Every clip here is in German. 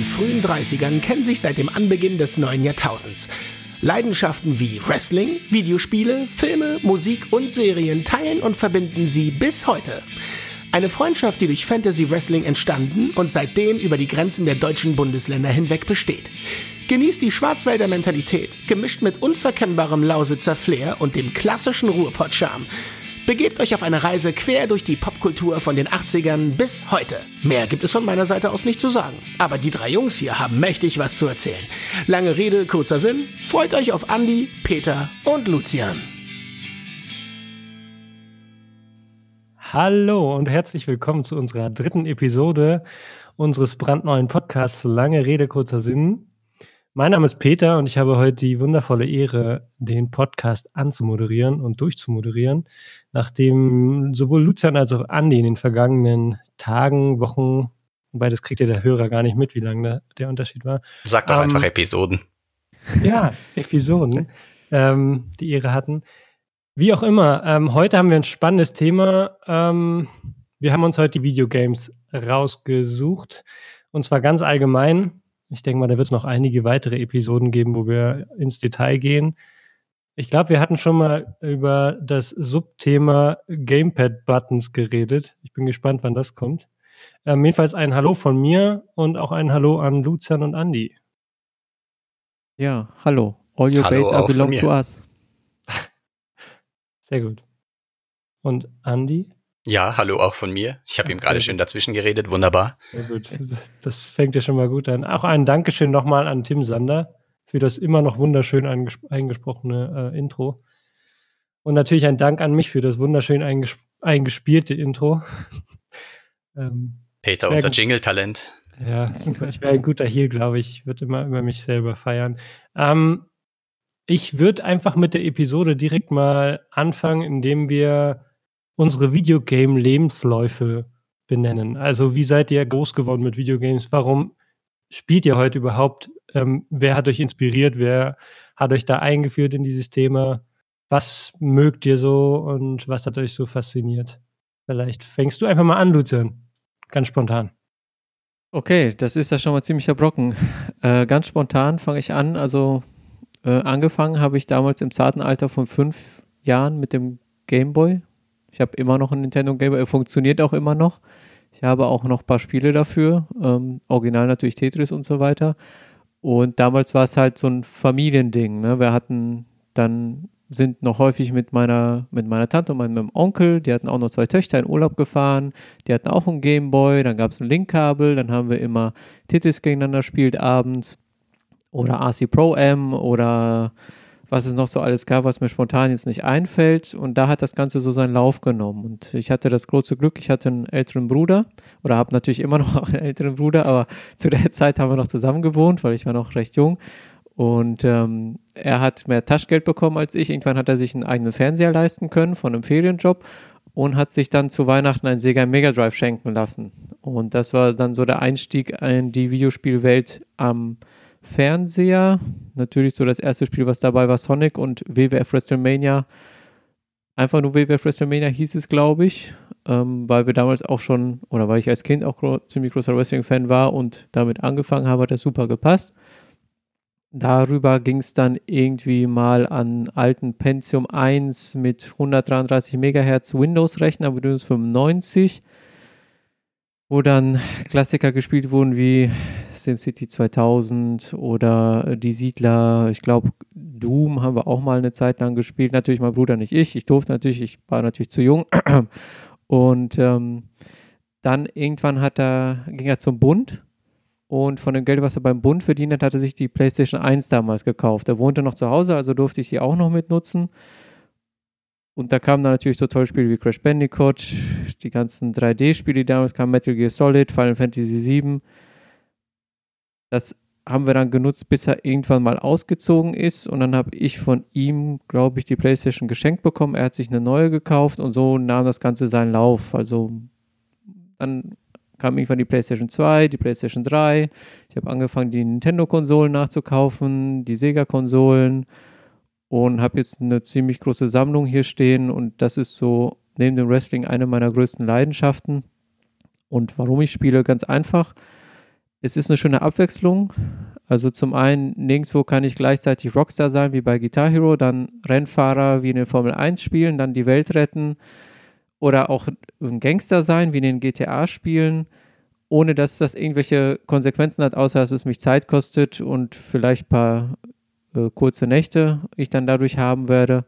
den frühen 30ern kennen sich seit dem Anbeginn des neuen Jahrtausends. Leidenschaften wie Wrestling, Videospiele, Filme, Musik und Serien teilen und verbinden sie bis heute. Eine Freundschaft, die durch Fantasy Wrestling entstanden und seitdem über die Grenzen der deutschen Bundesländer hinweg besteht. Genießt die Schwarzwälder Mentalität, gemischt mit unverkennbarem Lausitzer Flair und dem klassischen Ruhrpott-Charme. Begebt euch auf eine Reise quer durch die Popkultur von den 80ern bis heute. Mehr gibt es von meiner Seite aus nicht zu sagen. Aber die drei Jungs hier haben mächtig was zu erzählen. Lange Rede, kurzer Sinn. Freut euch auf Andi, Peter und Lucian. Hallo und herzlich willkommen zu unserer dritten Episode unseres brandneuen Podcasts Lange Rede, kurzer Sinn. Mein Name ist Peter und ich habe heute die wundervolle Ehre, den Podcast anzumoderieren und durchzumoderieren, nachdem sowohl Lucian als auch Andi in den vergangenen Tagen, Wochen, wobei das kriegt ja der Hörer gar nicht mit, wie lang der, der Unterschied war. Sag doch ähm, einfach Episoden. Ja, Episoden, ähm, die Ehre hatten. Wie auch immer, ähm, heute haben wir ein spannendes Thema. Ähm, wir haben uns heute die Videogames rausgesucht und zwar ganz allgemein. Ich denke mal, da wird es noch einige weitere Episoden geben, wo wir ins Detail gehen. Ich glaube, wir hatten schon mal über das Subthema Gamepad-Buttons geredet. Ich bin gespannt, wann das kommt. Ähm, jedenfalls ein Hallo von mir und auch ein Hallo an Lucian und Andy. Ja, hallo. All your hallo base are belong to us. Sehr gut. Und Andy? Ja, hallo auch von mir. Ich habe ihm gerade schön dazwischen geredet. Wunderbar. Sehr gut. Das fängt ja schon mal gut an. Auch ein Dankeschön nochmal an Tim Sander für das immer noch wunderschön eingesprochene äh, Intro. Und natürlich ein Dank an mich für das wunderschön einges eingespielte Intro. ähm, Peter, unser Jingle-Talent. Ja, ich wäre ein guter Heal, glaube ich. Ich würde immer über mich selber feiern. Ähm, ich würde einfach mit der Episode direkt mal anfangen, indem wir unsere Videogame-Lebensläufe benennen. Also wie seid ihr groß geworden mit Videogames? Warum spielt ihr heute überhaupt? Ähm, wer hat euch inspiriert? Wer hat euch da eingeführt in dieses Thema? Was mögt ihr so und was hat euch so fasziniert? Vielleicht fängst du einfach mal an, Lucian. Ganz spontan. Okay, das ist ja schon mal ziemlicher Brocken. Äh, ganz spontan fange ich an. Also äh, angefangen habe ich damals im zarten Alter von fünf Jahren mit dem Gameboy ich habe immer noch ein Nintendo Game Boy, er funktioniert auch immer noch. Ich habe auch noch ein paar Spiele dafür, ähm, original natürlich Tetris und so weiter. Und damals war es halt so ein Familiending. Ne? Wir hatten dann sind noch häufig mit meiner, mit meiner Tante und meinem Onkel, die hatten auch noch zwei Töchter in Urlaub gefahren, die hatten auch einen Gameboy, dann gab es ein Linkkabel, dann haben wir immer Tetris gegeneinander gespielt abends oder RC Pro M oder was es noch so alles gab, was mir spontan jetzt nicht einfällt. Und da hat das Ganze so seinen Lauf genommen. Und ich hatte das große Glück, ich hatte einen älteren Bruder oder habe natürlich immer noch einen älteren Bruder, aber zu der Zeit haben wir noch zusammen gewohnt, weil ich war noch recht jung. Und ähm, er hat mehr Taschengeld bekommen als ich. Irgendwann hat er sich einen eigenen Fernseher leisten können von einem Ferienjob und hat sich dann zu Weihnachten ein Sega Mega Drive schenken lassen. Und das war dann so der Einstieg in die Videospielwelt am Fernseher. Natürlich so das erste Spiel, was dabei war, Sonic und WWF WrestleMania. Einfach nur WWF WrestleMania hieß es, glaube ich, ähm, weil wir damals auch schon, oder weil ich als Kind auch gro ziemlich großer Wrestling-Fan war und damit angefangen habe, hat das super gepasst. Darüber ging es dann irgendwie mal an alten Pentium 1 mit 133 MHz Windows-Rechner, Windows 95 wo dann Klassiker gespielt wurden wie SimCity 2000 oder Die Siedler. Ich glaube, Doom haben wir auch mal eine Zeit lang gespielt. Natürlich mein Bruder, nicht ich. Ich durfte natürlich, ich war natürlich zu jung. Und ähm, dann irgendwann hat er, ging er zum Bund und von dem Geld, was er beim Bund verdient hat, hat er sich die PlayStation 1 damals gekauft. Er wohnte noch zu Hause, also durfte ich sie auch noch mitnutzen. Und da kamen dann natürlich so tolle Spiele wie Crash Bandicoot, die ganzen 3D-Spiele, die damals kamen, Metal Gear Solid, Final Fantasy VII. Das haben wir dann genutzt, bis er irgendwann mal ausgezogen ist. Und dann habe ich von ihm, glaube ich, die PlayStation geschenkt bekommen. Er hat sich eine neue gekauft und so nahm das Ganze seinen Lauf. Also dann kam irgendwann die PlayStation 2, die PlayStation 3. Ich habe angefangen, die Nintendo-Konsolen nachzukaufen, die Sega-Konsolen und habe jetzt eine ziemlich große Sammlung hier stehen und das ist so neben dem Wrestling eine meiner größten Leidenschaften. Und warum ich spiele, ganz einfach. es ist eine schöne Abwechslung. Also zum einen, nirgendwo kann ich gleichzeitig Rockstar sein wie bei Guitar Hero, dann Rennfahrer wie in den Formel 1 spielen, dann die Welt retten oder auch ein Gangster sein wie in den GTA-Spielen, ohne dass das irgendwelche Konsequenzen hat, außer dass es mich Zeit kostet und vielleicht ein paar äh, kurze Nächte ich dann dadurch haben werde.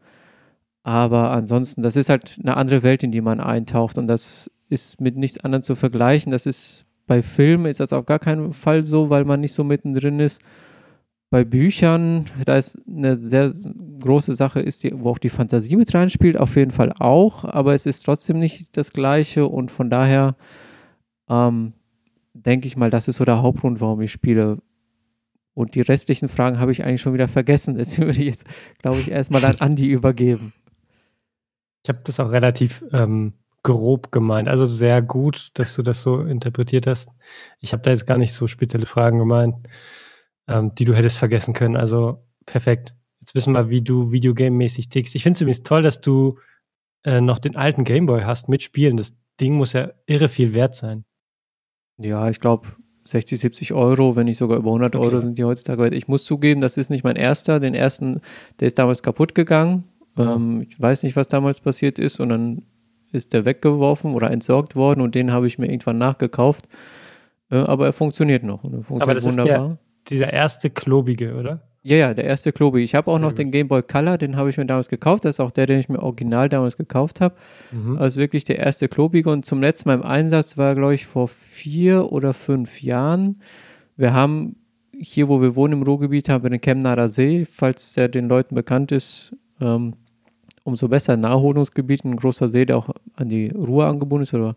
Aber ansonsten, das ist halt eine andere Welt, in die man eintaucht und das ist mit nichts anderem zu vergleichen. Das ist bei Filmen ist das auf gar keinen Fall so, weil man nicht so mittendrin ist. Bei Büchern, da ist eine sehr große Sache, ist die, wo auch die Fantasie mit reinspielt, auf jeden Fall auch, aber es ist trotzdem nicht das Gleiche und von daher ähm, denke ich mal, das ist so der Hauptgrund, warum ich spiele. Und die restlichen Fragen habe ich eigentlich schon wieder vergessen. Deswegen würde ich jetzt, glaube ich, erstmal an Andi übergeben. Ich habe das auch relativ ähm, grob gemeint. Also sehr gut, dass du das so interpretiert hast. Ich habe da jetzt gar nicht so spezielle Fragen gemeint, ähm, die du hättest vergessen können. Also perfekt. Jetzt wissen wir, wie du Videogame-mäßig tickst. Ich finde es übrigens toll, dass du äh, noch den alten Gameboy hast mit Spielen. Das Ding muss ja irre viel wert sein. Ja, ich glaube 60, 70 Euro, wenn nicht sogar über 100 okay. Euro sind die heutzutage wert. Ich muss zugeben, das ist nicht mein erster. Den ersten, der ist damals kaputt gegangen. Ähm, ich weiß nicht, was damals passiert ist und dann ist der weggeworfen oder entsorgt worden und den habe ich mir irgendwann nachgekauft. Äh, aber er funktioniert noch und er funktioniert aber das wunderbar. Ist der, dieser erste klobige, oder? Ja, ja, der erste klobige. Ich habe auch noch den Game Boy Color, den habe ich mir damals gekauft. Das ist auch der, den ich mir original damals gekauft habe. Mhm. Also wirklich der erste klobige. Und zum letzten Mal im Einsatz war, glaube ich, vor vier oder fünf Jahren. Wir haben hier, wo wir wohnen im Ruhrgebiet, haben wir den Chemnader See, falls der den Leuten bekannt ist. Ähm, umso besser. Naherholungsgebiet, ein großer See, der auch an die Ruhr angebunden ist. Oder,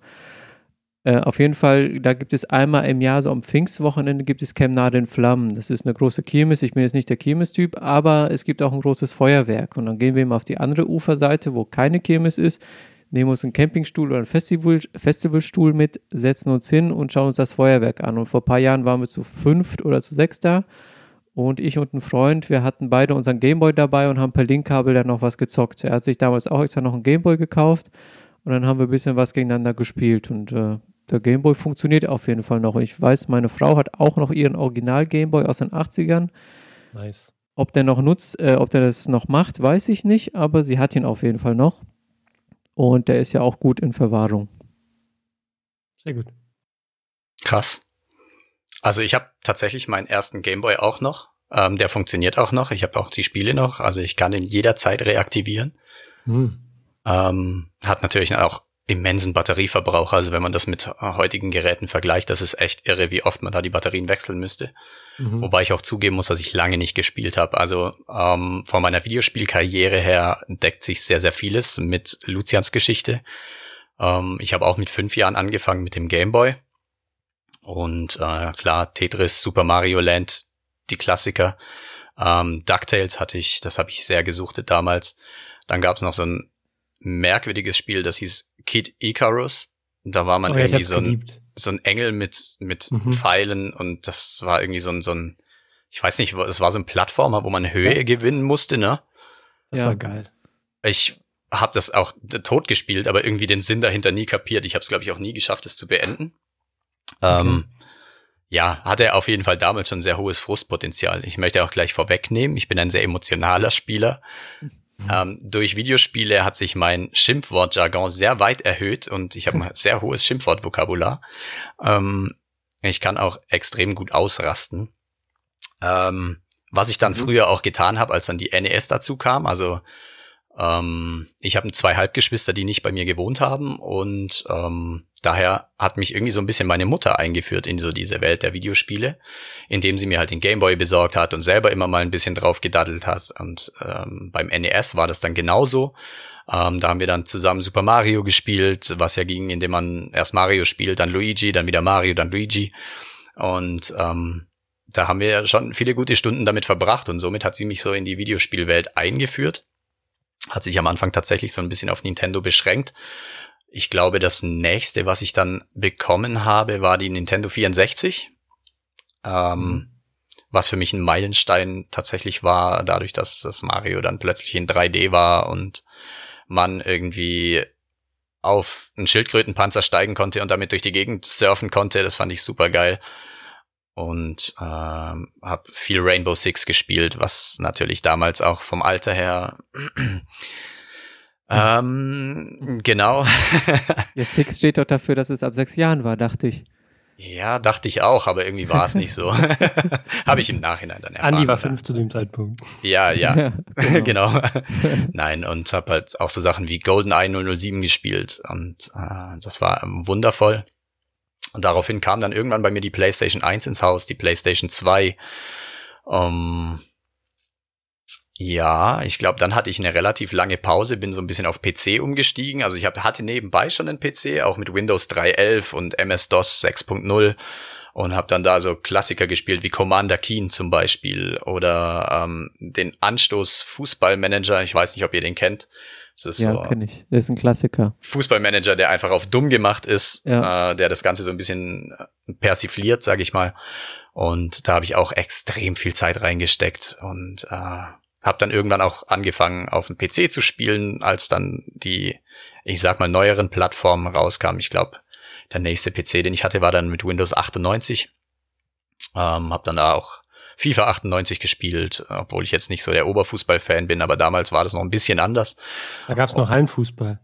äh, auf jeden Fall, da gibt es einmal im Jahr, so am Pfingstwochenende, gibt es Chemnade in Flammen. Das ist eine große Kirmes. Ich bin jetzt nicht der Kirmes-Typ, aber es gibt auch ein großes Feuerwerk. Und dann gehen wir eben auf die andere Uferseite, wo keine Kirmes ist, nehmen uns einen Campingstuhl oder einen Festival, Festivalstuhl mit, setzen uns hin und schauen uns das Feuerwerk an. Und vor ein paar Jahren waren wir zu fünft oder zu sechs da und ich und ein Freund, wir hatten beide unseren Gameboy dabei und haben per Linkkabel dann noch was gezockt. Er hat sich damals auch extra noch einen Gameboy gekauft und dann haben wir ein bisschen was gegeneinander gespielt. Und äh, der Gameboy funktioniert auf jeden Fall noch. Ich weiß, meine Frau hat auch noch ihren Original Gameboy aus den 80ern. Nice. Ob der noch nutzt, äh, ob der das noch macht, weiß ich nicht, aber sie hat ihn auf jeden Fall noch. Und der ist ja auch gut in Verwahrung. Sehr gut. Krass. Also ich habe tatsächlich meinen ersten Gameboy auch noch. Ähm, der funktioniert auch noch. Ich habe auch die Spiele noch. Also ich kann ihn jederzeit reaktivieren. Hm. Ähm, hat natürlich auch immensen Batterieverbrauch. Also wenn man das mit heutigen Geräten vergleicht, das ist echt irre, wie oft man da die Batterien wechseln müsste. Mhm. Wobei ich auch zugeben muss, dass ich lange nicht gespielt habe. Also ähm, von meiner Videospielkarriere her deckt sich sehr, sehr vieles mit Lucians Geschichte. Ähm, ich habe auch mit fünf Jahren angefangen mit dem Gameboy. Und äh, klar, Tetris, Super Mario Land, die Klassiker. Ähm, DuckTales hatte ich, das habe ich sehr gesuchtet damals. Dann gab es noch so ein merkwürdiges Spiel, das hieß Kid Icarus. Da war man oh, irgendwie so ein, so ein Engel mit, mit mhm. Pfeilen und das war irgendwie so ein, so ein, ich weiß nicht, es war so ein Plattformer, wo man Höhe ja. gewinnen musste, ne? Das ja. war geil. Ich habe das auch tot gespielt, aber irgendwie den Sinn dahinter nie kapiert. Ich habe es, glaube ich, auch nie geschafft, es zu beenden. Okay. Ähm, ja, hatte auf jeden Fall damals schon sehr hohes Frustpotenzial. Ich möchte auch gleich vorwegnehmen, ich bin ein sehr emotionaler Spieler. Mhm. Ähm, durch Videospiele hat sich mein Schimpfwortjargon sehr weit erhöht und ich habe ein sehr hohes Schimpfwortvokabular. Ähm, ich kann auch extrem gut ausrasten. Ähm, was ich dann mhm. früher auch getan habe, als dann die NES dazu kam, also ähm, ich habe zwei Halbgeschwister, die nicht bei mir gewohnt haben und ähm, daher hat mich irgendwie so ein bisschen meine Mutter eingeführt in so diese Welt der Videospiele, indem sie mir halt den Gameboy besorgt hat und selber immer mal ein bisschen drauf gedaddelt hat. Und ähm, beim NES war das dann genauso. Ähm, da haben wir dann zusammen Super Mario gespielt, was ja ging, indem man erst Mario spielt, dann Luigi, dann wieder Mario, dann Luigi. Und ähm, da haben wir schon viele gute Stunden damit verbracht und somit hat sie mich so in die Videospielwelt eingeführt hat sich am Anfang tatsächlich so ein bisschen auf Nintendo beschränkt. Ich glaube, das nächste, was ich dann bekommen habe, war die Nintendo 64. Ähm, mhm. Was für mich ein Meilenstein tatsächlich war, dadurch, dass das Mario dann plötzlich in 3D war und man irgendwie auf einen Schildkrötenpanzer steigen konnte und damit durch die Gegend surfen konnte. Das fand ich super geil. Und ähm, habe viel Rainbow Six gespielt, was natürlich damals auch vom Alter her ähm, genau. ja, Six steht doch dafür, dass es ab sechs Jahren war, dachte ich. Ja, dachte ich auch, aber irgendwie war es nicht so. Habe ich im Nachhinein dann erfahren. Andi war fünf zu dem Zeitpunkt. Ja, ja, ja genau. genau. Nein, und habe halt auch so Sachen wie GoldenEye 007 gespielt und äh, das war wundervoll. Und daraufhin kam dann irgendwann bei mir die PlayStation 1 ins Haus, die PlayStation 2. Um, ja, ich glaube, dann hatte ich eine relativ lange Pause, bin so ein bisschen auf PC umgestiegen. Also ich hab, hatte nebenbei schon einen PC, auch mit Windows 3.11 und MS-DOS 6.0 und habe dann da so Klassiker gespielt wie Commander Keen zum Beispiel oder ähm, den Anstoß Fußballmanager. Ich weiß nicht, ob ihr den kennt. Das ist ja, so kenne ich. Das ist ein Klassiker. Fußballmanager, der einfach auf dumm gemacht ist, ja. äh, der das Ganze so ein bisschen persifliert, sage ich mal. Und da habe ich auch extrem viel Zeit reingesteckt und äh, habe dann irgendwann auch angefangen, auf dem PC zu spielen, als dann die, ich sag mal, neueren Plattformen rauskamen. Ich glaube, der nächste PC, den ich hatte, war dann mit Windows 98. Ähm, habe dann da auch FIFA 98 gespielt, obwohl ich jetzt nicht so der Oberfußball-Fan bin, aber damals war das noch ein bisschen anders. Da gab's noch Hallenfußball.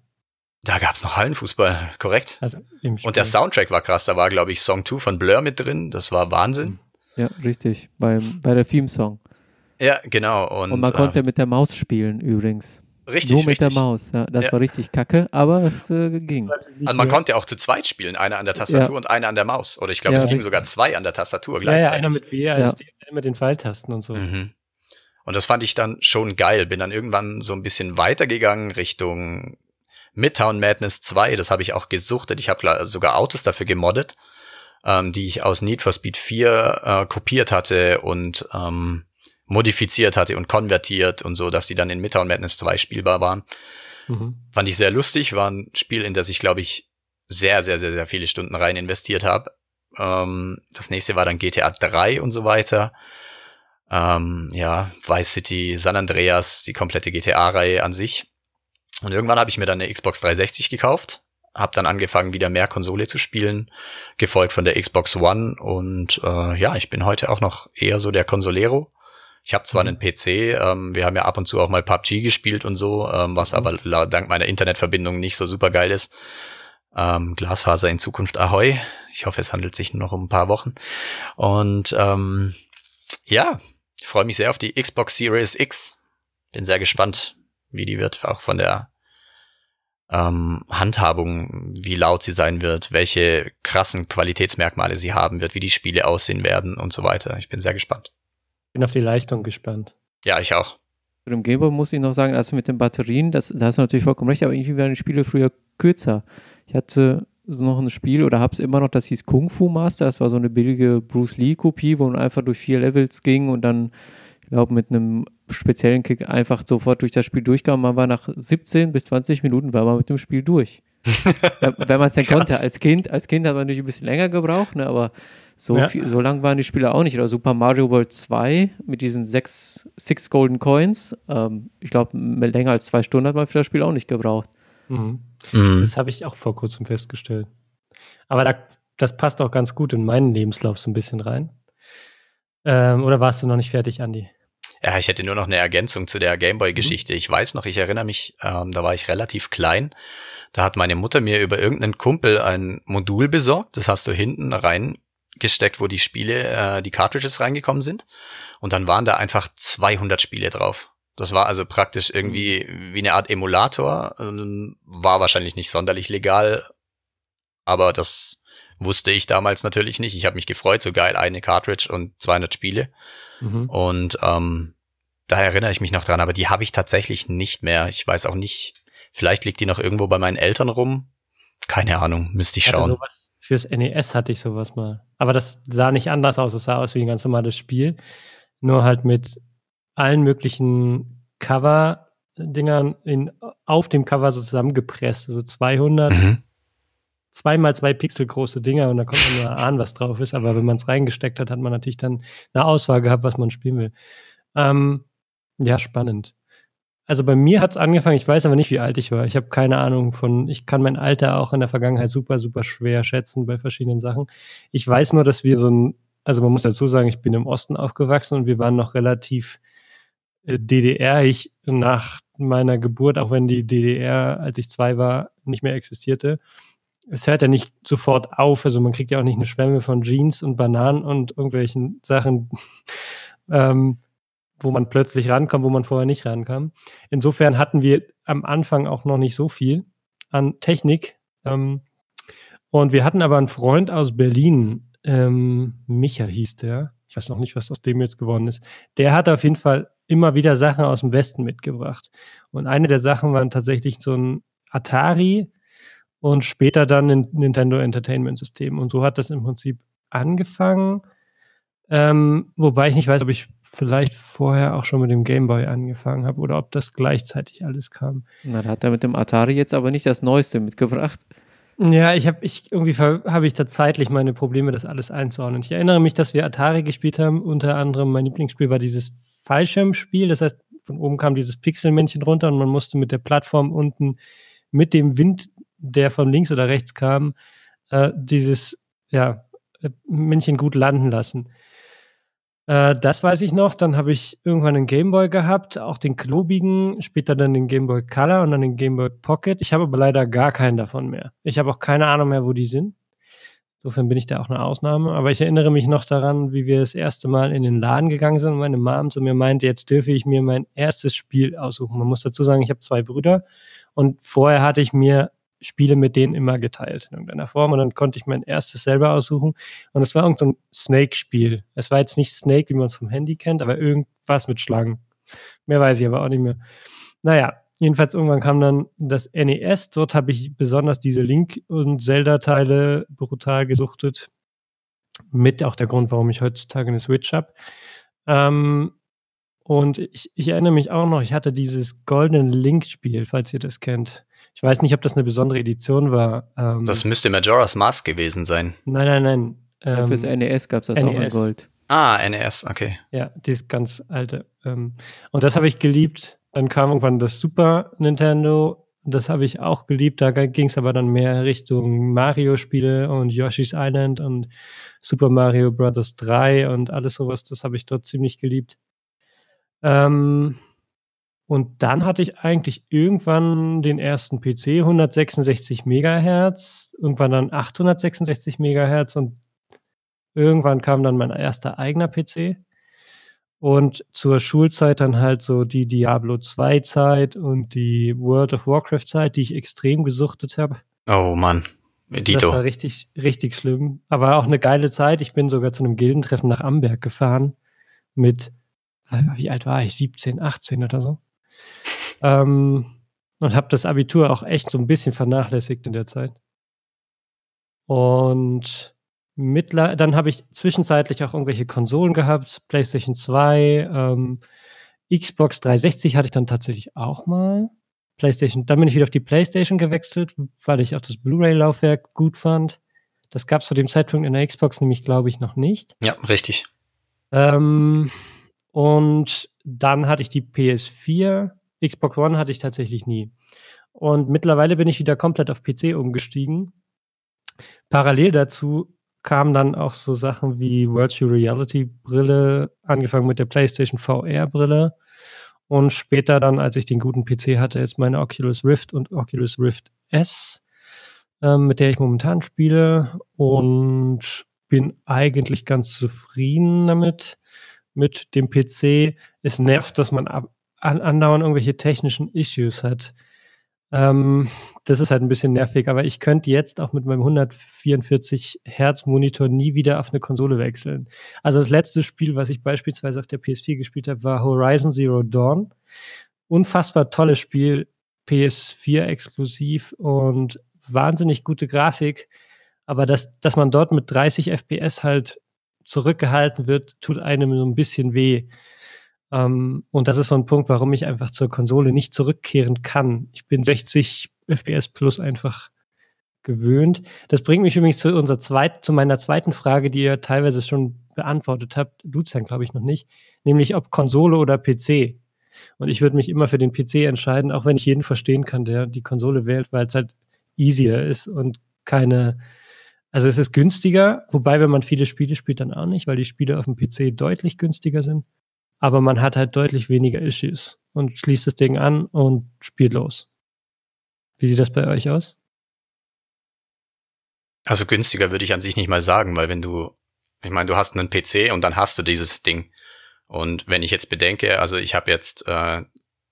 Da gab's noch Hallenfußball, korrekt. Also Und der Soundtrack war krass, da war, glaube ich, Song 2 von Blur mit drin, das war Wahnsinn. Ja, richtig, beim, bei der Theme-Song. Ja, genau. Und, und man konnte äh, mit der Maus spielen übrigens. Richtig, Nur mit richtig. der Maus, ja. Das ja. war richtig kacke, aber es äh, ging. Also man konnte auch zu zweit spielen, einer an der Tastatur ja. und einer an der Maus. Oder ich glaube, es ging sogar zwei an der Tastatur gleichzeitig. Ja, einer mit WASD, ja. Mit den Pfeiltasten und so. Mhm. Und das fand ich dann schon geil. Bin dann irgendwann so ein bisschen weitergegangen Richtung Midtown Madness 2. Das habe ich auch gesuchtet. Ich habe sogar Autos dafür gemoddet, ähm, die ich aus Need for Speed 4 äh, kopiert hatte und ähm, modifiziert hatte und konvertiert und so, dass die dann in Midtown Madness 2 spielbar waren. Mhm. Fand ich sehr lustig, war ein Spiel, in das ich, glaube ich, sehr, sehr, sehr, sehr viele Stunden rein investiert habe. Ähm, das nächste war dann GTA 3 und so weiter. Ähm, ja, Vice City, San Andreas, die komplette GTA-Reihe an sich. Und irgendwann habe ich mir dann eine Xbox 360 gekauft, habe dann angefangen, wieder mehr Konsole zu spielen, gefolgt von der Xbox One und äh, ja, ich bin heute auch noch eher so der Konsolero. Ich habe zwar mhm. einen PC, ähm, wir haben ja ab und zu auch mal PUBG gespielt und so, ähm, was mhm. aber dank meiner Internetverbindung nicht so super geil ist. Ähm, Glasfaser in Zukunft Ahoi. Ich hoffe, es handelt sich nur noch um ein paar Wochen. Und ähm, ja, ich freue mich sehr auf die Xbox Series X. Bin sehr gespannt, wie die wird, auch von der ähm, Handhabung, wie laut sie sein wird, welche krassen Qualitätsmerkmale sie haben wird, wie die Spiele aussehen werden und so weiter. Ich bin sehr gespannt. Bin auf die Leistung gespannt. Ja, ich auch. Bei dem Gameboy muss ich noch sagen, also mit den Batterien, das, da hast du natürlich vollkommen recht, aber irgendwie waren die Spiele früher kürzer. Ich hatte noch ein Spiel oder habe es immer noch, das hieß Kung Fu Master. Das war so eine billige Bruce Lee-Kopie, wo man einfach durch vier Levels ging und dann, ich glaube, mit einem speziellen Kick einfach sofort durch das Spiel durchkam. Man war nach 17 bis 20 Minuten war man mit dem Spiel durch. Wenn man es denn konnte. Als Kind, als Kind hat man natürlich ein bisschen länger gebraucht, ne, aber so, ja. viel, so lang waren die Spiele auch nicht. Oder Super Mario World 2 mit diesen sechs six Golden Coins. Ähm, ich glaube, länger als zwei Stunden hat man für das Spiel auch nicht gebraucht. Mhm. Mhm. Das habe ich auch vor kurzem festgestellt. Aber da, das passt auch ganz gut in meinen Lebenslauf so ein bisschen rein. Ähm, oder warst du noch nicht fertig, Andy? Ja, ich hätte nur noch eine Ergänzung zu der Gameboy-Geschichte. Mhm. Ich weiß noch, ich erinnere mich, ähm, da war ich relativ klein. Da hat meine Mutter mir über irgendeinen Kumpel ein Modul besorgt. Das hast du hinten rein gesteckt, wo die Spiele, äh, die Cartridges reingekommen sind. Und dann waren da einfach 200 Spiele drauf. Das war also praktisch irgendwie wie eine Art Emulator. Ähm, war wahrscheinlich nicht sonderlich legal, aber das wusste ich damals natürlich nicht. Ich habe mich gefreut, so geil, eine Cartridge und 200 Spiele. Mhm. Und ähm, da erinnere ich mich noch dran, aber die habe ich tatsächlich nicht mehr. Ich weiß auch nicht, vielleicht liegt die noch irgendwo bei meinen Eltern rum. Keine Ahnung, müsste ich schauen. Sowas, Fürs NES hatte ich sowas mal. Aber das sah nicht anders aus. Es sah aus wie ein ganz normales Spiel. Nur halt mit allen möglichen Cover-Dingern auf dem Cover so zusammengepresst. Also 200, mhm. zweimal zwei Pixel große Dinger und da kommt man nur ahnen, was drauf ist. Aber wenn man es reingesteckt hat, hat man natürlich dann eine Auswahl gehabt, was man spielen will. Ähm, ja, spannend. Also bei mir hat es angefangen, ich weiß aber nicht, wie alt ich war. Ich habe keine Ahnung von, ich kann mein Alter auch in der Vergangenheit super, super schwer schätzen bei verschiedenen Sachen. Ich weiß nur, dass wir so ein also man muss dazu sagen, ich bin im Osten aufgewachsen und wir waren noch relativ DDR. Ich nach meiner Geburt, auch wenn die DDR, als ich zwei war, nicht mehr existierte, es hört ja nicht sofort auf. Also man kriegt ja auch nicht eine Schwemme von Jeans und Bananen und irgendwelchen Sachen, ähm, wo man plötzlich rankommt, wo man vorher nicht rankam. Insofern hatten wir am Anfang auch noch nicht so viel an Technik. Ähm, und wir hatten aber einen Freund aus Berlin, ähm, Micha hieß der. Ich weiß noch nicht, was aus dem jetzt geworden ist. Der hat auf jeden Fall immer wieder Sachen aus dem Westen mitgebracht. Und eine der Sachen waren tatsächlich so ein Atari und später dann ein Nintendo Entertainment System. Und so hat das im Prinzip angefangen. Ähm, wobei ich nicht weiß, ob ich vielleicht vorher auch schon mit dem Game Boy angefangen habe oder ob das gleichzeitig alles kam. Na, da hat er mit dem Atari jetzt aber nicht das Neueste mitgebracht. Ja, ich habe ich irgendwie habe ich da zeitlich meine Probleme, das alles einzuordnen. Ich erinnere mich, dass wir Atari gespielt haben. Unter anderem mein Lieblingsspiel war dieses Fallschirmspiel. Das heißt, von oben kam dieses Pixelmännchen runter und man musste mit der Plattform unten mit dem Wind, der von links oder rechts kam, äh, dieses ja, Männchen gut landen lassen. Äh, das weiß ich noch. Dann habe ich irgendwann einen Gameboy gehabt, auch den klobigen, später dann den Gameboy Color und dann den Gameboy Pocket. Ich habe aber leider gar keinen davon mehr. Ich habe auch keine Ahnung mehr, wo die sind. Insofern bin ich da auch eine Ausnahme. Aber ich erinnere mich noch daran, wie wir das erste Mal in den Laden gegangen sind und meine Mom zu mir meinte, jetzt dürfe ich mir mein erstes Spiel aussuchen. Man muss dazu sagen, ich habe zwei Brüder und vorher hatte ich mir Spiele mit denen immer geteilt in irgendeiner Form und dann konnte ich mein erstes selber aussuchen und es war irgendein Snake-Spiel. Es war jetzt nicht Snake, wie man es vom Handy kennt, aber irgendwas mit Schlangen. Mehr weiß ich aber auch nicht mehr. Naja, jedenfalls irgendwann kam dann das NES. Dort habe ich besonders diese Link- und Zelda-Teile brutal gesuchtet. Mit auch der Grund, warum ich heutzutage eine Switch habe. Ähm, und ich, ich, erinnere mich auch noch, ich hatte dieses goldene Link-Spiel, falls ihr das kennt. Ich weiß nicht, ob das eine besondere Edition war. Ähm, das müsste Majora's Mask gewesen sein. Nein, nein, nein. Ähm, ja, fürs NES gab es das NES. auch in Gold. Ah, NES, okay. Ja, dieses ganz alte. Ähm, und das habe ich geliebt. Dann kam irgendwann das Super Nintendo. Das habe ich auch geliebt. Da ging es aber dann mehr Richtung Mario-Spiele und Yoshi's Island und Super Mario Bros. 3 und alles sowas. Das habe ich dort ziemlich geliebt. Ähm, und dann hatte ich eigentlich irgendwann den ersten PC, 166 Megahertz, irgendwann dann 866 Megahertz und irgendwann kam dann mein erster eigener PC. Und zur Schulzeit dann halt so die Diablo 2 Zeit und die World of Warcraft Zeit, die ich extrem gesuchtet habe. Oh Mann. Dito. Das war richtig, richtig schlimm. Aber auch eine geile Zeit. Ich bin sogar zu einem Gildentreffen nach Amberg gefahren mit, wie alt war ich? 17, 18 oder so. Ähm, und habe das Abitur auch echt so ein bisschen vernachlässigt in der Zeit. Und mittler dann habe ich zwischenzeitlich auch irgendwelche Konsolen gehabt, PlayStation 2, ähm, Xbox 360 hatte ich dann tatsächlich auch mal. PlayStation, dann bin ich wieder auf die PlayStation gewechselt, weil ich auch das Blu-ray-Laufwerk gut fand. Das gab es zu dem Zeitpunkt in der Xbox nämlich, glaube ich, noch nicht. Ja, richtig. Ähm, und dann hatte ich die PS4 Xbox One hatte ich tatsächlich nie. Und mittlerweile bin ich wieder komplett auf PC umgestiegen. Parallel dazu kamen dann auch so Sachen wie Virtual Reality Brille, angefangen mit der PlayStation VR Brille und später dann, als ich den guten PC hatte, jetzt meine Oculus Rift und Oculus Rift S, ähm, mit der ich momentan spiele und bin eigentlich ganz zufrieden damit, mit dem PC. Es nervt, dass man ab andauernd irgendwelche technischen Issues hat. Ähm, das ist halt ein bisschen nervig, aber ich könnte jetzt auch mit meinem 144 Hertz Monitor nie wieder auf eine Konsole wechseln. Also das letzte Spiel, was ich beispielsweise auf der PS4 gespielt habe, war Horizon Zero Dawn. Unfassbar tolles Spiel, PS4 exklusiv und wahnsinnig gute Grafik. Aber dass, dass man dort mit 30 FPS halt zurückgehalten wird, tut einem so ein bisschen weh. Ähm, und das ist so ein Punkt, warum ich einfach zur Konsole nicht zurückkehren kann. Ich bin 60 FPS plus einfach gewöhnt. Das bringt mich übrigens zu, unserer zweit, zu meiner zweiten Frage, die ihr teilweise schon beantwortet habt. Lucian, glaube ich, noch nicht. Nämlich ob Konsole oder PC. Und ich würde mich immer für den PC entscheiden, auch wenn ich jeden verstehen kann, der die Konsole wählt, weil es halt easier ist und keine Also es ist günstiger, wobei, wenn man viele Spiele spielt, dann auch nicht, weil die Spiele auf dem PC deutlich günstiger sind. Aber man hat halt deutlich weniger Issues und schließt das Ding an und spielt los. Wie sieht das bei euch aus? Also günstiger würde ich an sich nicht mal sagen, weil wenn du, ich meine, du hast einen PC und dann hast du dieses Ding. Und wenn ich jetzt bedenke, also ich habe jetzt äh,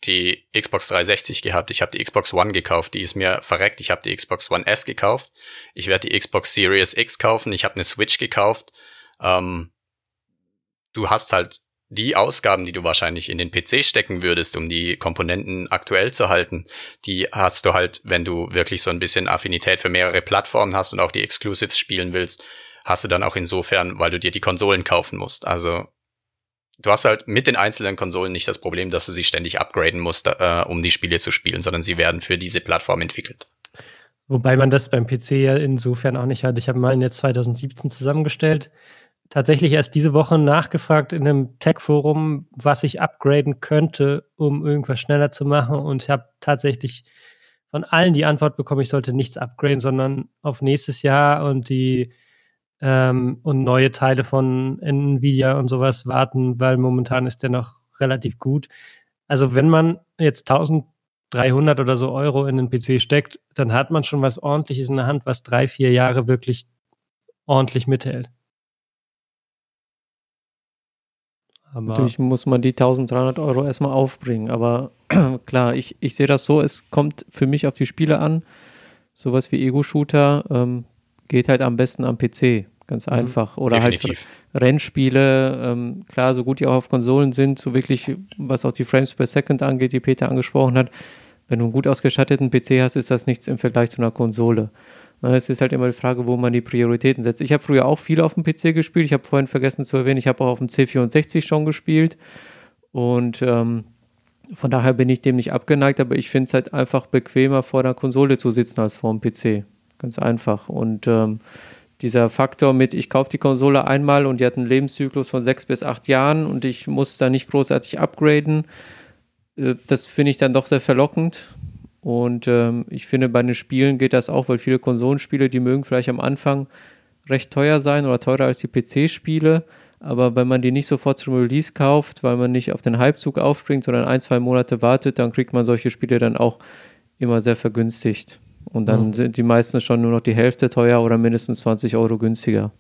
die Xbox 360 gehabt, ich habe die Xbox One gekauft, die ist mir verreckt, ich habe die Xbox One S gekauft, ich werde die Xbox Series X kaufen, ich habe eine Switch gekauft. Ähm, du hast halt die Ausgaben, die du wahrscheinlich in den PC stecken würdest, um die Komponenten aktuell zu halten, die hast du halt, wenn du wirklich so ein bisschen Affinität für mehrere Plattformen hast und auch die Exclusives spielen willst, hast du dann auch insofern, weil du dir die Konsolen kaufen musst. Also du hast halt mit den einzelnen Konsolen nicht das Problem, dass du sie ständig upgraden musst, äh, um die Spiele zu spielen, sondern sie werden für diese Plattform entwickelt. Wobei man das beim PC ja insofern auch nicht hat. Ich habe meinen jetzt 2017 zusammengestellt. Tatsächlich erst diese Woche nachgefragt in einem Tech-Forum, was ich upgraden könnte, um irgendwas schneller zu machen. Und ich habe tatsächlich von allen die Antwort bekommen, ich sollte nichts upgraden, sondern auf nächstes Jahr und die ähm, und neue Teile von Nvidia und sowas warten, weil momentan ist der noch relativ gut. Also wenn man jetzt 1300 oder so Euro in den PC steckt, dann hat man schon was ordentliches in der Hand, was drei, vier Jahre wirklich ordentlich mithält. Aber Natürlich muss man die 1300 Euro erstmal aufbringen, aber klar, ich, ich sehe das so, es kommt für mich auf die Spiele an. Sowas wie Ego-Shooter ähm, geht halt am besten am PC. Ganz mhm. einfach. Oder Definitiv. halt Rennspiele, ähm, klar, so gut die auch auf Konsolen sind, so wirklich, was auch die Frames per Second angeht, die Peter angesprochen hat. Wenn du einen gut ausgestatteten PC hast, ist das nichts im Vergleich zu einer Konsole. Es ist halt immer die Frage, wo man die Prioritäten setzt. Ich habe früher auch viel auf dem PC gespielt. Ich habe vorhin vergessen zu erwähnen, ich habe auch auf dem C64 schon gespielt. Und ähm, von daher bin ich dem nicht abgeneigt, aber ich finde es halt einfach bequemer, vor der Konsole zu sitzen als vor dem PC. Ganz einfach. Und ähm, dieser Faktor mit, ich kaufe die Konsole einmal und die hat einen Lebenszyklus von sechs bis acht Jahren und ich muss da nicht großartig upgraden, äh, das finde ich dann doch sehr verlockend. Und ähm, ich finde, bei den Spielen geht das auch, weil viele Konsolenspiele, die mögen vielleicht am Anfang recht teuer sein oder teurer als die PC-Spiele. Aber wenn man die nicht sofort zum Release kauft, weil man nicht auf den Hypezug aufspringt, sondern ein, zwei Monate wartet, dann kriegt man solche Spiele dann auch immer sehr vergünstigt. Und dann mhm. sind die meisten schon nur noch die Hälfte teuer oder mindestens 20 Euro günstiger.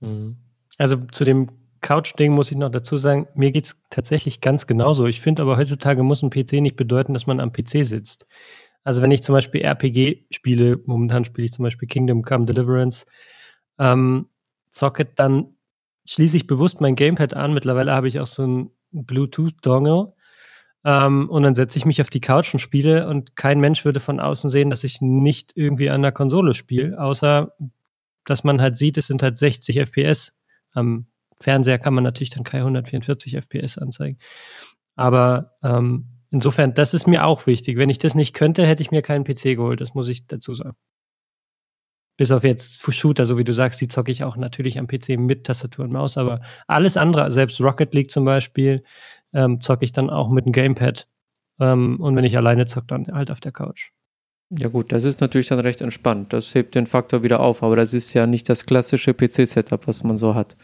Mhm. Also zu dem Couch-Ding muss ich noch dazu sagen, mir geht es tatsächlich ganz genauso. Ich finde aber heutzutage muss ein PC nicht bedeuten, dass man am PC sitzt. Also wenn ich zum Beispiel RPG spiele, momentan spiele ich zum Beispiel Kingdom Come Deliverance, ähm, zocke, dann schließe ich bewusst mein Gamepad an. Mittlerweile habe ich auch so ein Bluetooth-Dongle ähm, und dann setze ich mich auf die Couch und spiele und kein Mensch würde von außen sehen, dass ich nicht irgendwie an der Konsole spiele, außer dass man halt sieht, es sind halt 60 FPS. Am Fernseher kann man natürlich dann keine 144 FPS anzeigen. Aber ähm, insofern, das ist mir auch wichtig. Wenn ich das nicht könnte, hätte ich mir keinen PC geholt. Das muss ich dazu sagen. Bis auf jetzt Shooter, so wie du sagst, die zocke ich auch natürlich am PC mit Tastatur und Maus, aber alles andere, selbst Rocket League zum Beispiel, ähm, zocke ich dann auch mit dem Gamepad. Ähm, und wenn ich alleine zocke, dann halt auf der Couch. Ja gut, das ist natürlich dann recht entspannt. Das hebt den Faktor wieder auf, aber das ist ja nicht das klassische PC-Setup, was man so hat.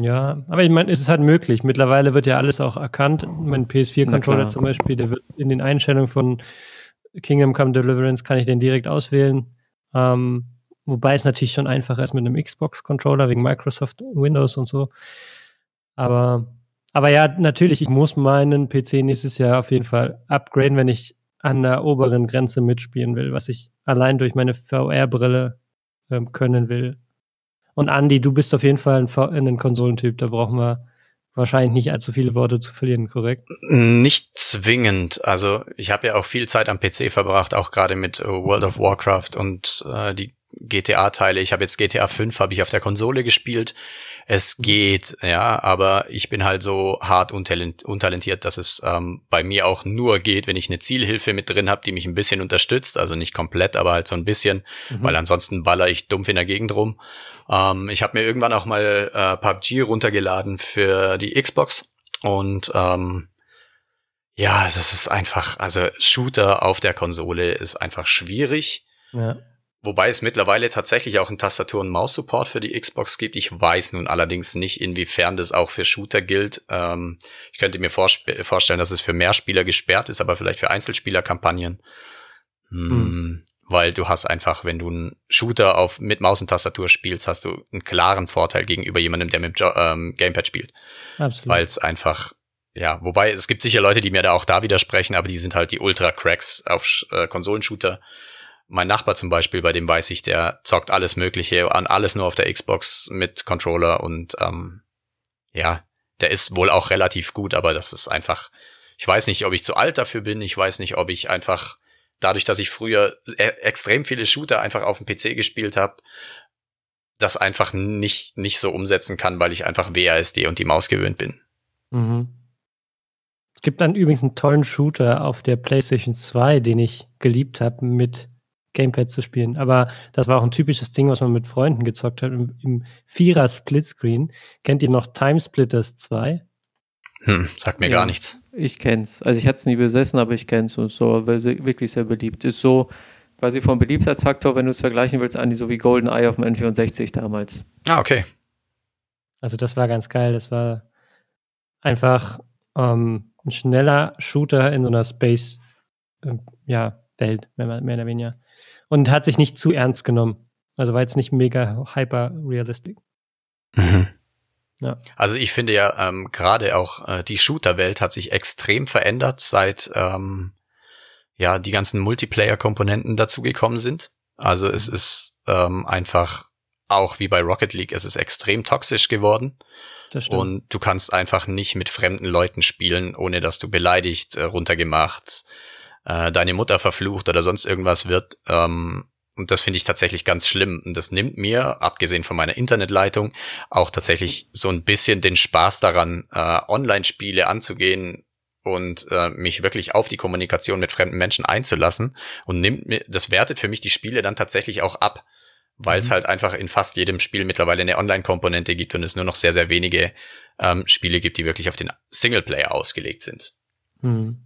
Ja, aber ich meine, es ist halt möglich. Mittlerweile wird ja alles auch erkannt. Mein PS4-Controller zum Beispiel, der wird in den Einstellungen von Kingdom Come Deliverance kann ich den direkt auswählen. Ähm, wobei es natürlich schon einfacher ist mit einem Xbox-Controller wegen Microsoft Windows und so. Aber, aber ja, natürlich, ich muss meinen PC nächstes Jahr auf jeden Fall upgraden, wenn ich an der oberen Grenze mitspielen will, was ich allein durch meine VR-Brille ähm, können will. Und Andy, du bist auf jeden Fall ein, ein Konsolentyp, da brauchen wir wahrscheinlich nicht allzu viele Worte zu verlieren, korrekt? Nicht zwingend. Also ich habe ja auch viel Zeit am PC verbracht, auch gerade mit äh, World of Warcraft und äh, die GTA-Teile. Ich habe jetzt GTA 5 habe ich auf der Konsole gespielt es geht, ja, aber ich bin halt so hart untalentiert, dass es ähm, bei mir auch nur geht, wenn ich eine Zielhilfe mit drin habe, die mich ein bisschen unterstützt, also nicht komplett, aber halt so ein bisschen, mhm. weil ansonsten baller ich dumpf in der Gegend rum. Ähm, ich habe mir irgendwann auch mal äh, PUBG runtergeladen für die Xbox und ähm, ja, das ist einfach, also Shooter auf der Konsole ist einfach schwierig. Ja. Wobei es mittlerweile tatsächlich auch einen Tastatur- und Maus-Support für die Xbox gibt. Ich weiß nun allerdings nicht, inwiefern das auch für Shooter gilt. Ähm, ich könnte mir vorstellen, dass es für Mehrspieler gesperrt ist, aber vielleicht für Einzelspielerkampagnen. Hm. Weil du hast einfach, wenn du einen Shooter auf mit Maus und Tastatur spielst, hast du einen klaren Vorteil gegenüber jemandem, der mit jo ähm, Gamepad spielt. Absolut. Weil es einfach ja, wobei es gibt sicher Leute, die mir da auch da widersprechen, aber die sind halt die Ultra-Cracks auf äh, Konsolenshooter mein Nachbar zum Beispiel, bei dem weiß ich, der zockt alles Mögliche an alles nur auf der Xbox mit Controller und ähm, ja, der ist wohl auch relativ gut, aber das ist einfach, ich weiß nicht, ob ich zu alt dafür bin, ich weiß nicht, ob ich einfach dadurch, dass ich früher e extrem viele Shooter einfach auf dem PC gespielt habe, das einfach nicht nicht so umsetzen kann, weil ich einfach WASD und die Maus gewöhnt bin. Mhm. Es gibt dann übrigens einen tollen Shooter auf der PlayStation 2, den ich geliebt habe mit Gamepad zu spielen. Aber das war auch ein typisches Ding, was man mit Freunden gezockt hat, im, Vierer Splitscreen. Kennt ihr noch Time Splitters 2? Hm, sagt mir ja, gar nichts. Ich kenn's. Also ich hatte es nie besessen, aber ich kenn's und so, weil sie wirklich sehr beliebt ist. So quasi vom Beliebtheitsfaktor, wenn du es vergleichen willst, Andi, so wie GoldenEye auf dem N64 damals. Ah, okay. Also das war ganz geil. Das war einfach ähm, ein schneller Shooter in so einer Space, äh, ja, Welt, mehr, mehr oder weniger und hat sich nicht zu ernst genommen. Also war jetzt nicht mega hyper realistic. Mhm. Ja. Also ich finde ja ähm, gerade auch äh, die Shooter-Welt hat sich extrem verändert, seit ähm, ja die ganzen Multiplayer-Komponenten dazugekommen sind. Also es mhm. ist ähm, einfach auch wie bei Rocket League, es ist extrem toxisch geworden. Und du kannst einfach nicht mit fremden Leuten spielen, ohne dass du beleidigt, äh, runtergemacht, äh, deine Mutter verflucht oder sonst irgendwas wird. Ähm, und das finde ich tatsächlich ganz schlimm. Und das nimmt mir, abgesehen von meiner Internetleitung, auch tatsächlich so ein bisschen den Spaß daran, äh, Online-Spiele anzugehen und äh, mich wirklich auf die Kommunikation mit fremden Menschen einzulassen und nimmt mir, das wertet für mich die Spiele dann tatsächlich auch ab, weil es mhm. halt einfach in fast jedem Spiel mittlerweile eine Online-Komponente gibt und es nur noch sehr, sehr wenige ähm, Spiele gibt, die wirklich auf den Singleplayer ausgelegt sind. Mhm.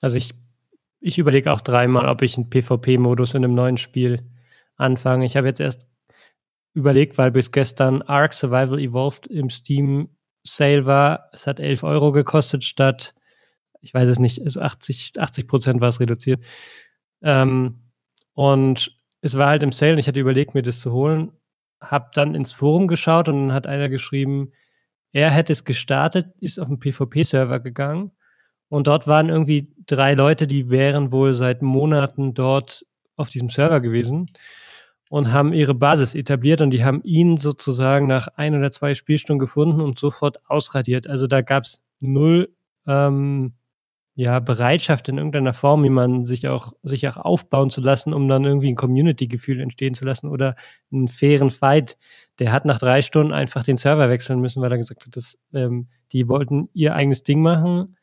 Also ich ich überlege auch dreimal, ob ich einen PvP-Modus in einem neuen Spiel anfange. Ich habe jetzt erst überlegt, weil bis gestern Ark Survival Evolved im Steam Sale war. Es hat 11 Euro gekostet statt, ich weiß es nicht, also 80, 80 Prozent war es reduziert. Ähm, und es war halt im Sale und ich hatte überlegt, mir das zu holen. Hab dann ins Forum geschaut und dann hat einer geschrieben, er hätte es gestartet, ist auf den PvP-Server gegangen und dort waren irgendwie drei Leute, die wären wohl seit Monaten dort auf diesem Server gewesen und haben ihre Basis etabliert und die haben ihn sozusagen nach ein oder zwei Spielstunden gefunden und sofort ausradiert. Also da gab es null ähm, ja, Bereitschaft in irgendeiner Form, jemanden sich auch, sich auch aufbauen zu lassen, um dann irgendwie ein Community-Gefühl entstehen zu lassen oder einen fairen Fight. Der hat nach drei Stunden einfach den Server wechseln müssen, weil er gesagt hat, dass, ähm, die wollten ihr eigenes Ding machen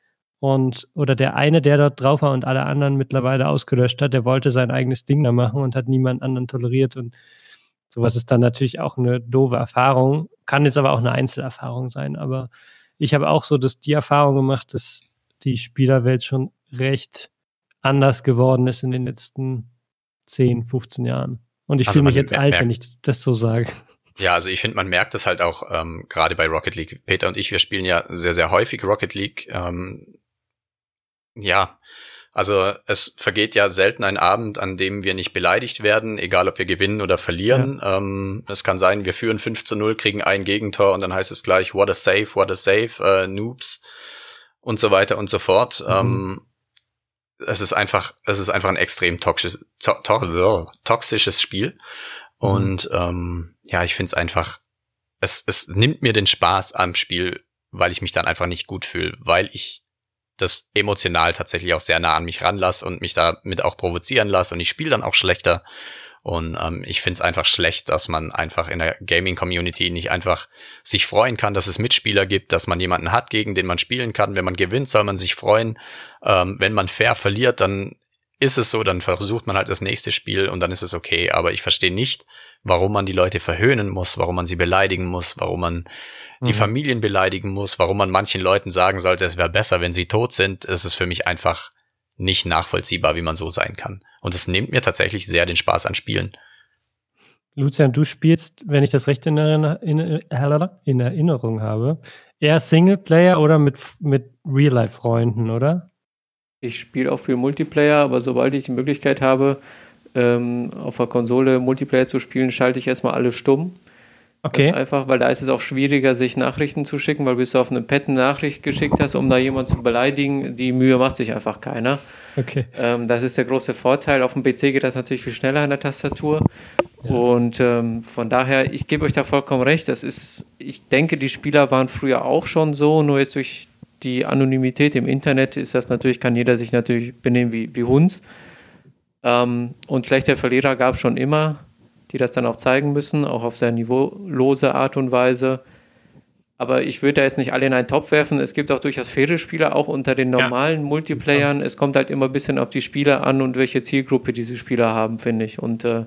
und oder der eine, der dort drauf war und alle anderen mittlerweile ausgelöscht hat, der wollte sein eigenes Ding da machen und hat niemand anderen toleriert und sowas ist dann natürlich auch eine doofe Erfahrung, kann jetzt aber auch eine Einzelerfahrung sein, aber ich habe auch so dass die Erfahrung gemacht, dass die Spielerwelt schon recht anders geworden ist in den letzten 10, 15 Jahren. Und ich also fühle mich jetzt alt, wenn ich das so sage. Ja, also ich finde, man merkt es halt auch ähm, gerade bei Rocket League. Peter und ich, wir spielen ja sehr, sehr häufig Rocket League. Ähm, ja, also es vergeht ja selten ein Abend, an dem wir nicht beleidigt werden, egal ob wir gewinnen oder verlieren. Ja. Ähm, es kann sein, wir führen 5 zu 0, kriegen ein Gegentor und dann heißt es gleich, what a save, what a save, äh, Noobs und so weiter und so fort. Mhm. Ähm, es ist einfach, es ist einfach ein extrem toxisches, to to toxisches Spiel. Mhm. Und ähm, ja, ich finde es einfach, es, es nimmt mir den Spaß am Spiel, weil ich mich dann einfach nicht gut fühle, weil ich das emotional tatsächlich auch sehr nah an mich ranlasse und mich damit auch provozieren lasse und ich spiele dann auch schlechter. Und ähm, ich finde es einfach schlecht, dass man einfach in der Gaming-Community nicht einfach sich freuen kann, dass es Mitspieler gibt, dass man jemanden hat, gegen den man spielen kann. Wenn man gewinnt, soll man sich freuen. Ähm, wenn man fair verliert, dann ist es so, dann versucht man halt das nächste Spiel und dann ist es okay. Aber ich verstehe nicht, warum man die Leute verhöhnen muss, warum man sie beleidigen muss, warum man die mhm. Familien beleidigen muss, warum man manchen Leuten sagen sollte, es wäre besser, wenn sie tot sind. Es ist für mich einfach nicht nachvollziehbar, wie man so sein kann. Und es nimmt mir tatsächlich sehr den Spaß an Spielen. Lucian, du spielst, wenn ich das recht in, in, in Erinnerung habe, eher Singleplayer oder mit, mit Real-Life-Freunden, oder? Ich spiele auch viel Multiplayer, aber sobald ich die Möglichkeit habe, ähm, auf der Konsole Multiplayer zu spielen, schalte ich erstmal alles stumm. Okay. Das einfach, weil da ist es auch schwieriger, sich Nachrichten zu schicken, weil bis du auf eine Nachricht geschickt hast, um da jemanden zu beleidigen, die Mühe macht sich einfach keiner. Okay. Ähm, das ist der große Vorteil. Auf dem PC geht das natürlich viel schneller an der Tastatur. Ja. Und ähm, von daher, ich gebe euch da vollkommen recht. Das ist, ich denke, die Spieler waren früher auch schon so, nur jetzt durch die Anonymität im Internet ist das natürlich, kann jeder sich natürlich benehmen wie, wie Hunds. Ähm, und schlechte Verlierer gab es schon immer die das dann auch zeigen müssen, auch auf sehr niveaulose Art und Weise. Aber ich würde da jetzt nicht alle in einen Topf werfen. Es gibt auch durchaus faire Spieler, auch unter den normalen ja. Multiplayern. Es kommt halt immer ein bisschen auf die Spieler an und welche Zielgruppe diese Spieler haben, finde ich. Und äh,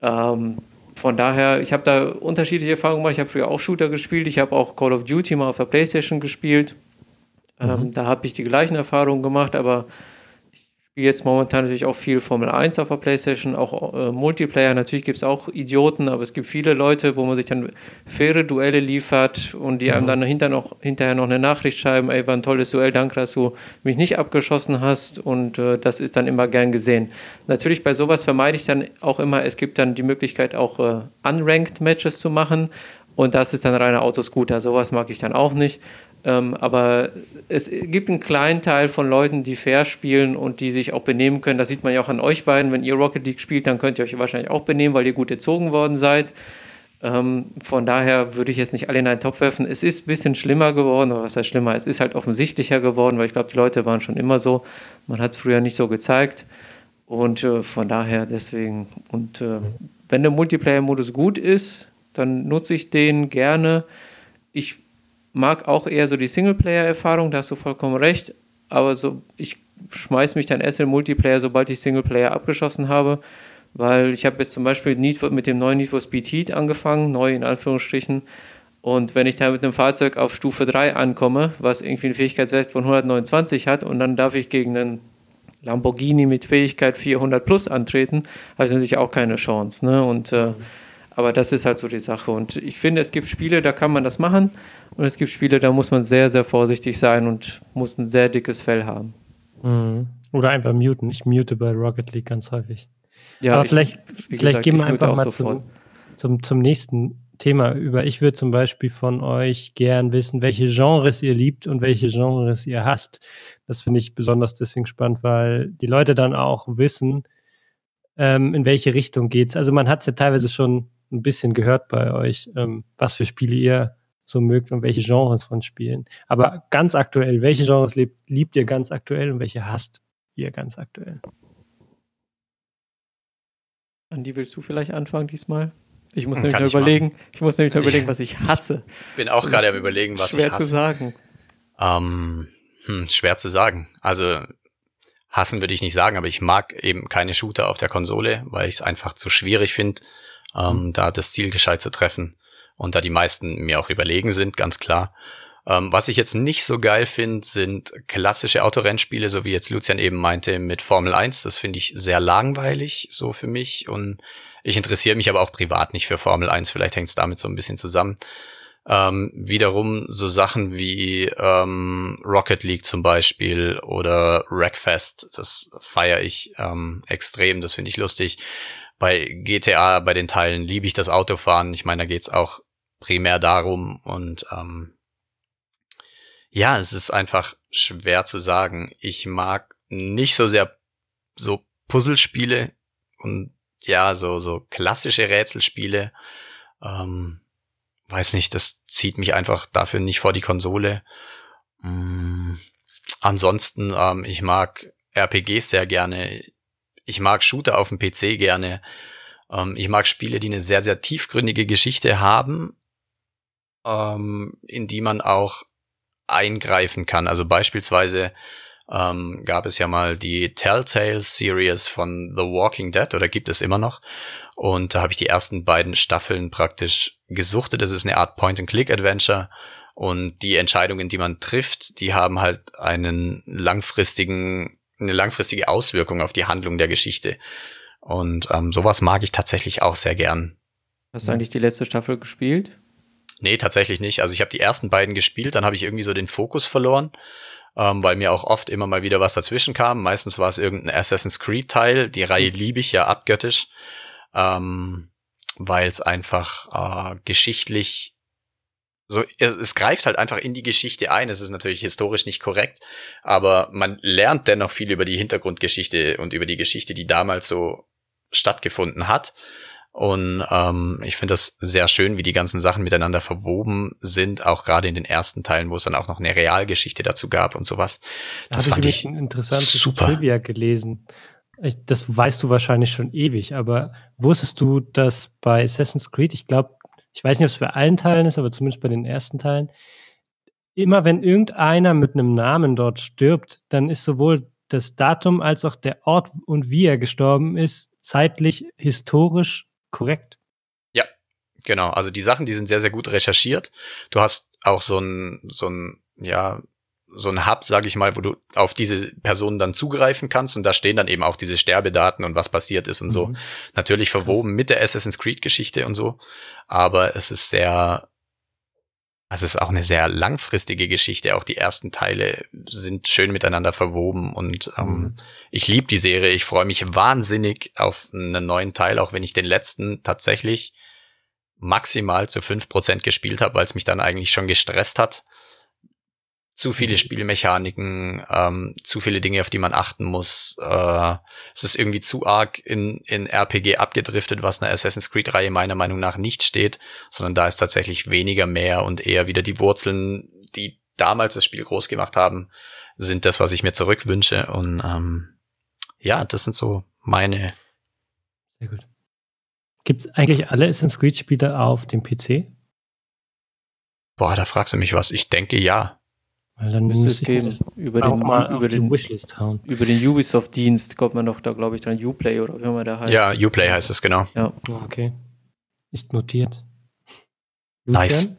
ähm, von daher, ich habe da unterschiedliche Erfahrungen gemacht. Ich habe früher auch Shooter gespielt. Ich habe auch Call of Duty mal auf der Playstation gespielt. Ähm, mhm. da habe ich die gleichen Erfahrungen gemacht, aber spiele jetzt momentan natürlich auch viel Formel 1 auf der Playstation, auch äh, Multiplayer. Natürlich gibt es auch Idioten, aber es gibt viele Leute, wo man sich dann faire Duelle liefert und die einem dann hinter noch, hinterher noch eine Nachricht schreiben, ey, war ein tolles Duell, danke, dass du mich nicht abgeschossen hast und äh, das ist dann immer gern gesehen. Natürlich bei sowas vermeide ich dann auch immer, es gibt dann die Möglichkeit auch äh, unranked Matches zu machen und das ist dann reiner Autoscooter, sowas mag ich dann auch nicht. Ähm, aber es gibt einen kleinen Teil von Leuten, die fair spielen und die sich auch benehmen können. Das sieht man ja auch an euch beiden. Wenn ihr Rocket League spielt, dann könnt ihr euch wahrscheinlich auch benehmen, weil ihr gut erzogen worden seid. Ähm, von daher würde ich jetzt nicht alle in einen Topf werfen. Es ist ein bisschen schlimmer geworden, oder was heißt schlimmer? Es ist halt offensichtlicher geworden, weil ich glaube, die Leute waren schon immer so. Man hat es früher nicht so gezeigt. Und äh, von daher deswegen. Und äh, wenn der Multiplayer-Modus gut ist, dann nutze ich den gerne. Ich mag auch eher so die Singleplayer-Erfahrung, da hast du vollkommen recht, aber so, ich schmeiß mich dann erst in Multiplayer, sobald ich Singleplayer abgeschossen habe, weil ich habe jetzt zum Beispiel mit dem neuen Need for Speed Heat angefangen, neu in Anführungsstrichen, und wenn ich da mit einem Fahrzeug auf Stufe 3 ankomme, was irgendwie einen Fähigkeitswert von 129 hat, und dann darf ich gegen einen Lamborghini mit Fähigkeit 400 plus antreten, habe ich natürlich auch keine Chance. Ne? Und äh, aber das ist halt so die Sache. Und ich finde, es gibt Spiele, da kann man das machen. Und es gibt Spiele, da muss man sehr, sehr vorsichtig sein und muss ein sehr dickes Fell haben. Mhm. Oder einfach muten. Ich mute bei Rocket League ganz häufig. Ja, Aber ich, vielleicht, vielleicht gesagt, gehen wir einfach mal zum, zum, zum nächsten Thema über. Ich würde zum Beispiel von euch gern wissen, welche Genres ihr liebt und welche Genres ihr hasst. Das finde ich besonders deswegen spannend, weil die Leute dann auch wissen, ähm, in welche Richtung geht's. Also man hat es ja teilweise schon ein bisschen gehört bei euch, ähm, was für Spiele ihr so mögt und welche Genres von Spielen. Aber ganz aktuell, welche Genres liebt, liebt ihr ganz aktuell und welche hasst ihr ganz aktuell? Andi, willst du vielleicht anfangen diesmal? Ich muss nämlich noch überlegen, machen. ich muss nämlich noch überlegen, was ich hasse. Bin auch gerade am überlegen, was ich hasse. Schwer zu sagen. Ähm, hm, schwer zu sagen. Also hassen würde ich nicht sagen, aber ich mag eben keine Shooter auf der Konsole, weil ich es einfach zu schwierig finde, ähm, mhm. da das Ziel gescheit zu treffen. Und da die meisten mir auch überlegen sind, ganz klar. Ähm, was ich jetzt nicht so geil finde, sind klassische Autorennspiele, so wie jetzt Lucian eben meinte mit Formel 1. Das finde ich sehr langweilig, so für mich. Und ich interessiere mich aber auch privat nicht für Formel 1. Vielleicht hängt es damit so ein bisschen zusammen. Ähm, wiederum so Sachen wie ähm, Rocket League zum Beispiel oder Wreckfest, das feiere ich ähm, extrem, das finde ich lustig bei GTA, bei den Teilen liebe ich das Autofahren. Ich meine, da geht's auch primär darum und ähm, ja, es ist einfach schwer zu sagen. Ich mag nicht so sehr so Puzzlespiele und ja, so, so klassische Rätselspiele. Ähm, weiß nicht, das zieht mich einfach dafür nicht vor die Konsole. Mm, ansonsten, ähm, ich mag RPGs sehr gerne ich mag Shooter auf dem PC gerne. Ähm, ich mag Spiele, die eine sehr, sehr tiefgründige Geschichte haben, ähm, in die man auch eingreifen kann. Also beispielsweise ähm, gab es ja mal die Telltale Series von The Walking Dead oder gibt es immer noch. Und da habe ich die ersten beiden Staffeln praktisch gesuchtet. Das ist eine Art Point-and-Click-Adventure. Und die Entscheidungen, die man trifft, die haben halt einen langfristigen eine langfristige Auswirkung auf die Handlung der Geschichte. Und ähm, sowas mag ich tatsächlich auch sehr gern. Hast du eigentlich die letzte Staffel gespielt? Nee, tatsächlich nicht. Also ich habe die ersten beiden gespielt, dann habe ich irgendwie so den Fokus verloren, ähm, weil mir auch oft immer mal wieder was dazwischen kam. Meistens war es irgendein Assassin's Creed-Teil. Die Reihe mhm. liebe ich ja abgöttisch, ähm, weil es einfach äh, geschichtlich so, es, es greift halt einfach in die Geschichte ein. Es ist natürlich historisch nicht korrekt, aber man lernt dennoch viel über die Hintergrundgeschichte und über die Geschichte, die damals so stattgefunden hat. Und ähm, ich finde das sehr schön, wie die ganzen Sachen miteinander verwoben sind, auch gerade in den ersten Teilen, wo es dann auch noch eine Realgeschichte dazu gab und sowas. Das da fand ich ein interessantes super. Trivia gelesen. Ich, das weißt du wahrscheinlich schon ewig, aber wusstest du, dass bei Assassin's Creed, ich glaube, ich weiß nicht, ob es bei allen Teilen ist, aber zumindest bei den ersten Teilen, immer wenn irgendeiner mit einem Namen dort stirbt, dann ist sowohl das Datum als auch der Ort und wie er gestorben ist zeitlich historisch korrekt. Ja, genau. Also die Sachen, die sind sehr, sehr gut recherchiert. Du hast auch so ein, so ein, ja, so ein Hub, sage ich mal, wo du auf diese Personen dann zugreifen kannst und da stehen dann eben auch diese Sterbedaten und was passiert ist und mhm. so. Natürlich verwoben Krass. mit der Assassin's Creed Geschichte und so, aber es ist sehr also es ist auch eine sehr langfristige Geschichte. Auch die ersten Teile sind schön miteinander verwoben und ähm, mhm. ich liebe die Serie. Ich freue mich wahnsinnig auf einen neuen Teil, auch wenn ich den letzten tatsächlich maximal zu fünf Prozent gespielt habe, weil es mich dann eigentlich schon gestresst hat zu viele mhm. Spielmechaniken, ähm, zu viele Dinge, auf die man achten muss. Äh, es ist irgendwie zu arg in, in RPG abgedriftet, was einer Assassin's Creed-Reihe meiner Meinung nach nicht steht, sondern da ist tatsächlich weniger mehr und eher wieder die Wurzeln, die damals das Spiel groß gemacht haben, sind das, was ich mir zurückwünsche. Und ähm, ja, das sind so meine. Sehr gut. Gibt es eigentlich alle Assassin's Creed-Spiele auf dem PC? Boah, da fragst du mich was. Ich denke ja. Weil dann müsste es geben. Über den, über, den, Wishlist hauen. über den Ubisoft-Dienst kommt man doch da, glaube ich, dann Uplay oder wie immer der heißt. Ja, Uplay heißt es, genau. Ja. Oh, okay. Ist notiert. Lucian? Nice.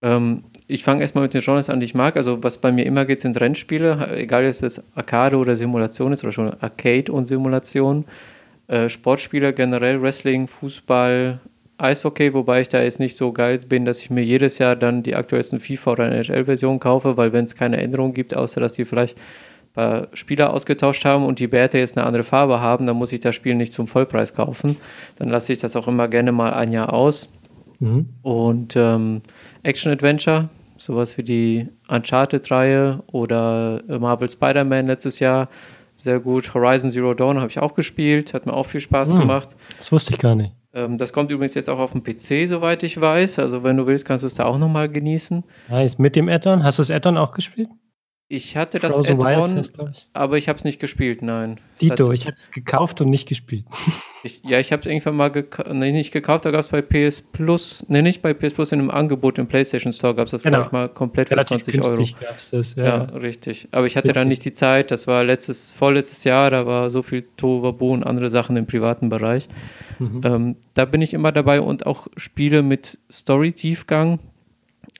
Ähm, ich fange erstmal mit den Genres an, die ich mag. Also, was bei mir immer geht, sind Rennspiele. Egal, ob das Arcade oder Simulation ist oder schon Arcade und Simulation. Äh, Sportspiele generell, Wrestling, Fußball, Eishockey, wobei ich da jetzt nicht so geil bin, dass ich mir jedes Jahr dann die aktuellsten FIFA- oder NHL-Versionen kaufe, weil wenn es keine Änderungen gibt, außer dass die vielleicht ein paar Spieler ausgetauscht haben und die Bärte jetzt eine andere Farbe haben, dann muss ich das Spiel nicht zum Vollpreis kaufen. Dann lasse ich das auch immer gerne mal ein Jahr aus. Mhm. Und ähm, Action-Adventure, sowas wie die Uncharted-Reihe oder Marvel Spider-Man letztes Jahr, sehr gut. Horizon Zero Dawn habe ich auch gespielt, hat mir auch viel Spaß mhm. gemacht. Das wusste ich gar nicht. Ähm, das kommt übrigens jetzt auch auf dem PC, soweit ich weiß. Also wenn du willst, kannst du es da auch nochmal genießen. Nice. Mit dem Addon? Hast du das Addon auch gespielt? Ich hatte das Addon, aber ich habe es nicht gespielt, nein. Dito, ich hatte es gekauft und nicht gespielt. Ich, ja, ich habe es irgendwann mal geka nee, nicht gekauft, da gab es bei PS Plus, nee, nicht bei PS Plus, in einem Angebot im PlayStation Store gab es das, genau. glaube ich, mal komplett für 20 Euro. Das, ja. ja. richtig. Aber ich hatte dann nicht die Zeit, das war letztes, vorletztes Jahr, da war so viel Tohuwabohu und andere Sachen im privaten Bereich. Mhm. Ähm, da bin ich immer dabei und auch Spiele mit Story-Tiefgang,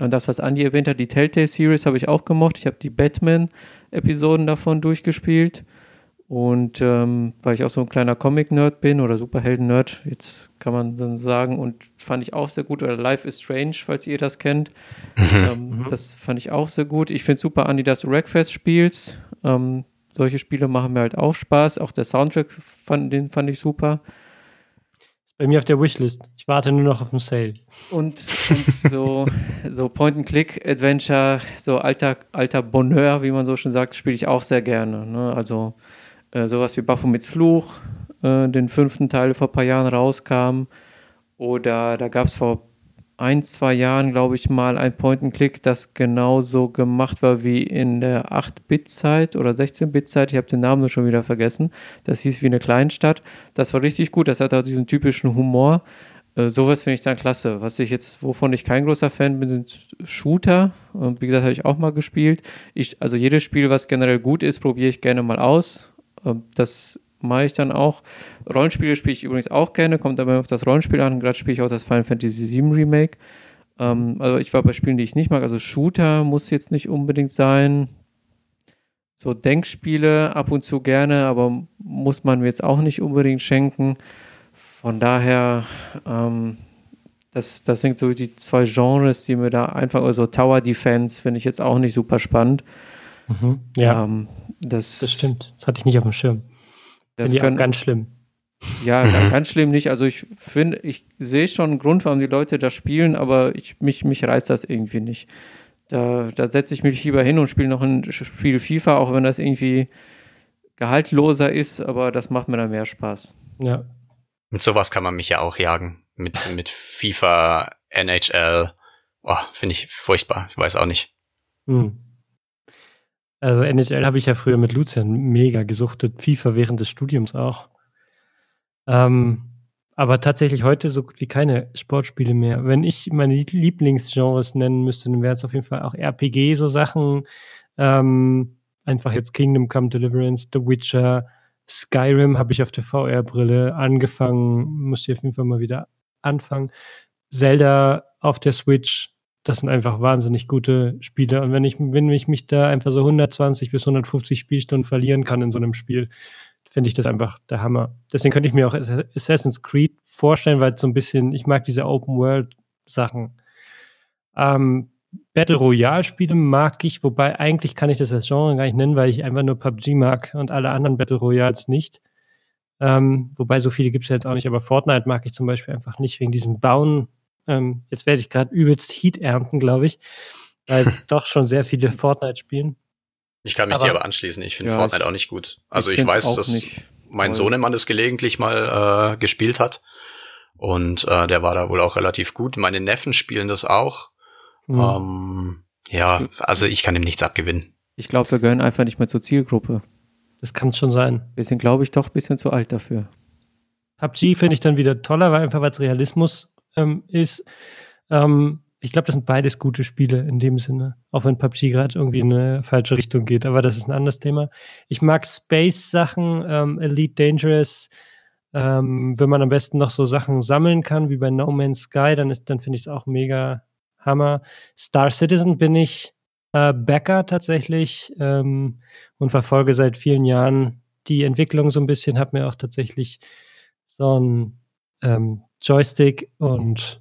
und das, was Andy erwähnt hat, die Telltale Series habe ich auch gemocht. Ich habe die Batman-Episoden davon durchgespielt. Und ähm, weil ich auch so ein kleiner Comic-Nerd bin oder Superhelden-Nerd, jetzt kann man dann sagen, und fand ich auch sehr gut. Oder Life is Strange, falls ihr das kennt. Mhm. Ähm, mhm. Das fand ich auch sehr gut. Ich finde super, Andi, dass du Wreckfest spielst. Ähm, solche Spiele machen mir halt auch Spaß. Auch der Soundtrack, fand, den fand ich super. Bei mir auf der Wishlist. Ich warte nur noch auf den Sale. Und, und so, so Point-and-Click-Adventure, so alter, alter Bonheur, wie man so schon sagt, spiele ich auch sehr gerne. Ne? Also äh, sowas wie Baphomets Fluch, äh, den fünften Teil vor ein paar Jahren rauskam. Oder da gab es vor ein, zwei Jahren, glaube ich, mal ein Point-and-Click, das genauso gemacht war wie in der 8-Bit-Zeit oder 16-Bit-Zeit. Ich habe den Namen schon wieder vergessen. Das hieß wie eine Kleinstadt. Das war richtig gut. Das hat auch diesen typischen Humor. Äh, sowas finde ich dann klasse. Was ich jetzt, wovon ich kein großer Fan bin, sind Shooter. Und wie gesagt, habe ich auch mal gespielt. Ich, also jedes Spiel, was generell gut ist, probiere ich gerne mal aus. Ähm, das mache ich dann auch. Rollenspiele spiele ich übrigens auch gerne, kommt aber auf das Rollenspiel an. Gerade spiele ich auch das Final Fantasy VII Remake. Ähm, also ich war bei Spielen, die ich nicht mag. Also Shooter muss jetzt nicht unbedingt sein. so Denkspiele ab und zu gerne, aber muss man mir jetzt auch nicht unbedingt schenken. Von daher, ähm, das, das sind so die zwei Genres, die mir da einfach, also Tower Defense finde ich jetzt auch nicht super spannend. Mhm, ja, ähm, das, das stimmt. Das hatte ich nicht auf dem Schirm. Das finde ich auch ganz schlimm. Ja, ganz schlimm nicht. Also ich finde, ich sehe schon einen Grund, warum die Leute das spielen, aber ich, mich, mich reißt das irgendwie nicht. Da, da setze ich mich lieber hin und spiele noch ein Spiel FIFA, auch wenn das irgendwie gehaltloser ist, aber das macht mir dann mehr Spaß. Ja. Mit sowas kann man mich ja auch jagen. Mit, mit FIFA, NHL. Oh, finde ich furchtbar. Ich weiß auch nicht. Hm. Also NHL habe ich ja früher mit Lucian mega gesuchtet, FIFA während des Studiums auch. Ähm, aber tatsächlich heute so gut wie keine Sportspiele mehr. Wenn ich meine Lieblingsgenres nennen müsste, dann wäre es auf jeden Fall auch RPG, so Sachen. Ähm, einfach jetzt Kingdom Come Deliverance, The Witcher, Skyrim habe ich auf der VR-Brille angefangen, muss ich auf jeden Fall mal wieder anfangen. Zelda auf der Switch, das sind einfach wahnsinnig gute Spiele. Und wenn ich, wenn ich mich da einfach so 120 bis 150 Spielstunden verlieren kann in so einem Spiel, finde ich das einfach der Hammer. Deswegen könnte ich mir auch Assassin's Creed vorstellen, weil so ein bisschen, ich mag diese Open World Sachen. Ähm, Battle Royale Spiele mag ich, wobei eigentlich kann ich das als Genre gar nicht nennen, weil ich einfach nur PUBG mag und alle anderen Battle Royals nicht. Ähm, wobei so viele gibt es jetzt auch nicht, aber Fortnite mag ich zum Beispiel einfach nicht wegen diesem Bauen. Ähm, jetzt werde ich gerade übelst Heat ernten, glaube ich, weil es doch schon sehr viele Fortnite spielen. Ich kann mich aber, dir aber anschließen. Ich finde ja, Fortnite auch nicht gut. Also ich, ich weiß, dass mein Sohnemann es gelegentlich mal äh, gespielt hat. Und äh, der war da wohl auch relativ gut. Meine Neffen spielen das auch. Mhm. Ähm, ja, also ich kann ihm nichts abgewinnen. Ich glaube, wir gehören einfach nicht mehr zur Zielgruppe. Das kann schon sein. Wir sind, glaube ich, doch ein bisschen zu alt dafür. PUBG finde ich dann wieder toller, weil einfach weil es Realismus ähm, ist. Ähm, ich glaube, das sind beides gute Spiele in dem Sinne, auch wenn PUBG gerade irgendwie in eine falsche Richtung geht, aber das ist ein anderes Thema. Ich mag Space-Sachen, ähm, Elite Dangerous, ähm, wenn man am besten noch so Sachen sammeln kann, wie bei No Man's Sky, dann ist, dann finde ich es auch mega Hammer. Star Citizen bin ich äh, Backer tatsächlich ähm, und verfolge seit vielen Jahren die Entwicklung so ein bisschen, habe mir auch tatsächlich so ein ähm, Joystick und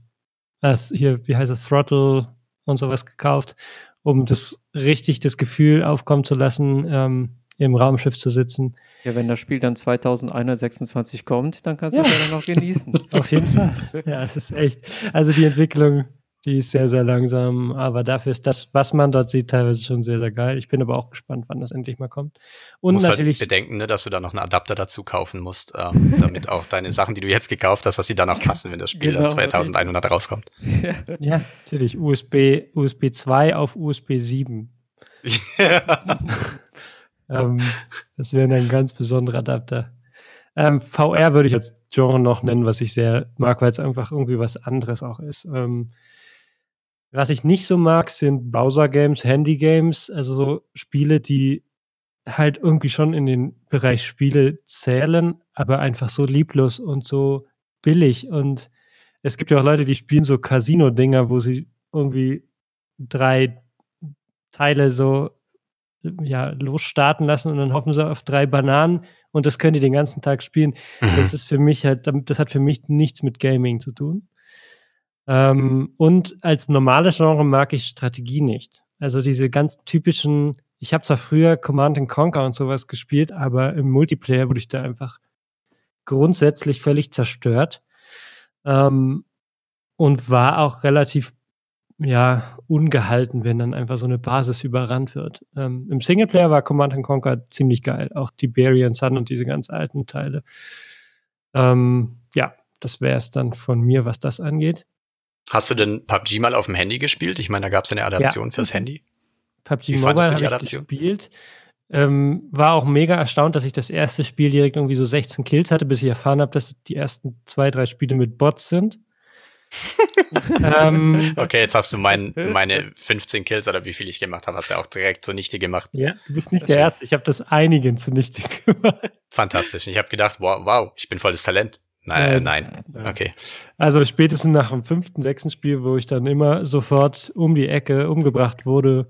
äh, hier, wie heißt das, Throttle und sowas gekauft, um das richtig das Gefühl aufkommen zu lassen, ähm, im Raumschiff zu sitzen. Ja, wenn das Spiel dann 2126 kommt, dann kannst du es ja dann noch genießen. Auf jeden Fall. Ja, es ist echt. Also die Entwicklung die ist sehr, sehr langsam, aber dafür ist das, was man dort sieht, teilweise schon sehr, sehr geil. Ich bin aber auch gespannt, wann das endlich mal kommt. Und musst halt natürlich. Halt bedenken, ne, dass du da noch einen Adapter dazu kaufen musst, ähm, damit auch deine Sachen, die du jetzt gekauft hast, dass sie dann auch passen, wenn das Spiel genau, dann 2100 rauskommt. Ja. ja, natürlich. USB, USB 2 auf USB 7. Ja. ähm, das wäre ein ganz besonderer Adapter. Ähm, VR würde ich als Genre noch nennen, was ich sehr mag, weil es einfach irgendwie was anderes auch ist. Ähm, was ich nicht so mag, sind Bowser-Games, Handy-Games, also so Spiele, die halt irgendwie schon in den Bereich Spiele zählen, aber einfach so lieblos und so billig. Und es gibt ja auch Leute, die spielen so Casino-Dinger, wo sie irgendwie drei Teile so ja, losstarten lassen und dann hoffen sie auf drei Bananen und das können die den ganzen Tag spielen. Mhm. Das ist für mich halt, das hat für mich nichts mit Gaming zu tun. Ähm, und als normales Genre mag ich Strategie nicht. Also diese ganz typischen, ich habe zwar früher Command Conquer und sowas gespielt, aber im Multiplayer wurde ich da einfach grundsätzlich völlig zerstört. Ähm, und war auch relativ ja, ungehalten, wenn dann einfach so eine Basis überrannt wird. Ähm, Im Singleplayer war Command Conquer ziemlich geil, auch Tiberian Sun und diese ganz alten Teile. Ähm, ja, das wäre es dann von mir, was das angeht. Hast du denn PUBG mal auf dem Handy gespielt? Ich meine, da gab es eine Adaption ja. fürs Handy. PUBG Wie Mobile habe ich gespielt. Ähm, war auch mega erstaunt, dass ich das erste Spiel direkt irgendwie so 16 Kills hatte, bis ich erfahren habe, dass die ersten zwei, drei Spiele mit Bots sind. ähm, okay, jetzt hast du mein, meine 15 Kills oder wie viel ich gemacht habe, hast du ja auch direkt zunichte gemacht. Ja, du bist nicht das der Erste. Ich habe das einigen zunichte gemacht. Fantastisch. Ich habe gedacht, wow, wow, ich bin volles Talent. Nein, nein. nein. Okay. Also spätestens nach dem fünften, sechsten Spiel, wo ich dann immer sofort um die Ecke umgebracht wurde,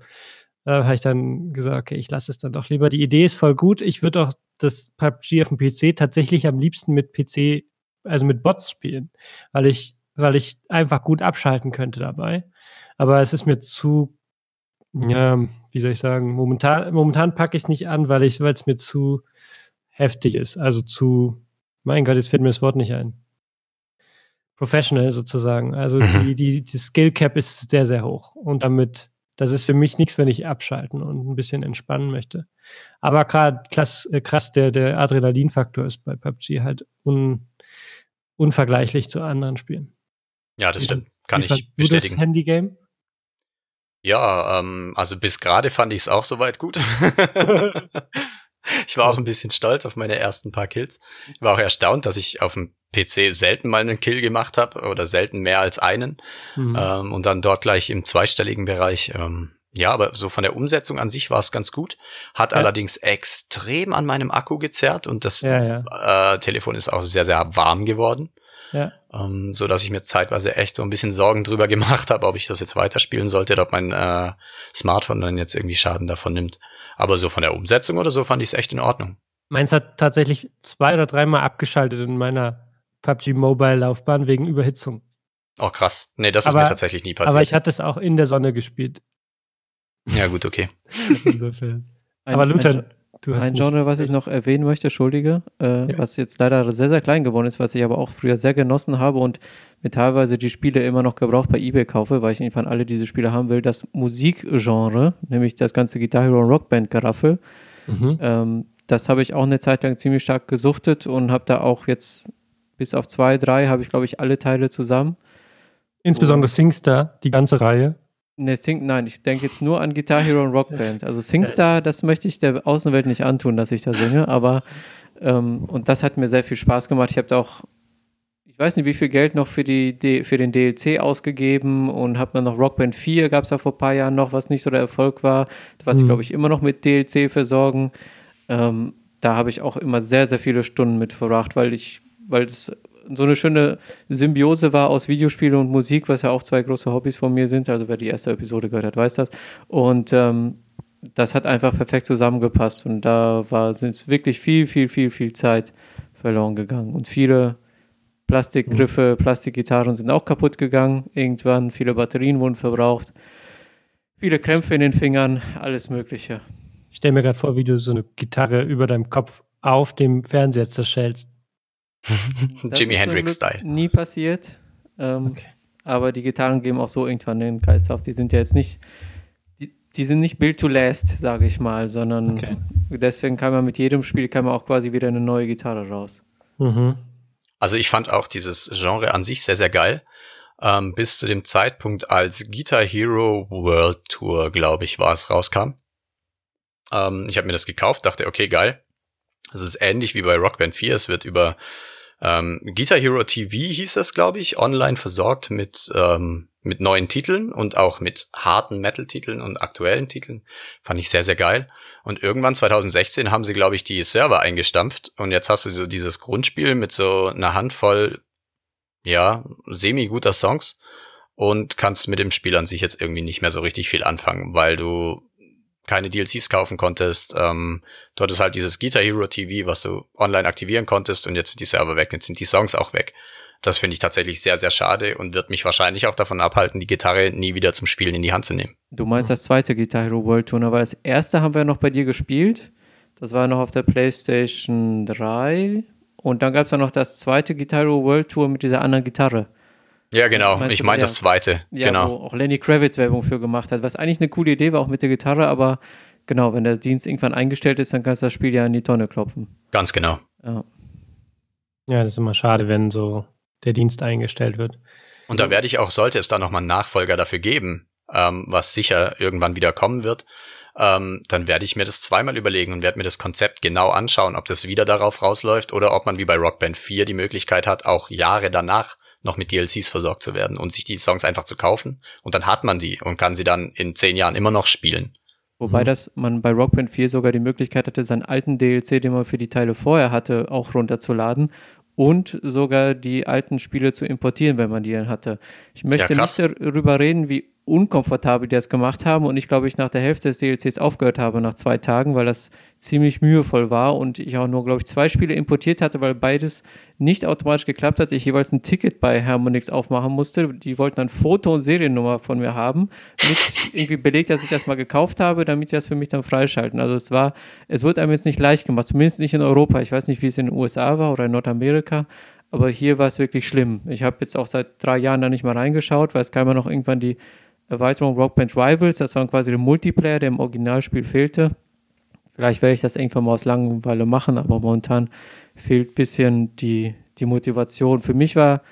Da habe ich dann gesagt, okay, ich lasse es dann doch lieber. Die Idee ist voll gut. Ich würde auch das PUBG auf dem PC tatsächlich am liebsten mit PC, also mit Bots spielen, weil ich, weil ich einfach gut abschalten könnte dabei. Aber es ist mir zu, ja, wie soll ich sagen, momentan, momentan packe ich es nicht an, weil ich, weil es mir zu heftig ist. Also zu, mein Gott, jetzt fällt mir das Wort nicht ein. Professional sozusagen. Also Mhm. die, die, die Skill Cap ist sehr, sehr hoch. Und damit, das ist für mich nichts, wenn ich abschalten und ein bisschen entspannen möchte. Aber gerade krass, äh, krass der, der Adrenalinfaktor ist bei PUBG halt un, unvergleichlich zu anderen Spielen. Ja, das stimmt. Kann ich du bestätigen. Das Handygame? Ja, ähm, also bis gerade fand ich es auch soweit gut. ich war auch ein bisschen stolz auf meine ersten paar Kills. Ich war auch erstaunt, dass ich auf dem PC selten mal einen Kill gemacht habe oder selten mehr als einen Mhm. ähm, und dann dort gleich im zweistelligen Bereich. Ähm, ja, aber so von der Umsetzung an sich war es ganz gut. Hat Ja. allerdings extrem an meinem Akku gezerrt und das ja, ja, äh, Telefon ist auch sehr, sehr warm geworden. ja. Ähm, so dass ich mir zeitweise echt so ein bisschen Sorgen drüber gemacht habe, ob ich das jetzt weiterspielen sollte oder ob mein äh, Smartphone dann jetzt irgendwie Schaden davon nimmt. Aber so von der Umsetzung oder so fand ich es echt in Ordnung. Meins hat tatsächlich zwei oder dreimal abgeschaltet in meiner PUBG Mobile Laufbahn wegen Überhitzung. Oh krass. Nee, das Aber- ist mir tatsächlich nie passiert. Aber ich hatte es auch in der Sonne gespielt. ja gut, okay. Insofern. Ein, Aber Luther, ein Genre, was ich noch erwähnen möchte, Entschuldige, äh, Ja. was jetzt leider sehr, sehr klein geworden ist, was ich aber auch früher sehr genossen habe und mir teilweise die Spiele immer noch gebraucht bei Ebay kaufe, weil ich irgendwann alle diese Spiele haben will, das Musikgenre, nämlich das ganze Guitar Hero und Rockband Geraffel. Mhm. Ähm, das habe ich auch eine Zeit lang ziemlich stark gesuchtet und habe da auch jetzt bis auf zwei, drei habe ich, glaube ich, alle Teile zusammen. Insbesondere Singstar, die ganze Reihe. Ne, Sing, nein, ich denke jetzt nur an Guitar Hero und Rockband. Also Singstar, das möchte ich der Außenwelt nicht antun, dass ich da singe, aber ähm, und das hat mir sehr viel Spaß gemacht. Ich habe da auch, ich weiß nicht, wie viel Geld noch für, die, für den DLC ausgegeben und habe dann noch Rockband 4, gab es da vor ein paar Jahren noch, was nicht so der Erfolg war, was Mhm. glaube ich, immer noch mit DLC versorgen. Ähm, da habe ich auch immer sehr, sehr viele Stunden mit verbracht, weil ich, weil es so eine schöne Symbiose war aus Videospiele und Musik, was ja auch zwei große Hobbys von mir sind. Also wer die erste Episode gehört hat, weiß das. Und ähm, das hat einfach perfekt zusammengepasst. Und da war sind wirklich viel, viel, viel, viel Zeit verloren gegangen. Und viele Plastikgriffe, Plastikgitarren sind auch kaputt gegangen. Irgendwann viele Batterien wurden verbraucht. Viele Krämpfe in den Fingern, alles Mögliche. Ich stelle mir gerade vor, wie du so eine Gitarre über deinem Kopf auf dem Fernseher zerschellst. Jimi Hendrix-Style. Nie passiert. Ähm, Okay. Aber die Gitarren geben auch so irgendwann den Geist auf. Die sind ja jetzt nicht, die, die sind nicht built to last, sage ich mal, sondern Okay. deswegen kann man mit jedem Spiel kann man auch quasi wieder eine neue Gitarre raus. Mhm. Also ich fand auch dieses Genre an sich sehr, sehr geil. Ähm, bis zu dem Zeitpunkt, als Guitar Hero World Tour, glaube ich, war es, rauskam. Ähm, ich habe mir das gekauft, dachte, okay, geil. Das ist ähnlich wie bei Rock Band 4. Es wird über ähm, Guitar Hero TV hieß das, glaube ich, online versorgt mit, ähm, mit neuen Titeln und auch mit harten Metal-Titeln und aktuellen Titeln. Fand ich sehr, sehr geil. Und irgendwann 2016 haben sie, glaube ich, die Server eingestampft und jetzt hast du so dieses Grundspiel mit so einer Handvoll, ja, semi-guter Songs und kannst mit dem Spiel an sich jetzt irgendwie nicht mehr so richtig viel anfangen, weil du keine DLCs kaufen konntest. Ähm, du hattest halt dieses Guitar Hero TV, was du online aktivieren konntest und jetzt sind die Server weg, jetzt sind die Songs auch weg. Das finde ich tatsächlich sehr, sehr schade und wird mich wahrscheinlich auch davon abhalten, die Gitarre nie wieder zum Spielen in die Hand zu nehmen. Du meinst das zweite Guitar Hero World Tour, weil das erste haben wir noch bei dir gespielt. Das war noch auf der PlayStation 3. Und dann gab es dann noch das zweite Guitar Hero World Tour mit dieser anderen Gitarre. Ja, genau. Meinst Ich meine das zweite. Ja, genau. wo auch Lenny Kravitz Werbung für gemacht hat, was eigentlich eine coole Idee war, auch mit der Gitarre, aber genau, wenn der Dienst irgendwann eingestellt ist, dann kannst du das Spiel ja in die Tonne klopfen. Ganz genau. Ja. Ja, das ist immer schade, wenn so der Dienst eingestellt wird. Und da werde ich auch, sollte es da nochmal einen Nachfolger dafür geben, ähm, was sicher irgendwann wieder kommen wird, ähm, dann werde ich mir das zweimal überlegen und werde mir das Konzept genau anschauen, ob das wieder darauf rausläuft oder ob man wie bei Rock Band 4 die Möglichkeit hat, auch Jahre danach noch mit DLCs versorgt zu werden und sich die Songs einfach zu kaufen. Und dann hat man die und kann sie dann in zehn Jahren immer noch spielen. Wobei Mhm. das man bei Rock Band 4 sogar die Möglichkeit hatte, seinen alten DLC, den man für die Teile vorher hatte, auch runterzuladen und sogar die alten Spiele zu importieren, wenn man die dann hatte. Ich möchte krass. nicht darüber reden, wie unkomfortabel die das gemacht haben und ich glaube, ich nach der Hälfte des DLCs aufgehört habe nach zwei Tagen, weil das ziemlich mühevoll war und ich auch nur, glaube ich, zwei Spiele importiert hatte, weil beides nicht automatisch geklappt hat. Ich jeweils ein Ticket bei Harmonix aufmachen musste. Die wollten dann Foto und Seriennummer von mir haben, mit irgendwie belegt, dass ich das mal gekauft habe, damit die das für mich dann freischalten. Also es war, es wird einem jetzt nicht leicht gemacht, zumindest nicht in Europa. Ich weiß nicht, wie es in den USA war oder in Nordamerika, aber hier war es wirklich schlimm. Ich habe jetzt auch seit drei Jahren da nicht mal reingeschaut, weil es ja noch irgendwann die Erweiterung Rockband Rivals. Das war quasi der Multiplayer, der im Originalspiel fehlte. Vielleicht werde ich das irgendwann mal aus Langeweile machen, aber momentan fehlt ein bisschen die, die Motivation. Für mich war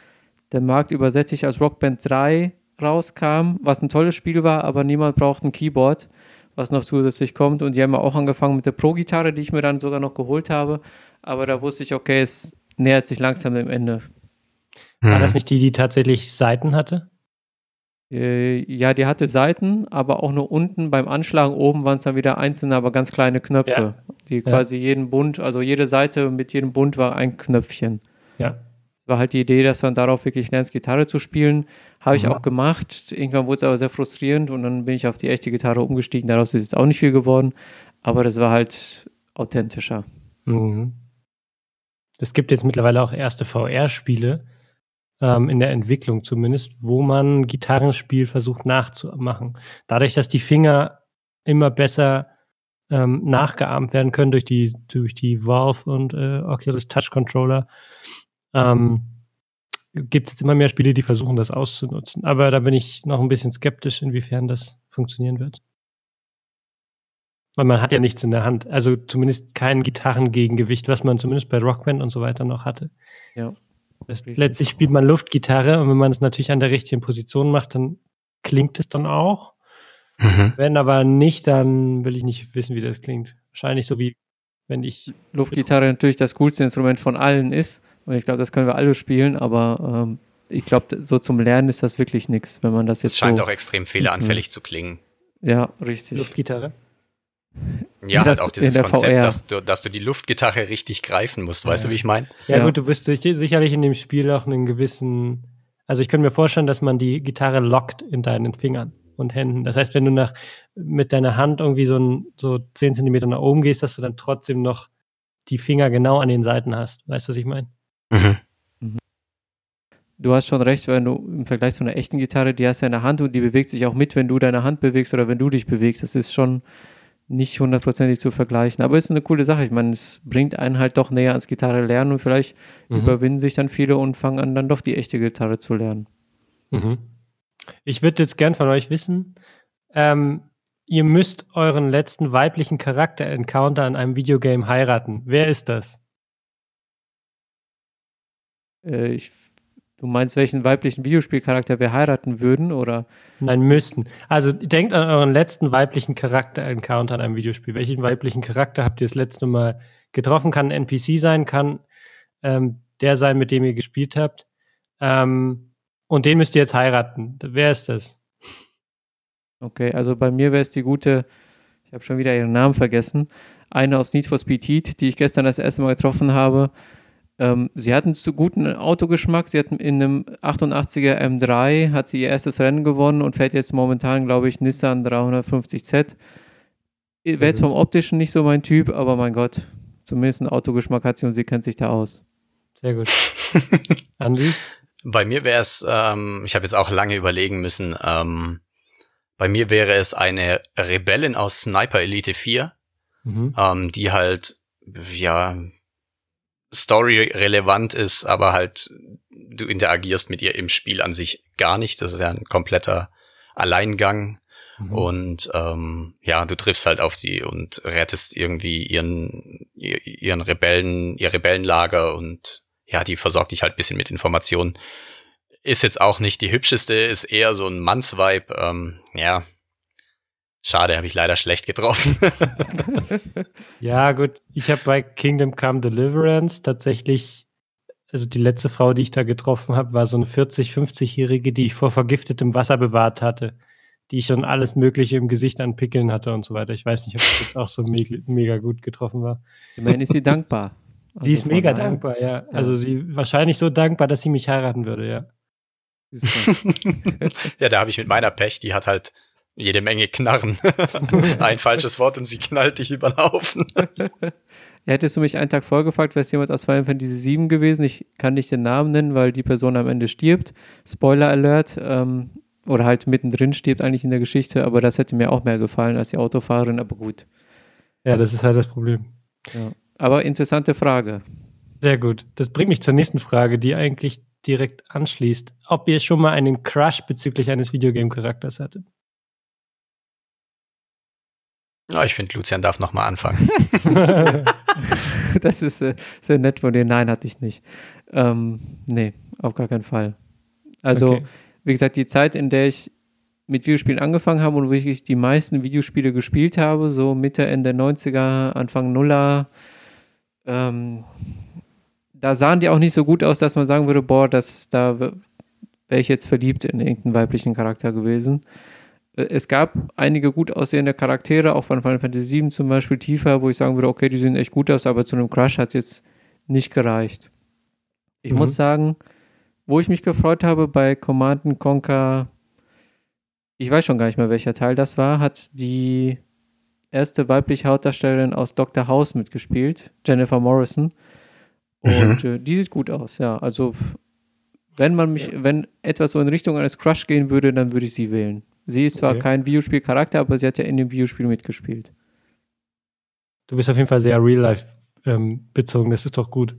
der Markt übersetzt, ich als Rockband 3 rauskam, was ein tolles Spiel war, aber niemand braucht ein Keyboard, was noch zusätzlich kommt. Und die haben ja auch angefangen mit der Pro-Gitarre, die ich mir dann sogar noch geholt habe. Aber da wusste ich, okay, es nähert sich langsam dem Ende. War das nicht die, die tatsächlich Seiten hatte? Äh, ja, die hatte Seiten, aber auch nur unten beim Anschlagen oben waren es dann wieder einzelne, aber ganz kleine Knöpfe, Ja. die quasi jeden Bund, also jede Seite mit jedem Bund war ein Knöpfchen. Ja. Es war halt die Idee, dass dann darauf wirklich lernst, Gitarre zu spielen. Habe ich Mhm. auch gemacht. Irgendwann wurde es aber sehr frustrierend und dann bin ich auf die echte Gitarre umgestiegen. Daraus ist jetzt auch nicht viel geworden, aber das war halt authentischer. Mhm. Es gibt jetzt mittlerweile auch erste VR-Spiele, ähm, in der Entwicklung zumindest, wo man Gitarrenspiel versucht nachzumachen. Dadurch, dass die Finger immer besser ähm, nachgeahmt werden können durch die, durch die Valve und äh, Oculus Touch Controller, ähm, gibt es immer mehr Spiele, die versuchen, das auszunutzen. Aber da bin ich noch ein bisschen skeptisch, inwiefern das funktionieren wird. Weil man hat ja nichts in der Hand. Also zumindest kein Gitarrengegengewicht, was man zumindest bei Rockband und so weiter noch hatte. Ja. Das, letztlich spielt man Luftgitarre und wenn man es natürlich an der richtigen Position macht, dann klingt es dann auch. Mhm. Wenn aber nicht, dann will ich nicht wissen, wie das klingt. Wahrscheinlich so wie wenn ich. Luftgitarre natürlich das coolste Instrument von allen ist. Und ich glaube, das können wir alle spielen, aber ähm, ich glaube, so zum Lernen ist das wirklich nichts, wenn man das jetzt Es scheint so. auch extrem fehleranfällig zu klingen. Ja, richtig. Luftgitarre. Ja, Das halt auch dieses Konzept, dass du, dass du die Luftgitarre richtig greifen musst, weißt du, wie ich meine? Ja, Ja. gut, du wirst sich- sicherlich in dem Spiel auch einen gewissen. Also ich könnte mir vorstellen, dass man die Gitarre lockt in deinen Fingern und Händen. Das heißt, wenn du nach, mit deiner Hand irgendwie so, ein, so 10 Zentimeter nach oben gehst, dass du dann trotzdem noch die Finger genau an den Seiten hast. Weißt du, was ich meine? Mhm. Du hast schon recht, wenn du im Vergleich zu einer echten Gitarre, die hast du in der Hand und die bewegt sich auch mit, wenn du deine Hand bewegst oder wenn du dich bewegst. Das ist schon nicht hundertprozentig zu vergleichen. Aber es ist eine coole Sache. Ich meine, es bringt einen halt doch näher ans Gitarre lernen und vielleicht Mhm. überwinden sich dann viele und fangen an, dann doch die echte Gitarre zu lernen. Mhm. Ich würde jetzt gern von euch wissen, ähm, ihr müsst euren letzten weiblichen Charakter-Encounter in einem Videogame heiraten. Wer ist das? Äh, ich, du meinst, welchen weiblichen Videospielcharakter wir heiraten würden? Oder Nein, müssten. Also denkt an euren letzten weiblichen Charakter-Encounter in einem Videospiel. Welchen weiblichen Charakter habt ihr das letzte Mal getroffen? Kann ein NPC sein, kann ähm, der sein, mit dem ihr gespielt habt. Ähm, und den müsst ihr jetzt heiraten. Wer ist das? Okay, also bei mir wäre es die gute, ich habe schon wieder ihren Namen vergessen, eine aus Need for Speed Heat, die ich gestern das erste Mal getroffen habe. Ähm, sie hat einen zu guten Autogeschmack. Sie hat in einem 88er M3 hat sie ihr erstes Rennen gewonnen und fährt jetzt momentan, glaube ich, Nissan 350Z. Wäre jetzt vom optischen nicht so mein Typ, aber mein Gott, zumindest einen Autogeschmack hat sie und sie kennt sich da aus. Sehr gut. Andi? Bei mir wäre es, ähm, ich habe jetzt auch lange überlegen müssen, ähm, bei mir wäre es eine Rebellin aus Sniper Elite 4, Mhm. ähm, die halt, ja, story-relevant ist, aber halt du interagierst mit ihr im Spiel an sich gar nicht. Das ist ja ein kompletter Alleingang. Mhm. Und ähm, ja, du triffst halt auf sie und rettest irgendwie ihren, ihr- ihren Rebellen, ihr Rebellenlager und ja, die versorgt dich halt ein bisschen mit Informationen. Ist jetzt auch nicht die hübscheste, ist eher so ein Mannsvibe. Ähm, ja, schade, habe ich leider schlecht getroffen. Ja, gut. Ich habe bei Kingdom Come Deliverance tatsächlich, also die letzte Frau, die ich da getroffen habe, war so eine 40-, 50-Jährige, die ich vor vergiftetem Wasser bewahrt hatte, die ich schon alles Mögliche im Gesicht an Pickeln hatte und so weiter. Ich weiß nicht, ob das jetzt auch so me mega gut getroffen war. Immerhin ist sie dankbar. Die ist Also mega daher- dankbar, ja. Also sie wahrscheinlich so dankbar, dass sie mich heiraten würde, ja. ja, da habe ich mit meiner Pech, die hat halt jede Menge Knarren. Ein falsches Wort und sie knallt dich über den Haufen. Hättest du mich einen Tag vorgefragt, wäre es jemand aus Final Fantasy VII gewesen. Ich kann nicht den Namen nennen, weil die Person am Ende stirbt. Spoiler Alert. Ähm, oder halt mittendrin stirbt eigentlich in der Geschichte, aber das hätte mir auch mehr gefallen als die Autofahrerin, aber gut. Ja, das ist halt das Problem. Ja. Aber interessante Frage. Sehr gut. Das bringt mich zur nächsten Frage, die eigentlich direkt anschließt. Ob ihr schon mal einen Crush bezüglich eines Videogame-Charakters hattet? Ja, ich finde, Lucian darf nochmal anfangen. das ist äh, sehr nett von dir. Nein, hatte ich nicht. Ähm, nee, auf gar keinen Fall. Also, okay. wie gesagt, die Zeit, in der ich mit Videospielen angefangen habe und wirklich die meisten Videospiele gespielt habe, so Mitte, Ende 90er, Anfang Nuller, ähm, da sahen die auch nicht so gut aus, dass man sagen würde, boah, das, da wäre ich jetzt verliebt in irgendeinen weiblichen Charakter gewesen. Äh, es gab einige gut aussehende Charaktere, auch von Final Fantasy VII zum Beispiel tiefer, wo ich sagen würde, okay, die sehen echt gut aus, aber zu einem Crush hat es jetzt nicht gereicht. Ich mhm. muss sagen, wo ich mich gefreut habe bei Command Conquer, ich weiß schon gar nicht mehr, welcher Teil das war, hat die erste weibliche Hauptdarstellerin aus Dr. House mitgespielt, Jennifer Morrison. Und mhm. äh, die sieht gut aus, ja. Also wenn man mich, wenn etwas so in Richtung eines Crush gehen würde, dann würde ich sie wählen. Sie ist zwar okay. kein Videospielcharakter, aber sie hat ja in dem Videospiel mitgespielt. Du bist auf jeden Fall sehr real-life ähm, bezogen, das ist doch gut.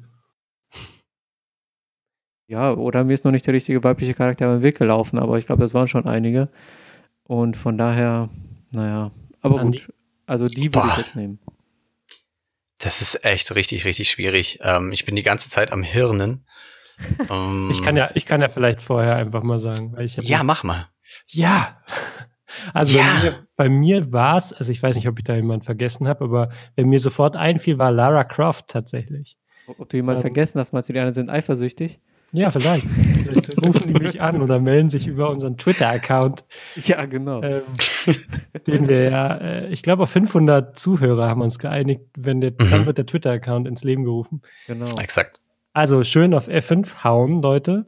Ja, oder mir ist noch nicht der richtige weibliche Charakter im Weg gelaufen, aber ich glaube, das waren schon einige. Und von daher, naja, aber Andi. gut. Also die würde ich jetzt nehmen. Das ist echt richtig, richtig schwierig. Ähm, ich bin die ganze Zeit am Hirnen. um, ich kann ja, ich kann ja vielleicht vorher einfach mal sagen, weil ich Ja, mach mal. Ja. Also ja. bei mir, mir war es, also ich weiß nicht, ob ich da jemanden vergessen habe, aber wer mir sofort einfiel, war Lara Croft tatsächlich. Ob du jemanden ähm, vergessen hast, meinst du, die anderen sind eifersüchtig? Ja, vielleicht. vielleicht rufen die mich an oder melden sich über unseren Twitter-Account. Ja, genau. Ähm, den wir ja, äh, ich glaube, auf 500 Zuhörer haben wir uns geeinigt, wenn der, mhm. dann wird der Twitter-Account ins Leben gerufen. Genau. Exakt. Also schön auf F5 hauen, Leute.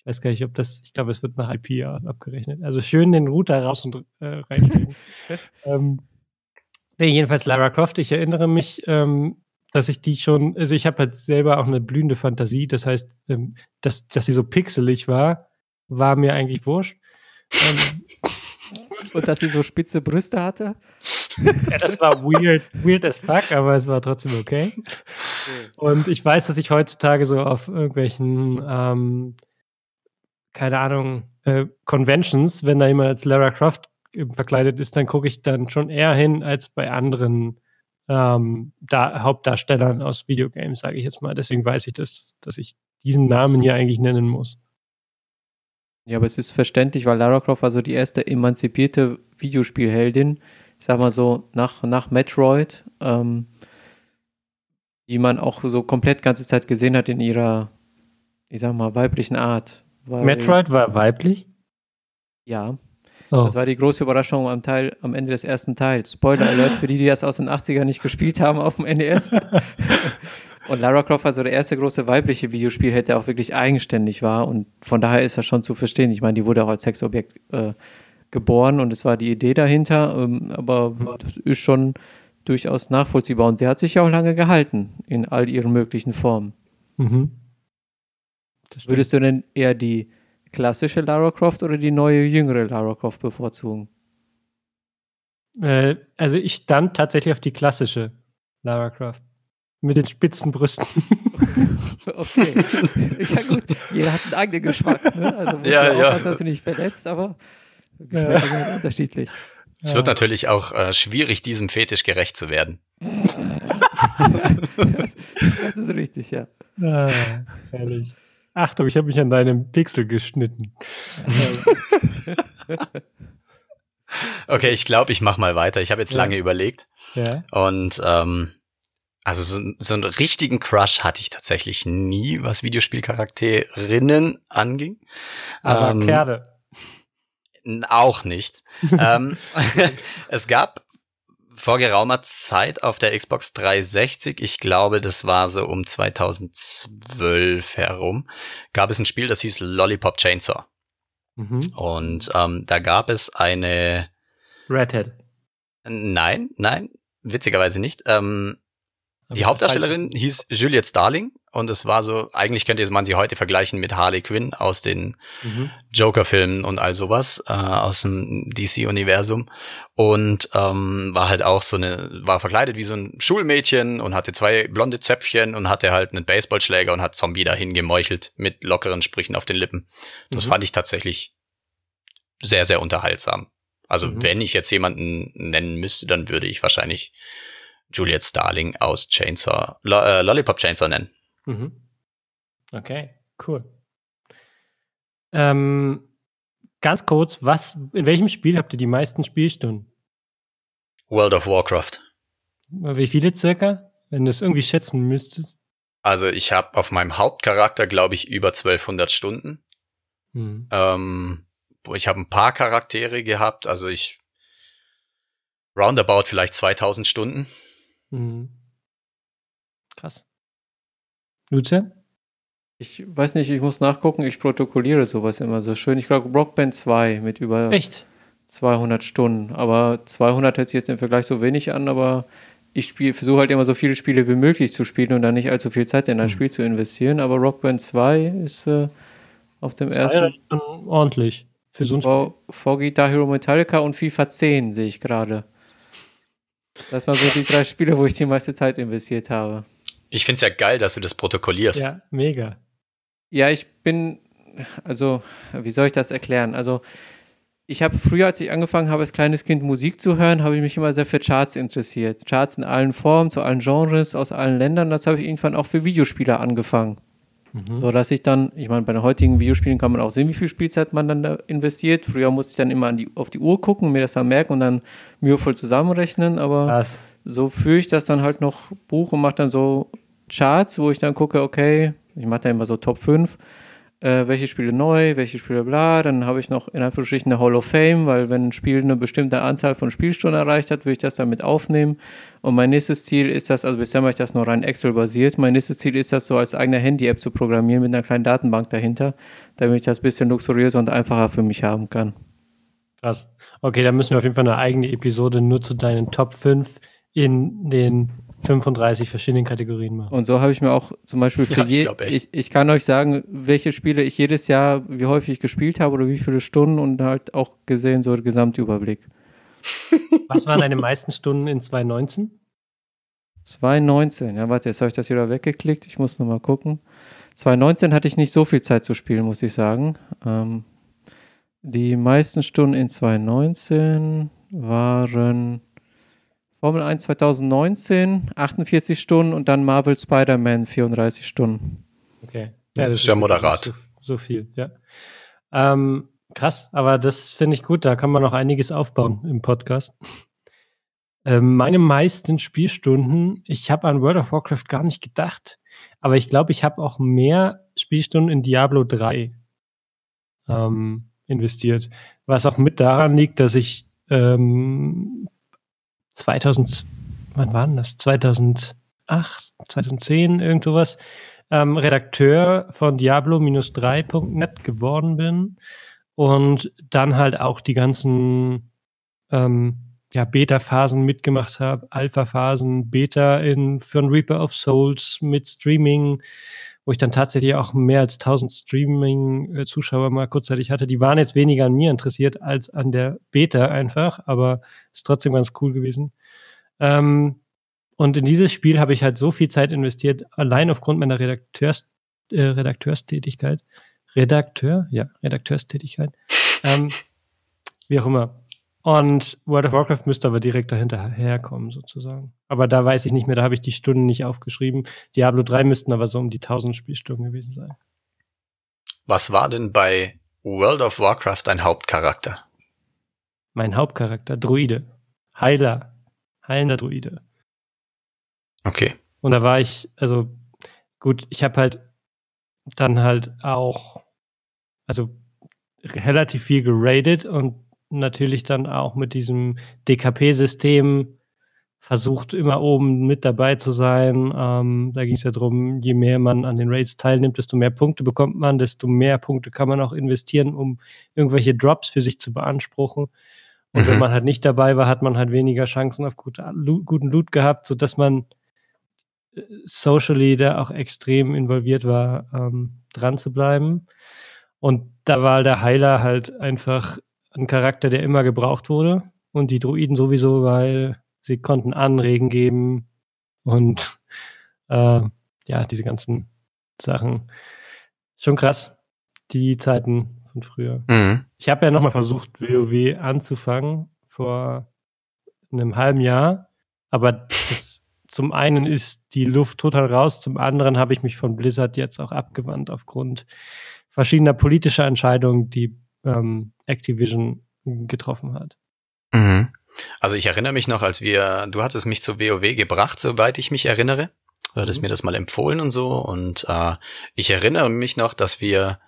Ich weiß gar nicht, ob das, ich glaube, es wird nach IP abgerechnet. Also schön den Router raus und äh, reinschicken. ähm, nee, jedenfalls Lara Croft, ich erinnere mich, ähm, dass ich die schon, also ich habe halt selber auch eine blühende Fantasie, das heißt, ähm, dass, dass sie so pixelig war, war mir eigentlich wurscht. Ähm, und dass sie so spitze Brüste hatte? ja, das war weird, weird as fuck, aber es war trotzdem okay. Und ich weiß, dass ich heutzutage so auf irgendwelchen, ähm, keine Ahnung, äh, Conventions, wenn da jemand als Lara Croft verkleidet ist, dann gucke ich dann schon eher hin als bei anderen ähm, da, Hauptdarstellern aus Videogames, sage ich jetzt mal. Deswegen weiß ich, dass, dass ich diesen Namen hier eigentlich nennen muss. Ja, aber es ist verständlich, weil Lara Croft war so die erste emanzipierte Videospielheldin, ich sag mal so, nach, nach Metroid, ähm, die man auch so komplett ganze Zeit gesehen hat in ihrer, ich sag mal, weiblichen Art. Weil, Metroid war weiblich? Ja. Oh. Das war die große Überraschung am Teil, am Ende des ersten Teils. Spoiler Alert für die, die das aus den 80ern nicht gespielt haben auf dem NES. und Lara Croft war so der erste große weibliche Videospielheld, der auch wirklich eigenständig war. Und von daher ist das schon zu verstehen. Ich meine, die wurde auch als Sexobjekt äh, geboren und es war die Idee dahinter. Ähm, aber mhm. das ist schon durchaus nachvollziehbar. Und sie hat sich ja auch lange gehalten in all ihren möglichen Formen. Mhm. Würdest du denn eher die klassische Lara Croft oder die neue, jüngere Lara Croft bevorzugen? Äh, also ich stand tatsächlich auf die klassische Lara Croft. Mit den spitzen Brüsten. okay. ja gut, jeder hat einen eigenen Geschmack. Ne? Also muss ja, ja. aufpassen, dass du nicht verletzt, aber Geschmäcker ja. sind unterschiedlich. Es ja. wird natürlich auch äh, schwierig, diesem Fetisch gerecht zu werden. das, das, ist richtig, ja. Ah, herrlich. Achtung, ich habe mich an deinem Pixel geschnitten. okay, ich glaube, ich mache mal weiter. Ich habe jetzt ja. lange überlegt. Ja. Und ähm, also so, so einen richtigen Crush hatte ich tatsächlich nie, was Videospielcharakterinnen anging. Aber ähm, Kerle. Auch nicht. ähm, es gab vor geraumer Zeit auf der Xbox 360, ich glaube, das war so um 2012 herum, gab es ein Spiel, das hieß Lollipop Chainsaw. Mhm. Und ähm, da gab es eine Redhead. Nein, nein, witzigerweise nicht. Ähm, die Hauptdarstellerin hieß Juliette Starling und es war so, eigentlich könnte man sie heute vergleichen mit Harley Quinn aus den mhm. Joker-Filmen und all sowas, äh, aus dem DC-Universum. Und ähm, war halt auch so eine, war verkleidet wie so ein Schulmädchen und hatte zwei blonde Zöpfchen und hatte halt einen Baseballschläger und hat Zombie dahin gemeuchelt mit lockeren Sprüchen auf den Lippen. Das mhm. fand ich tatsächlich sehr, sehr unterhaltsam. Also mhm. wenn ich jetzt jemanden nennen müsste, dann würde ich wahrscheinlich Juliet Starling aus Chainsaw, Lo äh, Lollipop Chainsaw nennen. Mhm. Okay, cool. Ähm, ganz kurz, was, in welchem Spiel habt ihr die meisten Spielstunden? World of Warcraft. Wie viele circa? Wenn du es irgendwie schätzen müsstest. Also ich habe auf meinem Hauptcharakter, glaube ich, über 1200 Stunden. Mhm. Ähm, ich habe ein paar Charaktere gehabt, also ich roundabout vielleicht 2000 Stunden. Mhm. Krass. Lucia? Ich weiß nicht, ich muss nachgucken, ich protokolliere sowas immer so schön. Ich glaube, Rockband 2 mit über Echt? 200 Stunden. Aber 200 hört sich jetzt im Vergleich so wenig an, aber ich versuche halt immer so viele Spiele wie möglich zu spielen und dann nicht allzu viel Zeit in ein mhm. Spiel zu investieren. Aber Rockband 2 ist äh, auf dem ersten. Ordentlich. Für so ein Spiel. Guitar Hero Metallica und FIFA 10 sehe ich gerade. Das waren so die drei Spiele, wo ich die meiste Zeit investiert habe. Ich finde es ja geil, dass du das protokollierst. Ja, mega. Ja, ich bin, also, wie soll ich das erklären? Also, ich habe früher, als ich angefangen habe, als kleines Kind Musik zu hören, habe ich mich immer sehr für Charts interessiert. Charts in allen Formen, zu allen Genres, aus allen Ländern. Das habe ich irgendwann auch für Videospieler angefangen. Mhm. So dass ich dann, ich meine, bei den heutigen Videospielen kann man auch sehen, wie viel Spielzeit man dann da investiert. Früher musste ich dann immer die, auf die Uhr gucken, mir das dann merken und dann mühevoll zusammenrechnen, aber Krass. So führe ich das dann halt noch Buch und mache dann so Charts, wo ich dann gucke, okay, ich mache da immer so Top 5 äh, welche Spiele neu, welche Spiele bla. Dann habe ich noch in Anführungsstrichen eine Hall of Fame, weil wenn ein Spiel eine bestimmte Anzahl von Spielstunden erreicht hat, würde ich das damit aufnehmen. Und mein nächstes Ziel ist das, also bisher mache ich das nur rein Excel-basiert, mein nächstes Ziel ist das so als eigene Handy-App zu programmieren mit einer kleinen Datenbank dahinter, damit ich das ein bisschen luxuriöser und einfacher für mich haben kann. Krass. Okay, dann müssen wir auf jeden Fall eine eigene Episode nur zu deinen Top 5 in den 35 verschiedenen Kategorien machen. Und so habe ich mir auch zum Beispiel für ja, je, ich, ich, ich, kann euch sagen, welche Spiele ich jedes Jahr, wie häufig ich gespielt habe oder wie viele Stunden und halt auch gesehen, so der Gesamtüberblick. Was waren deine meisten Stunden in 2019? 2019, ja warte, jetzt habe ich das wieder weggeklickt, ich muss nochmal gucken. 2019 hatte ich nicht so viel Zeit zu spielen, muss ich sagen. Ähm, die meisten Stunden in 2019 waren Formel 1 2019, 48 Stunden und dann Marvel Spider-Man 34 Stunden. Okay. Ja, das ist ja moderat. So, so, viel, ja. Ähm, krass, aber das finde ich gut, da kann man noch einiges aufbauen im Podcast. Ähm, meine meisten Spielstunden, ich habe an World of Warcraft gar nicht gedacht, aber ich glaube, ich habe auch mehr Spielstunden in Diablo 3 ähm, investiert. Was auch mit daran liegt, dass ich ähm, 2000, wann war denn das? 2008, 2010, irgend sowas, ähm, Redakteur von Diablo-3.net geworden bin und dann halt auch die ganzen ähm, ja, Beta-Phasen mitgemacht habe, Alpha-Phasen, Beta in, für ein Reaper of Souls mit Streaming, wo ich dann tatsächlich auch mehr als 1000 Streaming-Zuschauer mal kurzzeitig hatte. Die waren jetzt weniger an mir interessiert als an der Beta einfach, aber ist trotzdem ganz cool gewesen. Ähm, und in dieses Spiel habe ich halt so viel Zeit investiert, allein aufgrund meiner Redakteurs, äh, Redakteurstätigkeit. Redakteur? Ja, Redakteurstätigkeit. ähm, wie auch immer. Und World of Warcraft müsste aber direkt dahinter herkommen, sozusagen. Aber da weiß ich nicht mehr, da habe ich die Stunden nicht aufgeschrieben. Diablo 3 müssten aber so um die 1000 Spielstunden gewesen sein. Was war denn bei World of Warcraft dein Hauptcharakter? Mein Hauptcharakter, Druide. Heiler. Heilender Druide. Okay. Und da war ich, also gut, ich habe halt dann halt auch, also relativ viel geradet und natürlich dann auch mit diesem DKP-System versucht, immer oben mit dabei zu sein. Ähm, da ging es ja darum, je mehr man an den Raids teilnimmt, desto mehr Punkte bekommt man, desto mehr Punkte kann man auch investieren, um irgendwelche Drops für sich zu beanspruchen. Und mhm. wenn man halt nicht dabei war, hat man halt weniger Chancen auf gute, guten Loot gehabt, sodass man äh, socially da auch extrem involviert war, ähm, dran zu bleiben. Und da war der Heiler halt einfach ein Charakter, der immer gebraucht wurde. Und die Druiden sowieso, weil sie konnten Anregen geben und äh, ja, diese ganzen Sachen. Schon krass, die Zeiten von früher. Mhm. Ich habe ja nochmal versucht, WoW anzufangen vor einem halben Jahr, aber das, zum einen ist die Luft total raus, zum anderen habe ich mich von Blizzard jetzt auch abgewandt aufgrund verschiedener politischer Entscheidungen, die ähm, Activision getroffen hat. Mhm. Also ich erinnere mich noch, als wir, du hattest mich zu WoW gebracht, soweit ich mich erinnere. Du hattest mhm. mir das mal empfohlen und so. Und äh, ich erinnere mich noch, dass wir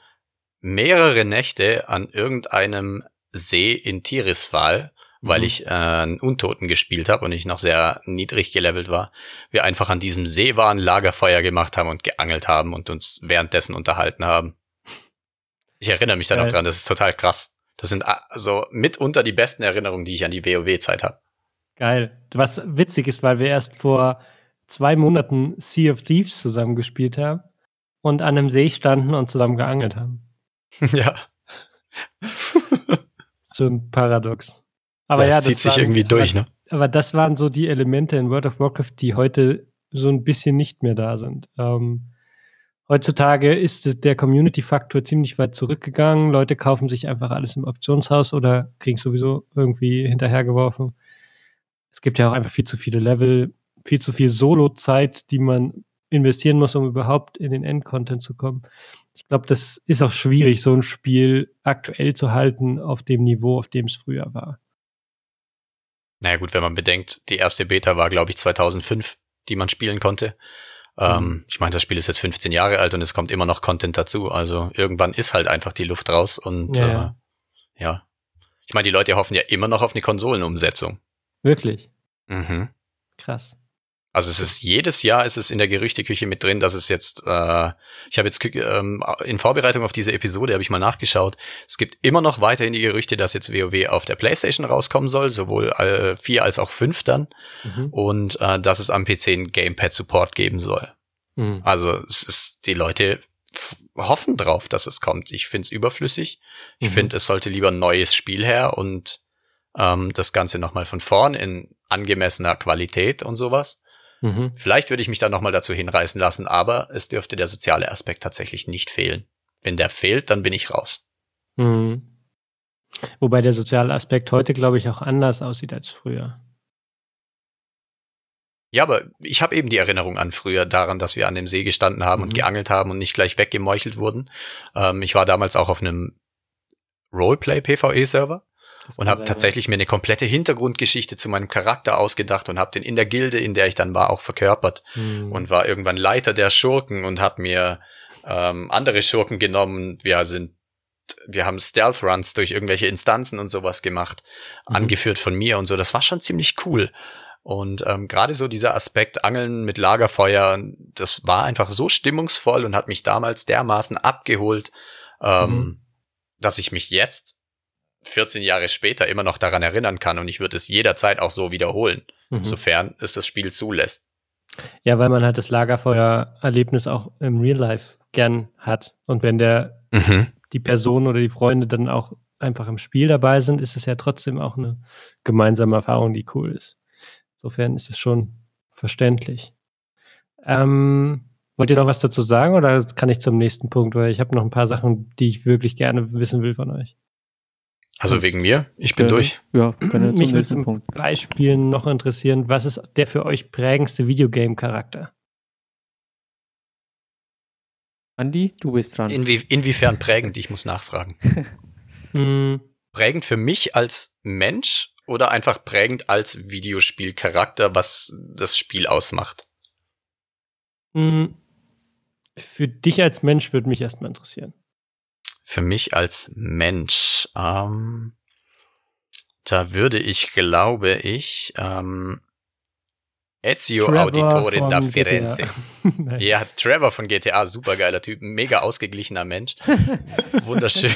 mehrere Nächte an irgendeinem See in Tirisfal, mhm. weil ich äh, einen Untoten gespielt habe und ich noch sehr niedrig gelevelt war, wir einfach an diesem See waren, Lagerfeuer gemacht haben und geangelt haben und uns währenddessen unterhalten haben. Ich erinnere mich da noch dran, das ist total krass. Das sind also mitunter die besten Erinnerungen, die ich an die WoW-Zeit habe. Geil. Was witzig ist, weil wir erst vor zwei Monaten Sea of Thieves zusammen gespielt haben und an einem See standen und zusammen geangelt haben. ja. Schon paradox. Aber das ja, das zieht sich irgendwie durch, aber, ne? Aber das waren so die Elemente in World of Warcraft, die heute so ein bisschen nicht mehr da sind. Ähm, Heutzutage ist der Community-Faktor ziemlich weit zurückgegangen. Leute kaufen sich einfach alles im Auktionshaus oder kriegen sowieso irgendwie hinterhergeworfen. Es gibt ja auch einfach viel zu viele Level, viel zu viel Solo-Zeit, die man investieren muss, um überhaupt in den Endcontent zu kommen. Ich glaube, das ist auch schwierig, so ein Spiel aktuell zu halten auf dem Niveau, auf dem es früher war. Naja gut, wenn man bedenkt, die erste Beta war, glaube ich, 2005, die man spielen konnte. Ähm, mhm. Ich meine, das Spiel ist jetzt 15 Jahre alt und es kommt immer noch Content dazu. Also irgendwann ist halt einfach die Luft raus und ja. Äh, ja. Ich meine, die Leute hoffen ja immer noch auf eine Konsolenumsetzung. Wirklich? Mhm. Krass. Also es ist jedes Jahr ist es in der Gerüchteküche mit drin, dass es jetzt, äh, ich habe jetzt ähm, in Vorbereitung auf diese Episode habe ich mal nachgeschaut. Es gibt immer noch weiterhin die Gerüchte, dass jetzt WoW auf der PlayStation rauskommen soll, sowohl äh, vier als auch fünf dann, mhm. und äh, dass es am PC einen Gamepad Support geben soll. Mhm. Also es ist die Leute hoffen drauf, dass es kommt. Ich finde es überflüssig. Ich mhm. finde, es sollte lieber ein neues Spiel her und ähm, das Ganze nochmal von vorn in angemessener Qualität und sowas. Mhm. Vielleicht würde ich mich da nochmal dazu hinreißen lassen, aber es dürfte der soziale Aspekt tatsächlich nicht fehlen. Wenn der fehlt, dann bin ich raus. Mhm. Wobei der soziale Aspekt heute, glaube ich, auch anders aussieht als früher. Ja, aber ich habe eben die Erinnerung an früher daran, dass wir an dem See gestanden haben mhm. und geangelt haben und nicht gleich weggemeuchelt wurden. Ähm, ich war damals auch auf einem Roleplay-PvE-Server und habe tatsächlich mir eine komplette Hintergrundgeschichte zu meinem Charakter ausgedacht und habe den in der Gilde, in der ich dann war, auch verkörpert mhm. und war irgendwann Leiter der Schurken und habe mir ähm, andere Schurken genommen. Wir sind wir haben Stealth Runs durch irgendwelche Instanzen und sowas gemacht, mhm. angeführt von mir und so. Das war schon ziemlich cool. Und ähm, gerade so dieser Aspekt Angeln mit Lagerfeuer, das war einfach so stimmungsvoll und hat mich damals dermaßen abgeholt, ähm, mhm. dass ich mich jetzt 14 Jahre später immer noch daran erinnern kann und ich würde es jederzeit auch so wiederholen, mhm. sofern es das Spiel zulässt. Ja, weil man halt das Lagerfeuer-Erlebnis auch im Real Life gern hat. Und wenn der mhm. die Person oder die Freunde dann auch einfach im Spiel dabei sind, ist es ja trotzdem auch eine gemeinsame Erfahrung, die cool ist. Insofern ist es schon verständlich. Ähm, wollt ihr noch was dazu sagen oder kann ich zum nächsten Punkt, weil ich habe noch ein paar Sachen, die ich wirklich gerne wissen will von euch. Also wegen mir? Ich bin äh, durch. Ja, können wir zum nächsten Punkt. Beispielen noch interessieren, was ist der für euch prägendste Videogame-Charakter? Andi, du bist dran. Inwie inwiefern prägend? Ich muss nachfragen. Hm. prägend für mich als Mensch oder einfach prägend als Videospielcharakter, was das Spiel ausmacht? Hm. Für dich als Mensch würde mich erstmal interessieren für mich als Mensch, ähm, da würde ich, glaube ich, ähm, Ezio Trevor Auditore da. Firenze. Ja, Trevor von GTA, supergeiler Typ, mega ausgeglichener Mensch. Wunderschön.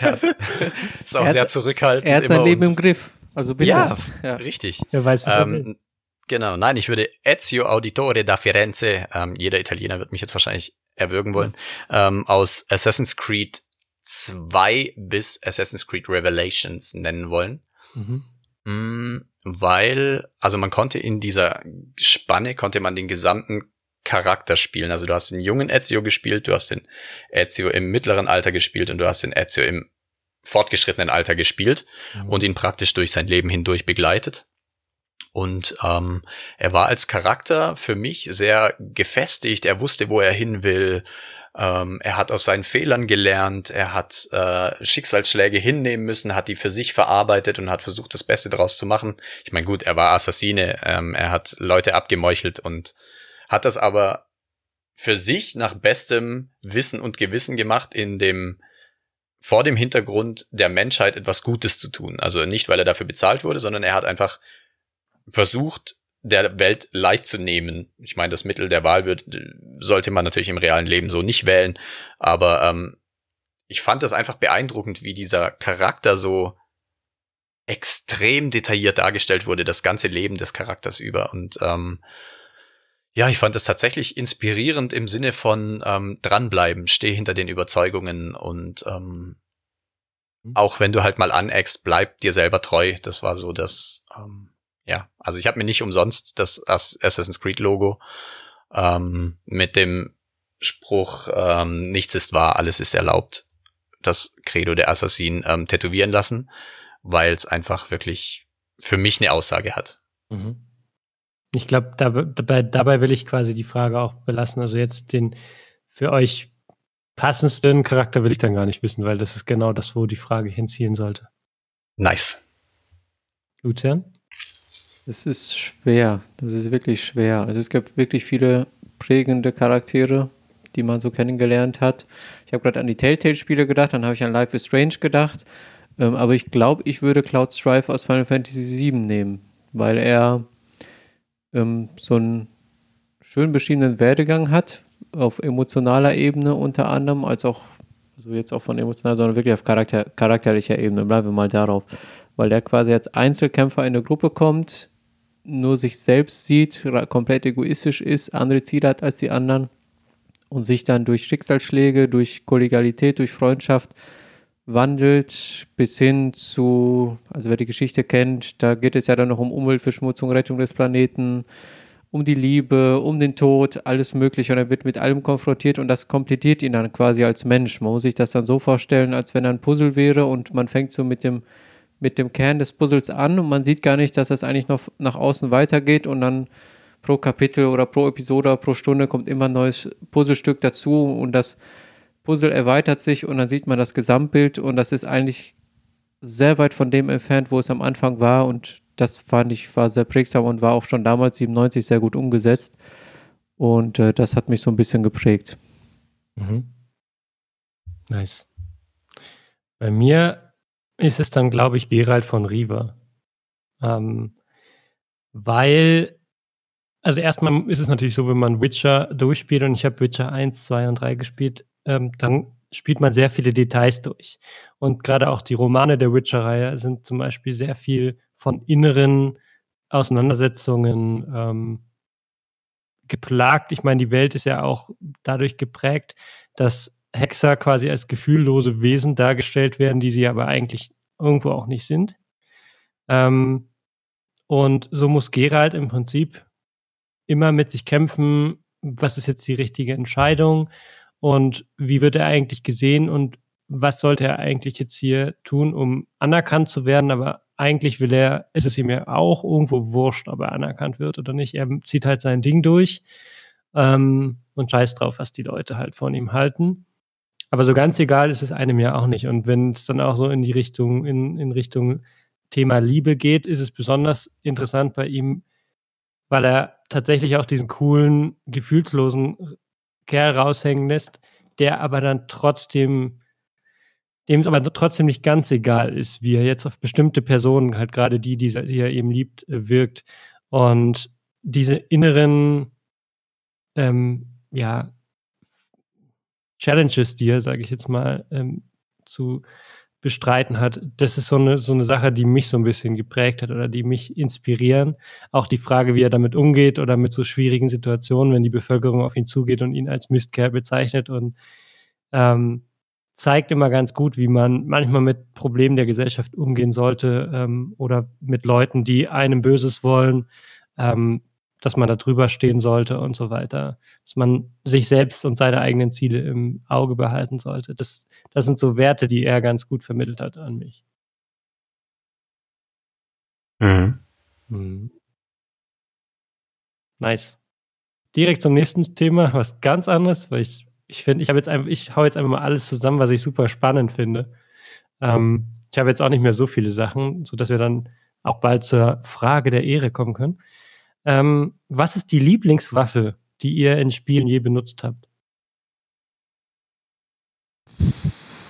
ja. Ist auch Er sehr zurückhaltend. Er hat sein Leben im Griff. Also bitte. Ja, Ja. richtig. Wer weiß, was er will. Ähm, genau, nein, ich würde Ezio Auditore da Firenze, ähm, jeder Italiener wird mich jetzt wahrscheinlich erwürgen wollen, ähm, aus Assassin's Creed 2 bis Assassin's Creed Revelations nennen wollen. Mhm. Mm, Weil, also man konnte in dieser Spanne, konnte man den gesamten Charakter spielen. Also du hast den jungen Ezio gespielt, du hast den Ezio im mittleren Alter gespielt und du hast den Ezio im fortgeschrittenen Alter gespielt und ihn praktisch durch sein Leben hindurch begleitet. Und ähm, er war als Charakter für mich sehr gefestigt. Er wusste, wo er hin will. Ähm, er hat aus seinen Fehlern gelernt. Er hat äh, Schicksalsschläge hinnehmen müssen, hat die für sich verarbeitet und hat versucht, das Beste draus zu machen. Ich meine, gut, er war Assassine. Ähm, er hat Leute abgemeuchelt und hat das aber für sich nach bestem Wissen und Gewissen gemacht, in dem vor dem Hintergrund der Menschheit etwas Gutes zu tun. Also nicht, weil er dafür bezahlt wurde, sondern er hat einfach versucht, der Welt leicht zu nehmen. Ich meine, das Mittel der Wahl wird, sollte man natürlich im realen Leben so nicht wählen, aber ähm, ich fand das einfach beeindruckend, wie dieser Charakter so extrem detailliert dargestellt wurde, das ganze Leben des Charakters über. Und ähm, ja, ich fand das tatsächlich inspirierend im Sinne von ähm, dranbleiben, steh hinter den Überzeugungen und ähm, auch wenn du halt mal aneckst, bleib dir selber treu. Das war so das, ähm, ja, also ich habe mir nicht umsonst das Ass- Assassin's Creed Logo ähm, mit dem Spruch ähm, nichts ist wahr, alles ist erlaubt, das Credo der Assassinen ähm, tätowieren lassen, weil es einfach wirklich für mich eine Aussage hat. Mhm. Ich glaube, dabei, dabei, dabei will ich quasi die Frage auch belassen. Also jetzt den für euch passendsten Charakter will ich dann gar nicht wissen, weil das ist genau das, wo die Frage hinziehen sollte. Nice. Lucian? Es ist schwer. Das ist wirklich schwer. Also es gibt wirklich viele prägende Charaktere, die man so kennengelernt hat. Ich habe gerade an die Telltale-Spiele gedacht, dann habe ich an Life is Strange gedacht. Ähm, aber ich glaube, ich würde Cloud Strife aus Final Fantasy VII nehmen, weil er ähm, so einen schön beschriebenen Werdegang hat, auf emotionaler Ebene unter anderem, als auch, also jetzt auch von emotional, sondern wirklich auf Charakter, charakterlicher Ebene. Bleiben wir mal darauf. Weil er quasi als Einzelkämpfer in eine Gruppe kommt, nur sich selbst sieht, komplett egoistisch ist, andere Ziele hat als die anderen und sich dann durch Schicksalsschläge, durch Kollegialität, durch Freundschaft wandelt bis hin zu, also wer die Geschichte kennt, da geht es ja dann noch um Umweltverschmutzung, Rettung des Planeten, um die Liebe, um den Tod, alles Mögliche und er wird mit allem konfrontiert und das komplettiert ihn dann quasi als Mensch. Man muss sich das dann so vorstellen, als wenn er ein Puzzle wäre und man fängt so mit dem mit dem Kern des Puzzles an und man sieht gar nicht, dass das eigentlich noch nach außen weitergeht und dann pro Kapitel oder pro Episode pro Stunde kommt immer ein neues Puzzlestück dazu und das Puzzle erweitert sich und dann sieht man das Gesamtbild und das ist eigentlich sehr weit von dem entfernt, wo es am Anfang war und das fand ich war sehr prägsam und war auch schon damals 97 sehr gut umgesetzt und äh, das hat mich so ein bisschen geprägt. Mhm. Nice. Bei mir ist es dann, glaube ich, Gerald von Riva. Ähm, weil, also erstmal ist es natürlich so, wenn man Witcher durchspielt und ich habe Witcher 1, 2 und 3 gespielt, ähm, dann spielt man sehr viele Details durch. Und gerade auch die Romane der Witcher-Reihe sind zum Beispiel sehr viel von inneren Auseinandersetzungen ähm, geplagt. Ich meine, die Welt ist ja auch dadurch geprägt, dass Hexer quasi als gefühllose Wesen dargestellt werden, die sie aber eigentlich irgendwo auch nicht sind. Ähm, und so muss Geralt im Prinzip immer mit sich kämpfen, was ist jetzt die richtige Entscheidung und wie wird er eigentlich gesehen und was sollte er eigentlich jetzt hier tun, um anerkannt zu werden, aber eigentlich will er, ist es ihm ja auch irgendwo wurscht, ob er anerkannt wird oder nicht. Er zieht halt sein Ding durch ähm, und scheißt drauf, was die Leute halt von ihm halten. Aber so ganz egal ist es einem ja auch nicht. Und wenn es dann auch so in die Richtung, in, in Richtung Thema Liebe geht, ist es besonders interessant bei ihm, weil er tatsächlich auch diesen coolen, gefühlslosen Kerl raushängen lässt, der aber dann trotzdem, dem es aber trotzdem nicht ganz egal ist, wie er jetzt auf bestimmte Personen, halt gerade die, die, die er eben liebt, äh, wirkt. Und diese inneren, ähm, ja, Challenges dir, sage ich jetzt mal, ähm, zu bestreiten hat. Das ist so eine, so eine Sache, die mich so ein bisschen geprägt hat oder die mich inspirieren. Auch die Frage, wie er damit umgeht oder mit so schwierigen Situationen, wenn die Bevölkerung auf ihn zugeht und ihn als Mistkerl bezeichnet und ähm, zeigt immer ganz gut, wie man manchmal mit Problemen der Gesellschaft umgehen sollte ähm, oder mit Leuten, die einem Böses wollen, ähm, dass man da drüber stehen sollte und so weiter. Dass man sich selbst und seine eigenen Ziele im Auge behalten sollte. Das, das sind so Werte, die er ganz gut vermittelt hat an mich. Mhm. Mhm. Nice. Direkt zum nächsten Thema, was ganz anderes, weil ich ich finde, ich habe jetzt einfach, ich hau jetzt einfach mal alles zusammen, was ich super spannend finde. Ähm, ich habe jetzt auch nicht mehr so viele Sachen, sodass wir dann auch bald zur Frage der Ehre kommen können. Ähm, was ist die Lieblingswaffe, die ihr in Spielen je benutzt habt?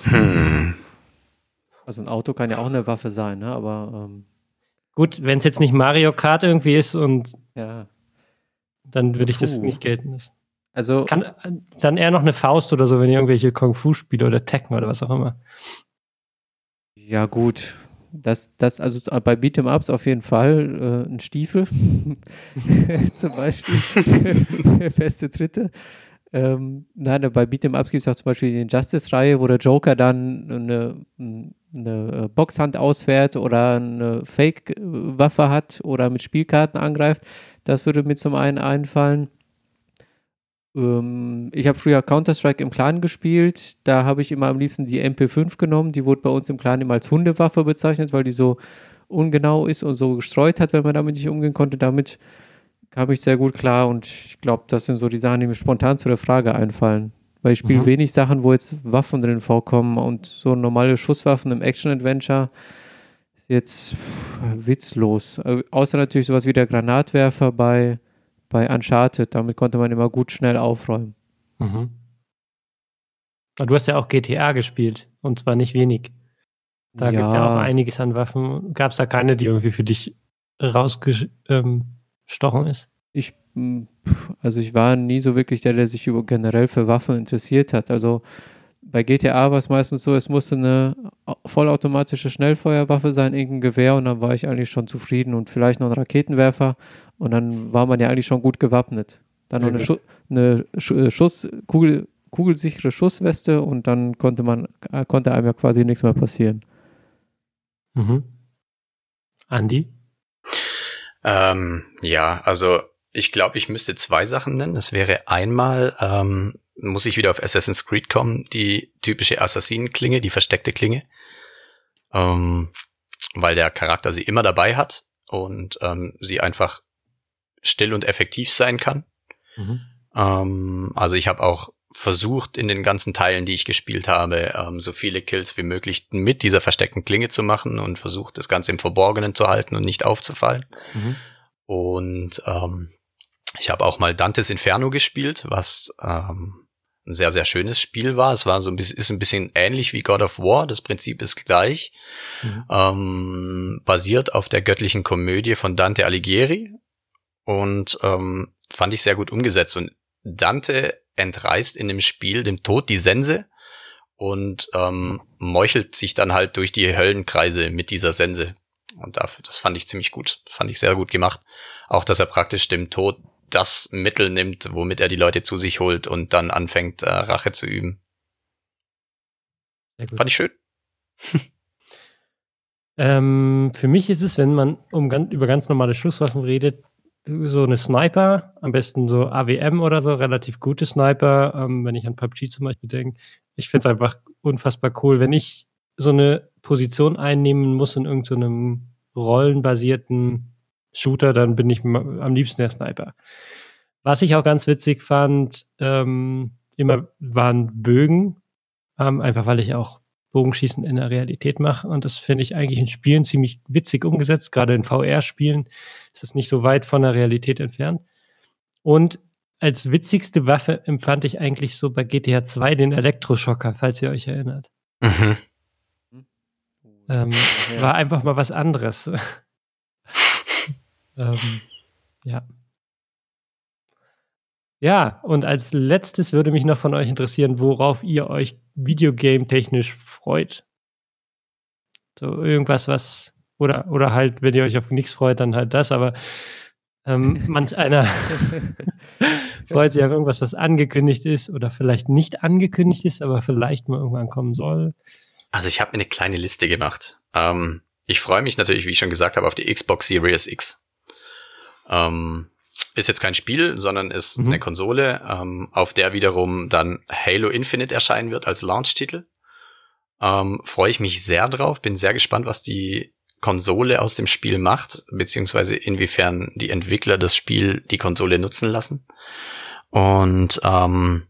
Hm. Also ein Auto kann ja auch eine Waffe sein, ne? aber ähm Gut, wenn es jetzt nicht Mario Kart irgendwie ist und ja. dann würde ich das nicht gelten lassen. Also Kann, dann eher noch eine Faust oder so, wenn ihr irgendwelche Kung-Fu-Spiele oder Tekken oder was auch immer. Ja, gut. Das, das, also bei Beat'em Ups auf jeden Fall äh, ein Stiefel. zum Beispiel. Feste Tritte. Ähm, nein, bei Beat'em Ups gibt es auch zum Beispiel die Injustice-Reihe, wo der Joker dann eine, eine Boxhand ausfährt oder eine Fake-Waffe hat oder mit Spielkarten angreift. Das würde mir zum einen einfallen. Ähm, ich habe früher Counter-Strike im Clan gespielt. Da habe ich immer am liebsten die MP5 genommen. Die wurde bei uns im Clan immer als Hundewaffe bezeichnet, weil die so ungenau ist und so gestreut hat, wenn man damit nicht umgehen konnte. Damit kam ich sehr gut klar und ich glaube, das sind so die Sachen, die mir spontan zu der Frage einfallen. Weil ich spiele mhm. wenig Sachen, wo jetzt Waffen drin vorkommen und so normale Schusswaffen im Action-Adventure ist jetzt pff, witzlos. Außer natürlich sowas wie der Granatwerfer bei bei Uncharted. Damit konnte man immer gut schnell aufräumen. Mhm. Du hast ja auch GTA gespielt und zwar nicht wenig. Da ja. gibt es ja auch einiges an Waffen. Gab es da keine, die irgendwie für dich rausgestochen ähm, ist? Ich, hm, also ich war nie so wirklich der, der sich über generell für Waffen interessiert hat. Also bei GTA war es meistens so, es musste eine vollautomatische Schnellfeuerwaffe sein, irgendein Gewehr und dann war ich eigentlich schon zufrieden und vielleicht noch ein Raketenwerfer und dann war man ja eigentlich schon gut gewappnet. Dann noch eine, Schu eine äh, Schuss, Kugel, kugelsichere Schussweste und dann konnte man, äh, konnte einem ja quasi nichts mehr passieren. Mhm. Andi? Ähm, ja, also ich glaube, ich müsste zwei Sachen nennen. Das wäre einmal ähm, muss ich wieder auf Assassin's Creed kommen, die typische Assassinenklinge, die versteckte Klinge. Ähm, weil der Charakter sie immer dabei hat und ähm, sie einfach still und effektiv sein kann. Mhm. Ähm, also ich habe auch versucht, in den ganzen Teilen, die ich gespielt habe, ähm, so viele Kills wie möglich mit dieser versteckten Klinge zu machen und versucht, das Ganze im Verborgenen zu halten und nicht aufzufallen. Mhm. Und ähm, ich habe auch mal Dantes Inferno gespielt, was ähm, ein sehr, sehr schönes Spiel war. Es war so ein bisschen, ist ein bisschen ähnlich wie God of War. Das Prinzip ist gleich. Mhm. Ähm, basiert auf der göttlichen Komödie von Dante Alighieri. Und ähm, fand ich sehr gut umgesetzt. Und Dante entreißt in dem Spiel dem Tod die Sense und ähm, meuchelt sich dann halt durch die Höllenkreise mit dieser Sense. Und dafür, das fand ich ziemlich gut, fand ich sehr gut gemacht. Auch, dass er praktisch dem Tod das Mittel nimmt, womit er die Leute zu sich holt und dann anfängt, äh, Rache zu üben. Fand ich schön. ähm, für mich ist es, wenn man um über ganz normale Schusswaffen redet, so eine Sniper, am besten so AWM oder so, relativ gute Sniper, ähm, wenn ich an PUBG zum Beispiel denke. Ich finde es einfach unfassbar cool, wenn ich so eine Position einnehmen muss in irgendeinem so rollenbasierten Shooter, dann bin ich am liebsten der Sniper. Was ich auch ganz witzig fand, ähm, immer waren Bögen, ähm, einfach weil ich auch Bogenschießen in der Realität mache. Und das finde ich eigentlich in Spielen ziemlich witzig umgesetzt. Gerade in VR-Spielen ist es nicht so weit von der Realität entfernt. Und als witzigste Waffe empfand ich eigentlich so bei GTA 2 den Elektroschocker, falls ihr euch erinnert. Mhm. Ähm, ja. War einfach mal was anderes. Ähm, ja. Ja, und als letztes würde mich noch von euch interessieren, worauf ihr euch Videogame-technisch freut. So irgendwas, was, oder, oder halt, wenn ihr euch auf nichts freut, dann halt das, aber ähm, manch einer freut sich auf irgendwas, was angekündigt ist oder vielleicht nicht angekündigt ist, aber vielleicht mal irgendwann kommen soll. Also ich habe mir eine kleine Liste gemacht. Ähm, ich freue mich natürlich, wie ich schon gesagt habe, auf die Xbox Series X. Ähm, ist jetzt kein Spiel, sondern ist mhm. eine Konsole, ähm, auf der wiederum dann Halo Infinite erscheinen wird als Launch-Titel. Ähm, freue ich mich sehr drauf, bin sehr gespannt, was die Konsole aus dem Spiel macht, beziehungsweise inwiefern die Entwickler das Spiel die Konsole nutzen lassen. Und ähm,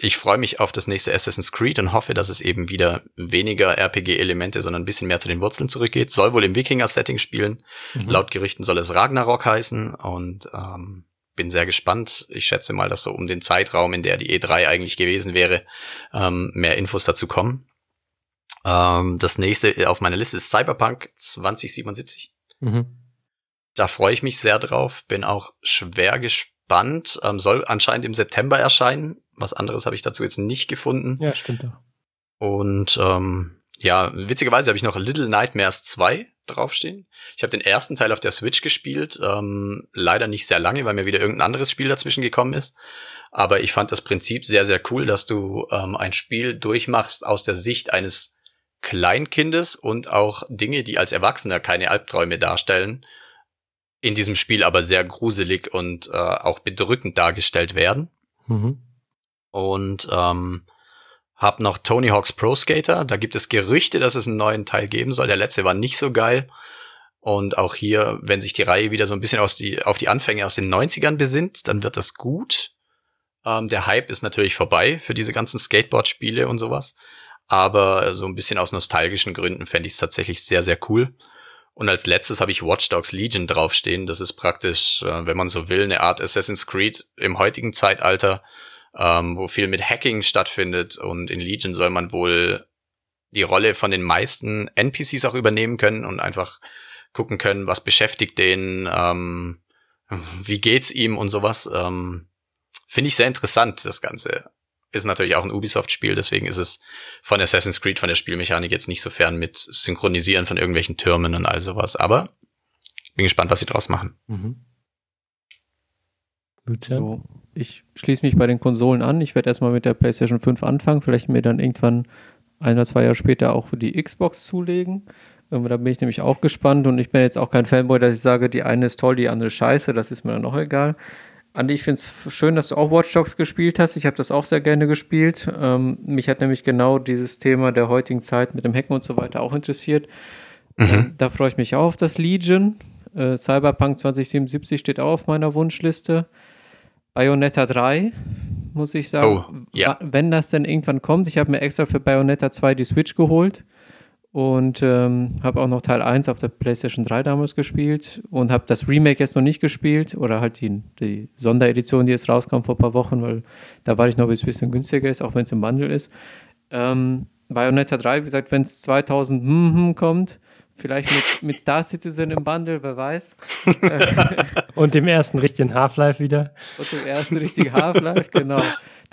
ich freue mich auf das nächste Assassin's Creed und hoffe, dass es eben wieder weniger RPG-Elemente, sondern ein bisschen mehr zu den Wurzeln zurückgeht. Soll wohl im Wikinger-Setting spielen. Mhm. Laut Gerüchten soll es Ragnarok heißen und ähm, bin sehr gespannt. Ich schätze mal, dass so um den Zeitraum, in der die E3 eigentlich gewesen wäre, ähm, mehr Infos dazu kommen. Ähm, das nächste auf meiner Liste ist Cyberpunk 2077. Mhm. Da freue ich mich sehr drauf, bin auch schwer gespannt. Ähm, soll anscheinend im September erscheinen. Was anderes habe ich dazu jetzt nicht gefunden. Ja, stimmt auch. Und ähm, ja, witzigerweise habe ich noch Little Nightmares 2 draufstehen. Ich habe den ersten Teil auf der Switch gespielt, ähm, leider nicht sehr lange, weil mir wieder irgendein anderes Spiel dazwischen gekommen ist. Aber ich fand das Prinzip sehr, sehr cool, dass du ähm, ein Spiel durchmachst aus der Sicht eines Kleinkindes und auch Dinge, die als Erwachsener keine Albträume darstellen, in diesem Spiel aber sehr gruselig und äh, auch bedrückend dargestellt werden. Mhm und ähm, hab noch Tony Hawk's Pro Skater. Da gibt es Gerüchte, dass es einen neuen Teil geben soll. Der letzte war nicht so geil. Und auch hier, wenn sich die Reihe wieder so ein bisschen aus die, auf die Anfänge aus den 90ern besinnt, dann wird das gut. Ähm, der Hype ist natürlich vorbei für diese ganzen Skateboard-Spiele und sowas. Aber so ein bisschen aus nostalgischen Gründen fände ich es tatsächlich sehr, sehr cool. Und als letztes habe ich Watch Dogs Legion draufstehen. Das ist praktisch, äh, wenn man so will, eine Art Assassin's Creed im heutigen Zeitalter ähm, wo viel mit Hacking stattfindet und in Legion soll man wohl die Rolle von den meisten NPCs auch übernehmen können und einfach gucken können, was beschäftigt den, ähm, wie geht's ihm und sowas. Ähm, Finde ich sehr interessant, das Ganze. Ist natürlich auch ein Ubisoft-Spiel, deswegen ist es von Assassin's Creed, von der Spielmechanik jetzt nicht so fern mit Synchronisieren von irgendwelchen Türmen und all sowas. Aber bin gespannt, was sie draus machen. Mhm. So, ich schließe mich bei den Konsolen an. Ich werde erstmal mit der PlayStation 5 anfangen, vielleicht mir dann irgendwann ein oder zwei Jahre später auch für die Xbox zulegen. Ähm, da bin ich nämlich auch gespannt und ich bin jetzt auch kein Fanboy, dass ich sage, die eine ist toll, die andere scheiße, das ist mir dann auch egal. Andi, ich finde es schön, dass du auch Watch Dogs gespielt hast. Ich habe das auch sehr gerne gespielt. Ähm, mich hat nämlich genau dieses Thema der heutigen Zeit mit dem Hacken und so weiter auch interessiert. Mhm. Ähm, da freue ich mich auch auf das Legion. Äh, Cyberpunk 2077 steht auch auf meiner Wunschliste. Bayonetta 3, muss ich sagen. Oh, ja. Wenn das denn irgendwann kommt, ich habe mir extra für Bayonetta 2 die Switch geholt und ähm, habe auch noch Teil 1 auf der PlayStation 3 damals gespielt und habe das Remake jetzt noch nicht gespielt oder halt die, die Sonderedition, die jetzt rauskam vor ein paar Wochen, weil da war ich noch, bis es ein bisschen günstiger ist, auch wenn es im Bundle ist. Ähm, Bayonetta 3, wie gesagt, wenn es 2000 hm, hm, kommt, Vielleicht mit, mit Star Citizen im Bundle, wer weiß. Und dem ersten richtigen Half-Life wieder. Und dem ersten richtigen Half-Life, genau.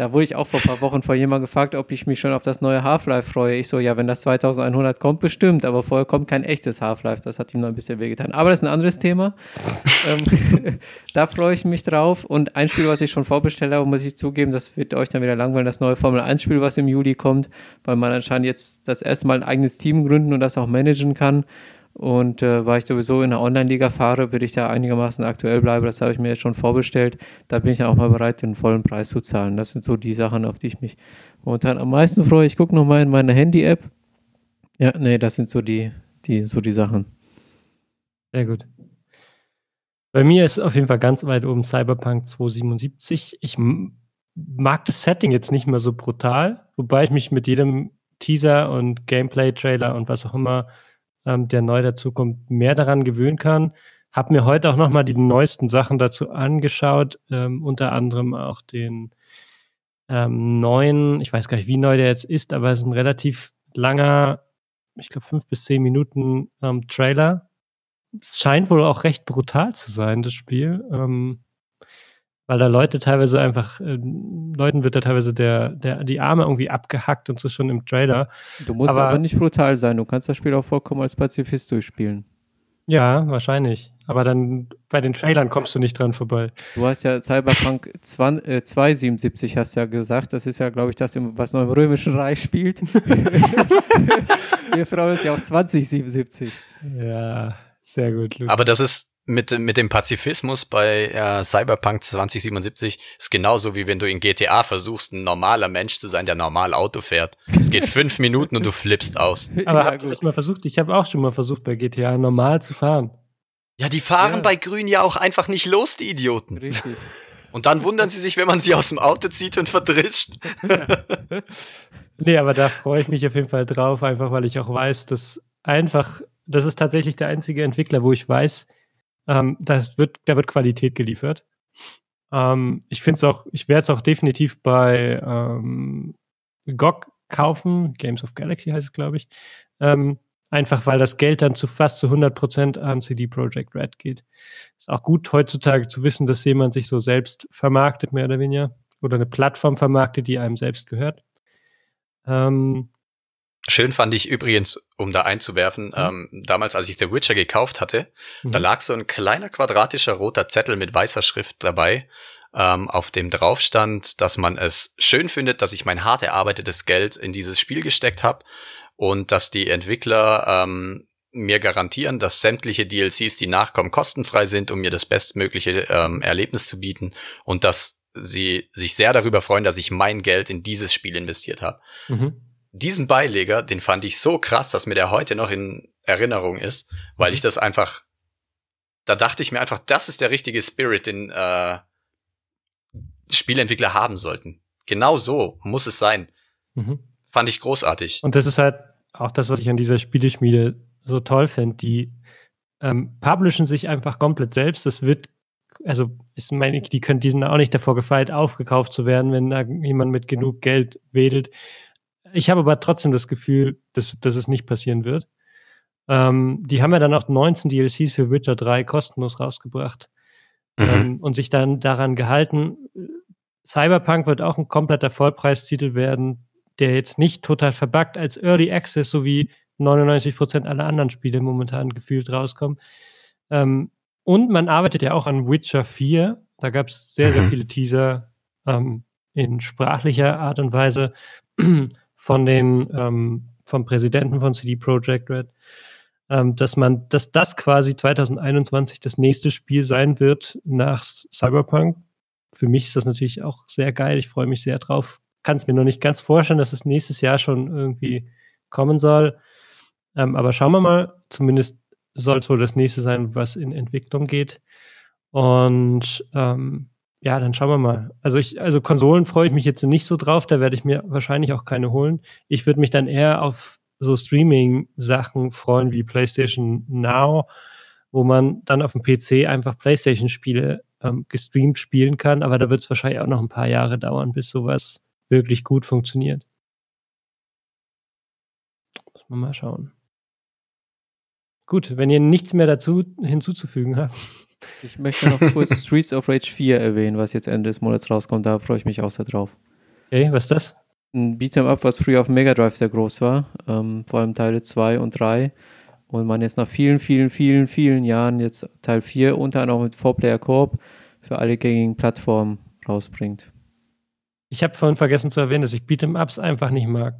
Da wurde ich auch vor ein paar Wochen von jemandem gefragt, ob ich mich schon auf das neue Half-Life freue. Ich so, ja, wenn das 2100 kommt, bestimmt. Aber vorher kommt kein echtes Half-Life. Das hat ihm noch ein bisschen wehgetan. Aber das ist ein anderes Thema. ähm, da freue ich mich drauf. Und ein Spiel, was ich schon vorbestellt habe, muss ich zugeben, das wird euch dann wieder langweilen, das neue Formel-1-Spiel, was im Juli kommt, weil man anscheinend jetzt das erste Mal ein eigenes Team gründen und das auch managen kann. Und äh, weil ich sowieso in der Online-Liga fahre, würde ich da einigermaßen aktuell bleiben. Das habe ich mir jetzt schon vorbestellt. Da bin ich dann auch mal bereit, den vollen Preis zu zahlen. Das sind so die Sachen, auf die ich mich momentan am meisten freue. Ich gucke nochmal in meine Handy-App. Ja, nee, das sind so die, die, so die Sachen. Sehr gut. Bei mir ist auf jeden Fall ganz weit oben Cyberpunk 277. Ich mag das Setting jetzt nicht mehr so brutal, wobei ich mich mit jedem Teaser und Gameplay-Trailer und was auch immer ähm, der neu dazukommt, mehr daran gewöhnen kann. Hab mir heute auch nochmal die neuesten Sachen dazu angeschaut, ähm, unter anderem auch den ähm, neuen, ich weiß gar nicht, wie neu der jetzt ist, aber es ist ein relativ langer, ich glaube fünf bis zehn Minuten ähm, Trailer. Es scheint wohl auch recht brutal zu sein, das Spiel. Ähm, weil da Leute teilweise einfach, äh, Leuten wird da teilweise der, der, die Arme irgendwie abgehackt und so schon im Trailer. Du musst aber, aber nicht brutal sein, du kannst das Spiel auch vollkommen als Pazifist durchspielen. Ja, wahrscheinlich. Aber dann bei den Trailern kommst du nicht dran vorbei. Du hast ja Cyberpunk 2, äh, 277 hast ja gesagt. Das ist ja, glaube ich, das, was noch im Römischen Reich spielt. Wir freuen uns ja auf 2077. Ja, sehr gut. Luke. Aber das ist mit, mit dem Pazifismus bei äh, Cyberpunk 2077 ist genauso wie wenn du in GTA versuchst, ein normaler Mensch zu sein, der normal Auto fährt. Es geht fünf Minuten und du flippst aus. Aber ja, habt ihr das mal versucht? Ich habe auch schon mal versucht, bei GTA normal zu fahren. Ja, die fahren ja. bei Grün ja auch einfach nicht los, die Idioten. Richtig. Und dann wundern sie sich, wenn man sie aus dem Auto zieht und verdrischt. nee, aber da freue ich mich auf jeden Fall drauf, einfach weil ich auch weiß, dass einfach, das ist tatsächlich der einzige Entwickler, wo ich weiß, ähm, das wird, da wird Qualität geliefert. Ähm, ich finde es auch, ich werde es auch definitiv bei ähm, GOG kaufen, Games of Galaxy heißt es, glaube ich. Ähm, einfach weil das Geld dann zu fast zu 100 Prozent an CD Projekt Red geht. Ist auch gut heutzutage zu wissen, dass jemand sich so selbst vermarktet, mehr oder weniger, oder eine Plattform vermarktet, die einem selbst gehört. Ähm, Schön fand ich übrigens, um da einzuwerfen, mhm. ähm, damals, als ich The Witcher gekauft hatte, mhm. da lag so ein kleiner quadratischer roter Zettel mit weißer Schrift dabei, ähm, auf dem drauf stand, dass man es schön findet, dass ich mein hart erarbeitetes Geld in dieses Spiel gesteckt habe und dass die Entwickler ähm, mir garantieren, dass sämtliche DLCs, die nachkommen, kostenfrei sind, um mir das bestmögliche ähm, Erlebnis zu bieten und dass sie sich sehr darüber freuen, dass ich mein Geld in dieses Spiel investiert habe. Mhm diesen Beileger, den fand ich so krass, dass mir der heute noch in Erinnerung ist, weil ich das einfach, da dachte ich mir einfach, das ist der richtige Spirit, den äh, Spielentwickler haben sollten. Genau so muss es sein. Mhm. Fand ich großartig. Und das ist halt auch das, was ich an dieser Spieleschmiede so toll finde. Die ähm, publishen sich einfach komplett selbst. Das wird, also ist meine, die können diesen auch nicht davor gefeit, aufgekauft zu werden, wenn da jemand mit genug Geld wedelt. Ich habe aber trotzdem das Gefühl, dass, dass es nicht passieren wird. Ähm, die haben ja dann auch 19 DLCs für Witcher 3 kostenlos rausgebracht mhm. ähm, und sich dann daran gehalten. Cyberpunk wird auch ein kompletter Vollpreistitel werden, der jetzt nicht total verbuggt als Early Access, so wie 99 Prozent aller anderen Spiele momentan gefühlt rauskommen. Ähm, und man arbeitet ja auch an Witcher 4. Da gab es sehr, sehr mhm. viele Teaser ähm, in sprachlicher Art und Weise von den, ähm, vom Präsidenten von CD Projekt Red, ähm, dass man, dass das quasi 2021 das nächste Spiel sein wird nach Cyberpunk. Für mich ist das natürlich auch sehr geil. Ich freue mich sehr drauf. Kann es mir noch nicht ganz vorstellen, dass es nächstes Jahr schon irgendwie kommen soll. Ähm, aber schauen wir mal. Zumindest soll es wohl das nächste sein, was in Entwicklung geht. Und ähm, ja, dann schauen wir mal. Also ich, also Konsolen freue ich mich jetzt nicht so drauf, da werde ich mir wahrscheinlich auch keine holen. Ich würde mich dann eher auf so Streaming-Sachen freuen wie PlayStation Now, wo man dann auf dem PC einfach PlayStation-Spiele ähm, gestreamt spielen kann, aber da wird es wahrscheinlich auch noch ein paar Jahre dauern, bis sowas wirklich gut funktioniert. Muss man mal schauen. Gut, wenn ihr nichts mehr dazu hinzuzufügen habt. Ich möchte noch kurz Streets of Rage 4 erwähnen, was jetzt Ende des Monats rauskommt. Da freue ich mich auch sehr drauf. Okay, was ist das? Ein Beat'em Up, was früher auf Mega Drive sehr groß war. Ähm, vor allem Teile 2 und 3. Und man jetzt nach vielen, vielen, vielen, vielen Jahren jetzt Teil 4 unter anderem mit 4-Player Corp für alle gängigen Plattformen rausbringt. Ich habe vorhin vergessen zu erwähnen, dass ich Beat'em Ups einfach nicht mag.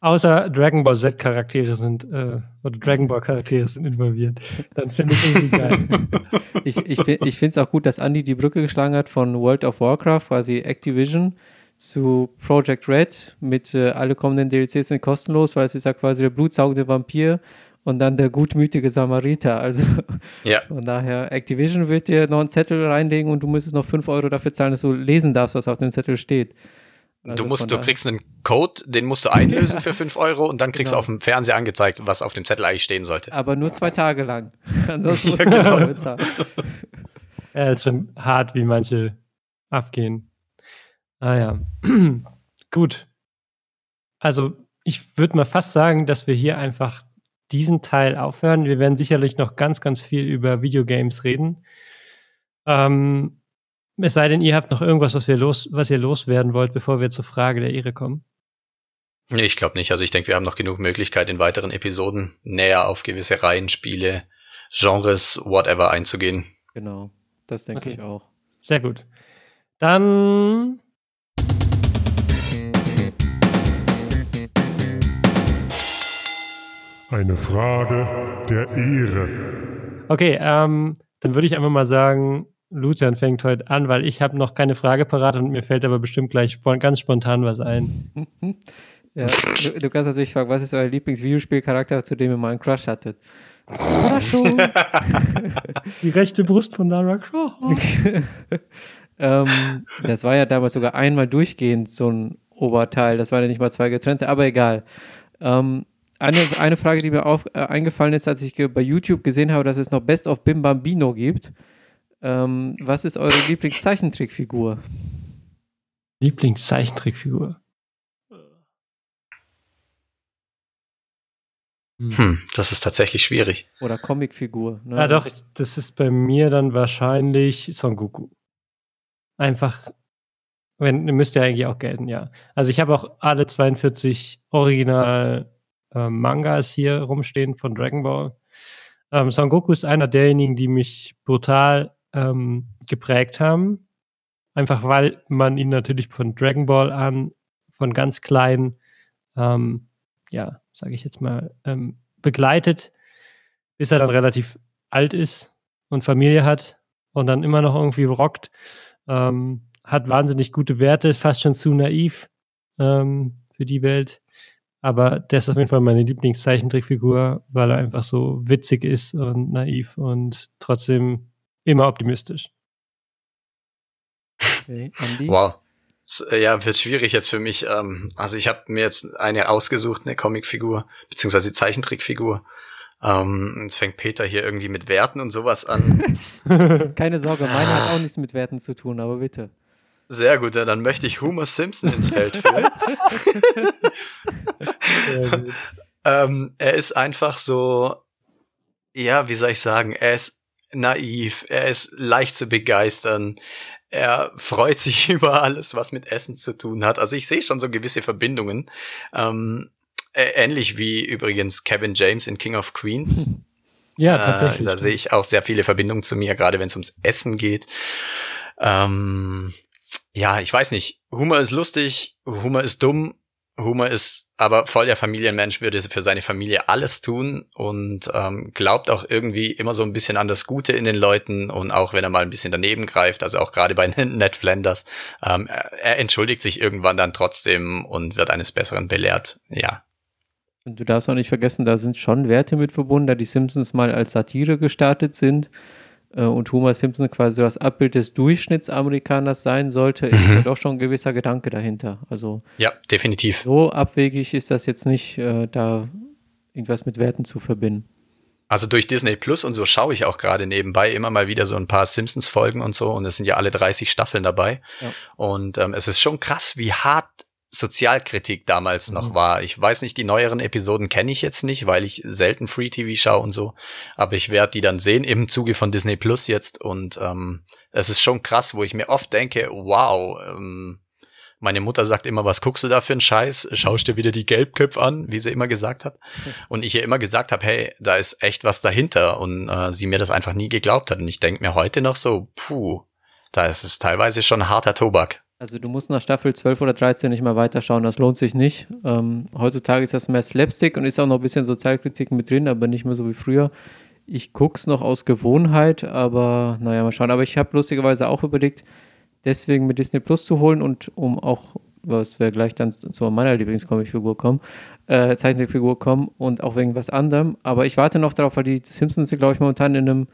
Außer Dragon Ball Z Charaktere sind, äh, oder Dragon Ball Charaktere sind involviert. Dann finde ich irgendwie geil. ich ich, ich finde es auch gut, dass Andy die Brücke geschlagen hat von World of Warcraft, quasi Activision, zu Project Red mit äh, alle kommenden DLCs sind kostenlos, weil es ist ja quasi der blutsaugende Vampir und dann der gutmütige Samariter. Also ja. von daher, Activision wird dir noch einen Zettel reinlegen und du müsstest noch 5 Euro dafür zahlen, dass du lesen darfst, was auf dem Zettel steht. Also du musst, du kriegst einen Code, den musst du einlösen für 5 Euro und dann kriegst genau. du auf dem Fernseher angezeigt, was auf dem Zettel eigentlich stehen sollte. Aber nur zwei Tage lang. Ansonsten musst ja, du genau. bezahlen. Ja, ist schon hart, wie manche abgehen. Ah ja. Gut. Also, ich würde mal fast sagen, dass wir hier einfach diesen Teil aufhören. Wir werden sicherlich noch ganz, ganz viel über Videogames reden. Ähm, es sei denn, ihr habt noch irgendwas, was, wir los, was ihr loswerden wollt, bevor wir zur Frage der Ehre kommen. Nee, ich glaube nicht. Also ich denke, wir haben noch genug Möglichkeit, in weiteren Episoden näher auf gewisse Reihen, Spiele, Genres, whatever einzugehen. Genau, das denke okay. ich auch. Sehr gut. Dann Eine Frage der Ehre. Okay, ähm, dann würde ich einfach mal sagen, Lucian fängt heute an, weil ich habe noch keine Frage parat und mir fällt aber bestimmt gleich ganz spontan was ein. ja, du, du, kannst natürlich fragen, was ist euer Lieblingsvideospielcharakter, zu dem ihr mal einen Crush hattet? Die rechte Brust von Lara Croft. ähm, das war ja damals sogar einmal durchgehend so ein Oberteil. Das waren ja nicht mal zwei getrennte, aber egal. Ähm, eine, eine Frage, die mir auf, äh, eingefallen ist, als ich bei YouTube gesehen habe, dass es noch Best of Bim Bambino gibt. Ähm, was ist eure Lieblingszeichentrickfigur? Lieblingszeichentrickfigur? Hm. hm, das ist tatsächlich schwierig. Oder Comicfigur. Ne? Ja, doch, das ist bei mir dann wahrscheinlich Son Goku. Einfach, wenn, müsste ja eigentlich auch gelten, ja. Also ich habe auch alle 42 Original äh, Mangas hier rumstehen von Dragon Ball. Ähm, Son Goku ist einer derjenigen, die mich brutal ähm, geprägt haben. Einfach weil man ihn natürlich von Dragon Ball an, von ganz klein, ähm, ja, sage ich jetzt mal, ähm, begleitet, bis er dann relativ alt ist und Familie hat und dann immer noch irgendwie rockt. Ähm, hat wahnsinnig gute Werte, fast schon zu naiv ähm, für die Welt. Aber der ist auf jeden Fall meine Lieblingszeichentrickfigur, weil er einfach so witzig ist und naiv und trotzdem immer optimistisch. Okay, wow. Äh, ja, wird schwierig jetzt für mich. Ähm, also ich habe mir jetzt eine ausgesucht, eine Comicfigur, beziehungsweise Zeichentrickfigur. Ähm, jetzt fängt Peter hier irgendwie mit Werten und sowas an. Keine Sorge, meine hat auch nichts mit Werten zu tun, aber bitte. Sehr gut, ja, dann möchte ich Homer Simpson ins Feld führen. ähm, er ist einfach so, ja, wie soll ich sagen, er ist naiv, er ist leicht zu begeistern, er freut sich über alles, was mit Essen zu tun hat. Also ich sehe schon so gewisse Verbindungen. Ähm, ähnlich wie übrigens Kevin James in King of Queens. Ja, tatsächlich. Äh, da sehe ich auch sehr viele Verbindungen zu mir, gerade wenn es ums Essen geht. Ähm, ja, ich weiß nicht. Humor ist lustig, Humor ist dumm, Humor ist aber voll der Familienmensch, würde für seine Familie alles tun und ähm, glaubt auch irgendwie immer so ein bisschen an das Gute in den Leuten und auch wenn er mal ein bisschen daneben greift, also auch gerade bei Ned Flanders, ähm, er entschuldigt sich irgendwann dann trotzdem und wird eines Besseren belehrt. Ja. Du darfst auch nicht vergessen, da sind schon Werte mit verbunden, da die Simpsons mal als Satire gestartet sind und Homer Simpson quasi das Abbild des Durchschnittsamerikaners sein sollte, ist mhm. ja doch schon ein gewisser Gedanke dahinter. Also ja, definitiv. So abwegig ist das jetzt nicht, äh, da irgendwas mit Werten zu verbinden. Also durch Disney Plus und so schaue ich auch gerade nebenbei immer mal wieder so ein paar Simpsons-Folgen und so und es sind ja alle 30 Staffeln dabei. Ja. Und ähm, es ist schon krass, wie hart Sozialkritik damals mhm. noch war. Ich weiß nicht, die neueren Episoden kenne ich jetzt nicht, weil ich selten Free TV schaue und so. Aber ich werde die dann sehen im Zuge von Disney Plus jetzt. Und ähm, es ist schon krass, wo ich mir oft denke, wow, ähm, meine Mutter sagt immer, was guckst du da für einen Scheiß? Schaust dir wieder die Gelbköpfe an, wie sie immer gesagt hat. Und ich ihr immer gesagt habe, hey, da ist echt was dahinter. Und äh, sie mir das einfach nie geglaubt hat. Und ich denke mir heute noch so, puh, da ist es teilweise schon harter Tobak. Also du musst nach Staffel 12 oder 13 nicht mehr weiterschauen, das lohnt sich nicht. Ähm, heutzutage ist das mehr Slapstick und ist auch noch ein bisschen Sozialkritik mit drin, aber nicht mehr so wie früher. Ich gucke es noch aus Gewohnheit, aber naja, mal schauen. Aber ich habe lustigerweise auch überlegt, deswegen mit Disney Plus zu holen und um auch, was wir gleich dann zu meiner Lieblingscomicfigur kommen, äh, Zeichentrickfigur kommen und auch wegen was anderem. Aber ich warte noch darauf, weil die Simpsons sind, glaube ich, momentan in einem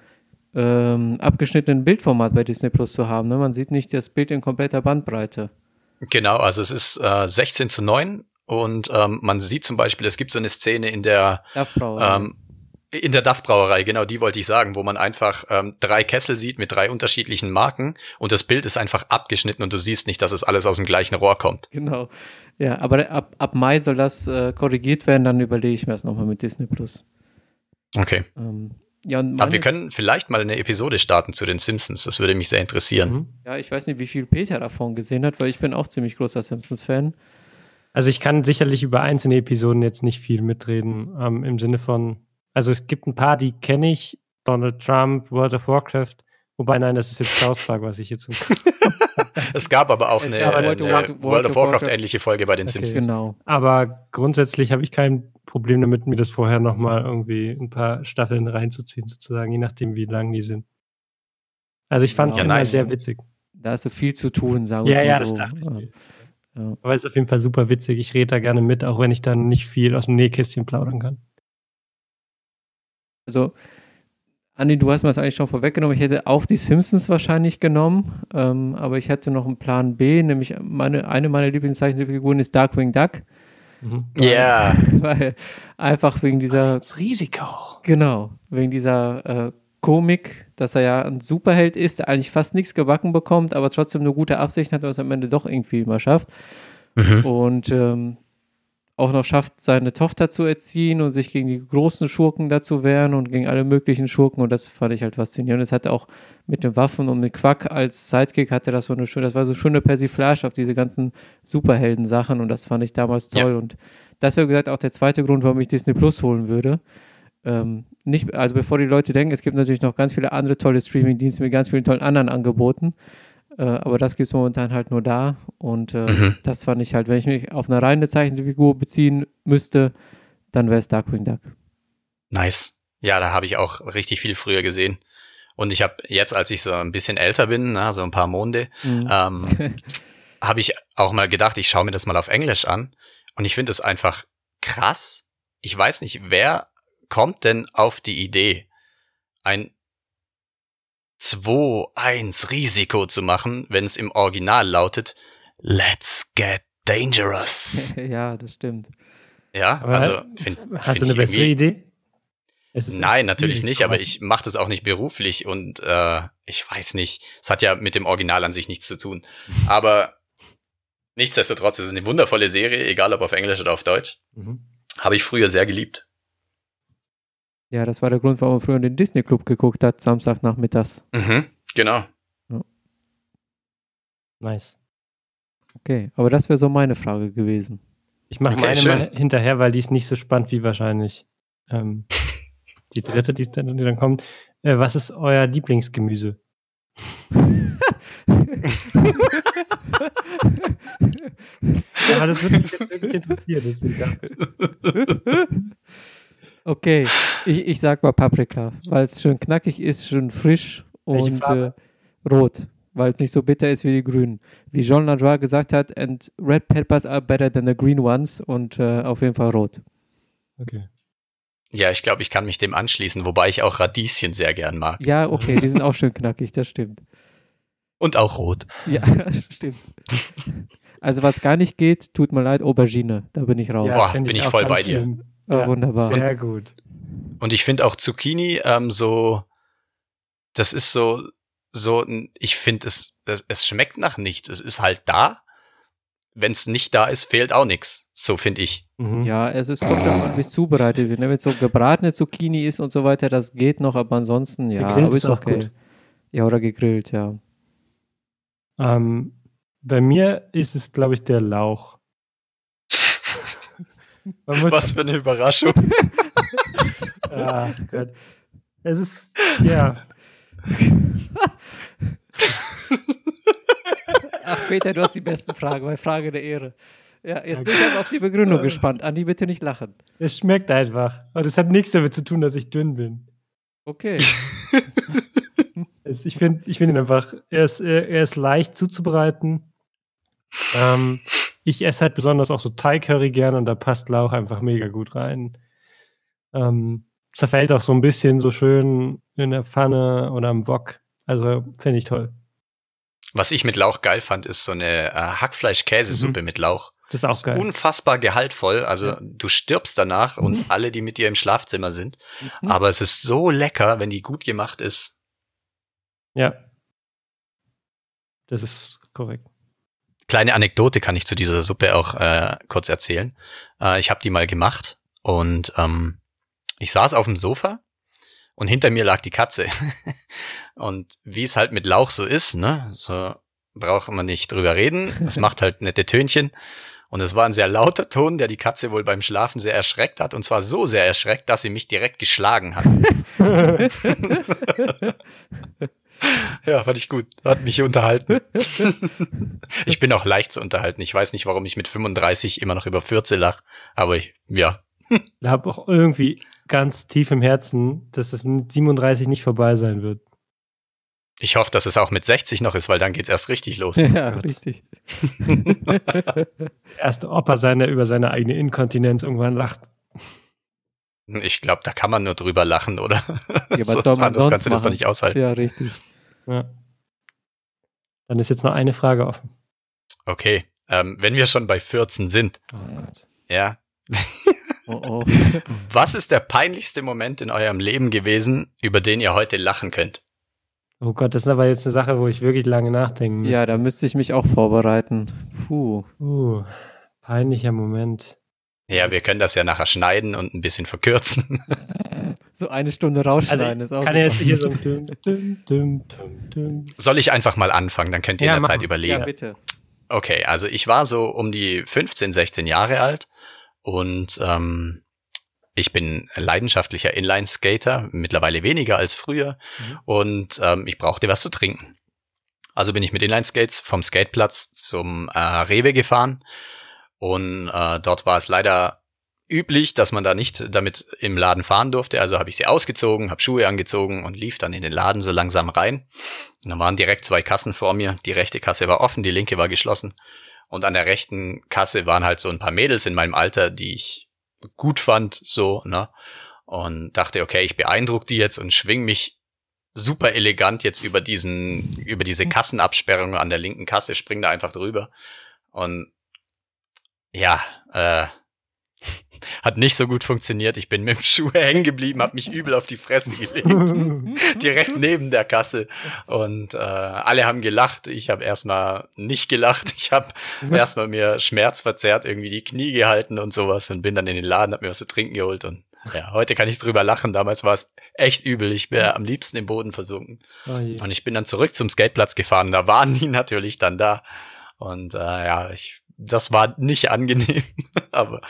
ähm, abgeschnittenen Bildformat bei Disney Plus zu haben. Ne? Man sieht nicht das Bild in kompletter Bandbreite. Genau, also es ist äh, 16 zu 9 und ähm, man sieht zum Beispiel, es gibt so eine Szene in der ähm, in der DAF-Brauerei, genau, die wollte ich sagen, wo man einfach ähm, drei Kessel sieht mit drei unterschiedlichen Marken und das Bild ist einfach abgeschnitten und du siehst nicht, dass es alles aus dem gleichen Rohr kommt. Genau. Ja, aber ab, ab Mai soll das äh, korrigiert werden, dann überlege ich mir das nochmal mit Disney Plus. Okay. Ähm, Ja, Aber wir können vielleicht mal eine Episode starten zu den Simpsons. Das würde mich sehr interessieren. Mhm. ja, ich weiß nicht, wie viel Peter davon gesehen hat, weil ich bin auch ziemlich großer Simpsons-Fan. Also ich kann sicherlich über einzelne Episoden jetzt nicht viel mitreden, ähm, im Sinne von, also es gibt ein paar, die kenne ich, Donald Trump, World of Warcraft, wobei nein, das ist jetzt South Park, was ich jetzt Es gab aber auch Es eine, gab eine World of Warcraft- World of Warcraft Warcraft- ähnliche Folge bei den Okay. Simpsons. Genau. Aber grundsätzlich habe ich kein Problem damit, mir das vorher nochmal irgendwie ein paar Staffeln reinzuziehen, sozusagen, je nachdem, wie lang die sind. Also ich fand es Ja, immer nice. sehr witzig. Da ist so viel zu tun, sagen wir Ja, mal ja, so. das dachte ich mir. Ja. Aber es ist auf jeden Fall super witzig. Ich rede da gerne mit, auch wenn ich dann nicht viel aus dem Nähkästchen plaudern kann. Also, Andi, du hast mir das eigentlich schon vorweggenommen. Ich hätte auch die Simpsons wahrscheinlich genommen, ähm, aber ich hatte noch einen Plan B, nämlich meine, eine meiner Lieblingszeichentrickfiguren ist Darkwing Duck, Mhm. Ja, weil einfach wegen dieser, Das Risiko. genau, wegen dieser äh, Komik, dass er ja ein Superheld ist, der eigentlich fast nichts gebacken bekommt, aber trotzdem eine gute Absicht hat, was er am Ende doch irgendwie immer schafft. Mhm. und ähm, auch noch schafft, seine Tochter zu erziehen und sich gegen die großen Schurken dazu wehren und gegen alle möglichen Schurken und das fand ich halt faszinierend. Es hatte auch mit den Waffen und mit Quack als Sidekick hatte das so eine schöne, das war so schöne Persiflage auf diese ganzen Superhelden-Sachen und das fand ich damals toll Ja. und das wäre gesagt auch der zweite Grund, warum ich Disney Plus holen würde. Ähm, nicht, also bevor die Leute denken, es gibt natürlich noch ganz viele andere tolle Streaming-Dienste mit ganz vielen tollen anderen Angeboten. Äh, aber das gibt es momentan halt nur da. Und äh, Mhm. das fand ich halt, wenn ich mich auf eine reine Zeichenfigur beziehen müsste, dann wäre es Darkwing Duck. nice. Ja, da habe ich auch richtig viel früher gesehen. Und ich habe jetzt, als ich so ein bisschen älter bin, na, so ein paar Monde, Mhm. ähm, habe ich auch mal gedacht, ich schaue mir das mal auf Englisch an. Und ich finde es einfach krass. Ich weiß nicht, wer kommt denn auf die Idee, ein 2-1 Risiko zu machen, wenn es im Original lautet, Let's get dangerous. ja, das stimmt. Ja, Aber also find, Hast find du eine bessere Idee? Es ist Nein, natürlich nicht, aber ich mache das auch nicht beruflich und äh, ich weiß nicht. Es hat ja mit dem Original an sich nichts zu tun. Aber nichtsdestotrotz ist es eine wundervolle Serie, egal ob auf Englisch oder auf Deutsch. Mhm. Habe ich früher sehr geliebt. Ja, das war der Grund, warum man früher den Disney Club geguckt hat, Samstagnachmittags. Mhm, genau. Nice. Okay, aber das wäre so meine Frage gewesen. Ich mache Okay, meine schön. mal hinterher, weil die ist nicht so spannend wie wahrscheinlich ähm, die dritte, die, dann- die dann kommt. Äh, was ist euer Lieblingsgemüse? Aber das würde mich jetzt wirklich interessieren. Deswegen. Okay, ich, ich sag mal Paprika, weil es schön knackig ist, schön frisch und äh, rot, weil es nicht so bitter ist wie die grünen. Wie Jean Landois gesagt hat, and red peppers are better than the green ones und äh, auf jeden Fall rot. Okay. Ja, ich glaube, ich kann mich dem anschließen, wobei ich auch Radieschen sehr gern mag. Ja, okay, die sind auch schön knackig, das stimmt. Und auch rot. Ja, stimmt. Also was gar nicht geht, tut mir leid, Aubergine, da bin ich raus. Boah, find bin ich auch voll bei dir. schlimm. Oh, Ja, wunderbar. Sehr gut. Und ich finde auch Zucchini ähm, so, das ist so, so, ich finde es, es, es schmeckt nach nichts. Es ist halt da. Wenn es nicht da ist, fehlt auch nichts. So finde ich. Mhm. Ja, es ist, kommt an, wie es zubereitet wird. ne? Wenn es so gebratene Zucchini ist und so weiter, das geht noch, aber ansonsten, ja, Gegrillt aber ist ist auch okay. gut. Ja, oder gegrillt, ja. Ähm, bei mir ist es, glaube ich, der Lauch. Man muss, Was für eine Überraschung. Ach Gott. Es ist, ja. Ach, Peter, du hast die besten Fragen, bei Frage der Ehre. Ja, jetzt bin ich aber auf die Begründung gespannt. Andi, bitte nicht lachen. Es schmeckt einfach. Und es hat nichts damit zu tun, dass ich dünn bin. Okay. Ich finde ich find ihn einfach, er ist, er er ist leicht zuzubereiten. Ähm, ich esse halt besonders auch so Thai-Curry gerne und da passt Lauch einfach mega gut rein. Ähm, zerfällt auch so ein bisschen so schön in der Pfanne oder am Wok. Also finde ich toll. Was ich mit Lauch geil fand, ist so eine äh, Hackfleisch-Käsesuppe mit Lauch. Das ist auch ist geil. unfassbar gehaltvoll. Also du stirbst danach und alle, die mit dir im Schlafzimmer sind. Mhm. Aber es ist so lecker, wenn die gut gemacht ist. Ja. Das ist korrekt. Kleine Anekdote kann ich zu dieser Suppe auch äh, kurz erzählen. Äh, ich habe die mal gemacht und ähm, ich saß auf dem Sofa und hinter mir lag die Katze. und wie es halt mit Lauch so ist, ne, so braucht man nicht drüber reden. Es macht halt nette Tönchen. Und es war ein sehr lauter Ton, der die Katze wohl beim Schlafen sehr erschreckt hat. Und zwar so sehr erschreckt, dass sie mich direkt geschlagen hat. ja, fand ich gut. Hat mich unterhalten. ich bin auch leicht zu unterhalten. Ich weiß nicht, warum ich mit 35 immer noch über 14 lach. Aber ich, ja. Ich habe auch irgendwie ganz tief im Herzen, dass das mit 37 nicht vorbei sein wird. Ich hoffe, dass es auch mit 60 noch ist, weil dann geht's erst richtig los. Ja, richtig. Erste Opa sein, der über seine eigene Inkontinenz irgendwann lacht. Ich glaube, da kann man nur drüber lachen, oder? Ja, was soll man das sonst kannst du das doch nicht aushalten. Ja, richtig. Ja. Dann ist jetzt noch eine Frage offen. Okay, ähm, wenn wir schon bei 14 sind, Oh ja, Oh, oh. was ist der peinlichste Moment in eurem Leben gewesen, über den ihr heute lachen könnt? Oh Gott, das ist aber jetzt eine Sache, wo ich wirklich lange nachdenken muss. Ja, da müsste ich mich auch vorbereiten. Puh. Uh, peinlicher Moment. Ja, wir können das ja nachher schneiden und ein bisschen verkürzen. So eine Stunde rausschneiden ist auch Also, Kann er super. jetzt hier so düm, düm, düm, düm, düm. Soll ich einfach mal anfangen, dann könnt ihr Ja, in der Zeit überlegen. Ja, bitte. Okay, also ich war so um die 15, 16 Jahre alt und ähm, ich bin leidenschaftlicher Inline-Skater, mittlerweile weniger als früher Mhm. und ähm, ich brauchte was zu trinken. Also bin ich mit Inline-Skates vom Skateplatz zum äh, Rewe gefahren und äh, dort war es leider üblich, dass man da nicht damit im Laden fahren durfte. Also habe ich sie ausgezogen, habe Schuhe angezogen und lief dann in den Laden so langsam rein. Und dann waren direkt zwei Kassen vor mir. Die rechte Kasse war offen, die linke war geschlossen. Und an der rechten Kasse waren halt so ein paar Mädels in meinem Alter, die ich gut fand, so, ne? Und dachte, okay, ich beeindruck die jetzt und schwing mich super elegant jetzt über diesen, über diese Kassenabsperrung an der linken Kasse, spring da einfach drüber. Und ja, äh, hat nicht so gut funktioniert. Ich bin mit dem Schuh hängen geblieben, habe mich übel auf die Fresse gelegt direkt neben der Kasse und äh, alle haben gelacht. Ich habe erstmal nicht gelacht. Ich habe erstmal mir schmerzverzerrt irgendwie die Knie gehalten und sowas und bin dann in den Laden, hab mir was zu trinken geholt und ja, heute kann ich drüber lachen. Damals war es echt übel. Ich wäre am liebsten im Boden versunken. Oh. Und ich bin dann zurück zum Skateplatz gefahren. Da waren die natürlich dann da. Und äh, ja, ich, das war nicht angenehm. Aber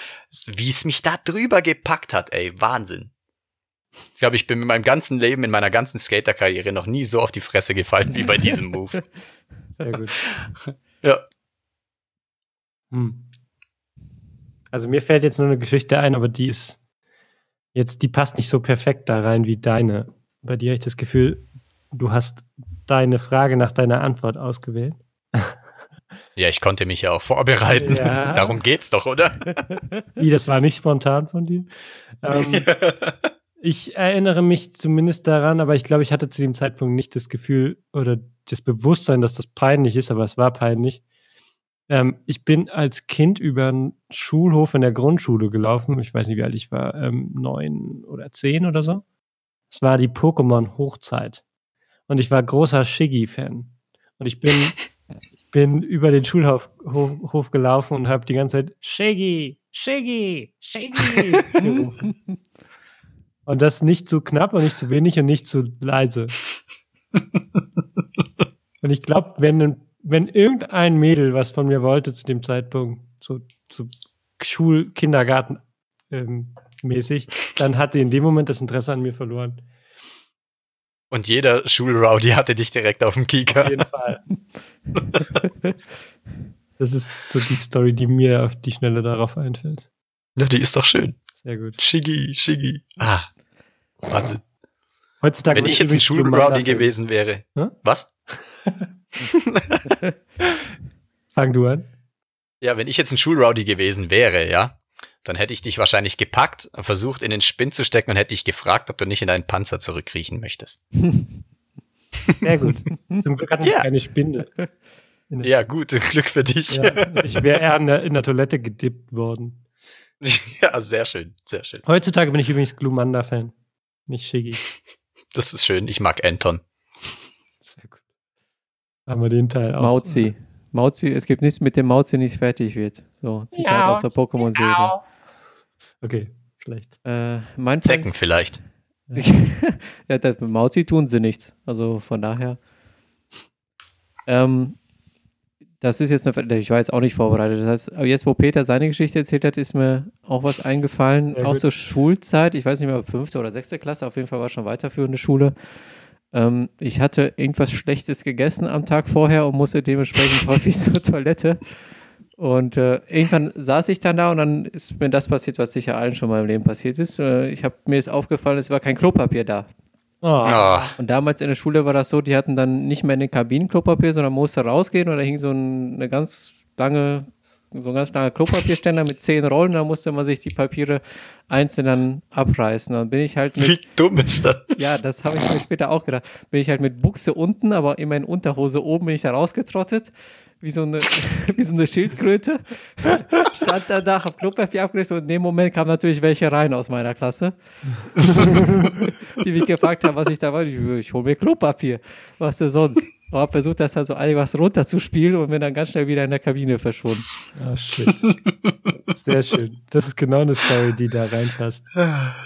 wie es mich da drüber gepackt hat, ey, Wahnsinn. Ich glaube, ich bin mit meinem ganzen Leben, in meiner ganzen Skaterkarriere noch nie so auf die Fresse gefallen wie bei diesem Move. Sehr gut. Ja. Hm. Also mir fällt jetzt nur eine Geschichte ein, aber die ist jetzt, die passt nicht so perfekt da rein wie deine. Bei dir habe ich das Gefühl, du hast deine Frage nach deiner Antwort ausgewählt. Ja, ich konnte mich ja auch vorbereiten. Ja. Darum geht's doch, oder? Wie, das war nicht spontan von dir. Ähm, ich erinnere mich zumindest daran, aber ich glaube, ich hatte zu dem Zeitpunkt nicht das Gefühl oder das Bewusstsein, dass das peinlich ist, aber es war peinlich. Ähm, ich bin als Kind über einen Schulhof in der Grundschule gelaufen. Ich weiß nicht, wie alt ich war, ähm, neun oder zehn oder so. Es war die Pokémon-Hochzeit. Und ich war großer Shiggy-Fan. Und ich bin, bin über den Schulhof Hof, Hof gelaufen und habe die ganze Zeit Shiggy, Shiggy, Shiggy gerufen. Und das nicht zu knapp und nicht zu wenig und nicht zu leise. und ich glaube, wenn, wenn irgendein Mädel was von mir wollte zu dem Zeitpunkt, so, so Schul-, Kindergarten ähm, mäßig, dann hat sie in dem Moment das Interesse an mir verloren. Und jeder Schulrowdy hatte dich direkt auf dem Auf Kieker. jeden Fall. das ist so die Story, die mir auf die Schnelle darauf einfällt. Ja, die ist doch schön. Sehr gut. Shiggy, Shiggy. Ah, Wahnsinn. Heutzutage Wenn ich jetzt ein Schulrowdy gewesen wäre. Hä? Was? Fang du an. Ja, wenn ich jetzt ein Schulrowdy gewesen wäre, ja, dann hätte ich dich wahrscheinlich gepackt, versucht in den Spinn zu stecken und hätte dich gefragt, ob du nicht in deinen Panzer zurückkriechen möchtest. Sehr gut. Zum Glück hatten wir Ja. keine Spinde. Ja, gut, Glück für dich. Ja, Ja, ich wäre eher in der, in der Toilette gedippt worden. sehr schön, sehr schön. Heutzutage bin ich übrigens Glumanda-Fan. Nicht Shiggy. Das ist schön. Ich mag Anton. Sehr gut. Haben wir den Teil auch. Mauzi. Mauzi, es gibt nichts, mit dem Mauzi nicht fertig wird. So, Zitat aus der Pokémon-Serie. Okay, schlecht. Äh, mein Zecken peinlichst- vielleicht. ja, das mit Mauzi tun sie nichts. Also von daher. Ähm, das ist jetzt eine, ich war jetzt auch nicht vorbereitet. Das heißt, aber jetzt, wo Peter seine Geschichte erzählt hat, ist mir auch was eingefallen. Sehr Auch gut. zur Schulzeit. Ich weiß nicht mehr, ob fünfte oder sechste Klasse. Auf jeden Fall war schon weiterführende Schule. Ähm, ich hatte irgendwas Schlechtes gegessen am Tag vorher und musste dementsprechend häufig zur Toilette. Und äh, irgendwann saß ich dann da und dann ist mir das passiert, was sicher allen schon mal im Leben passiert ist. Äh, ich habe mir ist aufgefallen, es war kein Klopapier da. Oh, Und damals in der Schule war das so, die hatten dann nicht mehr in den Kabinen Klopapier, sondern musste rausgehen und da hing so ein, eine ganz lange, so ein ganz langer Klopapierständer mit zehn Rollen, da musste man sich die Papiere einzeln dann abreißen. Dann bin ich halt mit, wie dumm ist das? ja, das habe ich mir später auch gedacht, bin ich halt mit Buchse unten, aber immer in Unterhose oben bin ich da rausgetrottet. Wie so, eine, wie so eine Schildkröte. Stand da hab Klopapier abgerissen und in dem Moment kamen natürlich welche rein aus meiner Klasse die mich gefragt haben, was ich da war. Ich, ich hole mir Klopapier. Was denn sonst? Ich habe versucht, das da so was runterzuspielen und bin dann ganz schnell wieder in der Kabine verschwunden. oh, shit. Sehr schön. Das ist genau eine Story, die da reinpasst.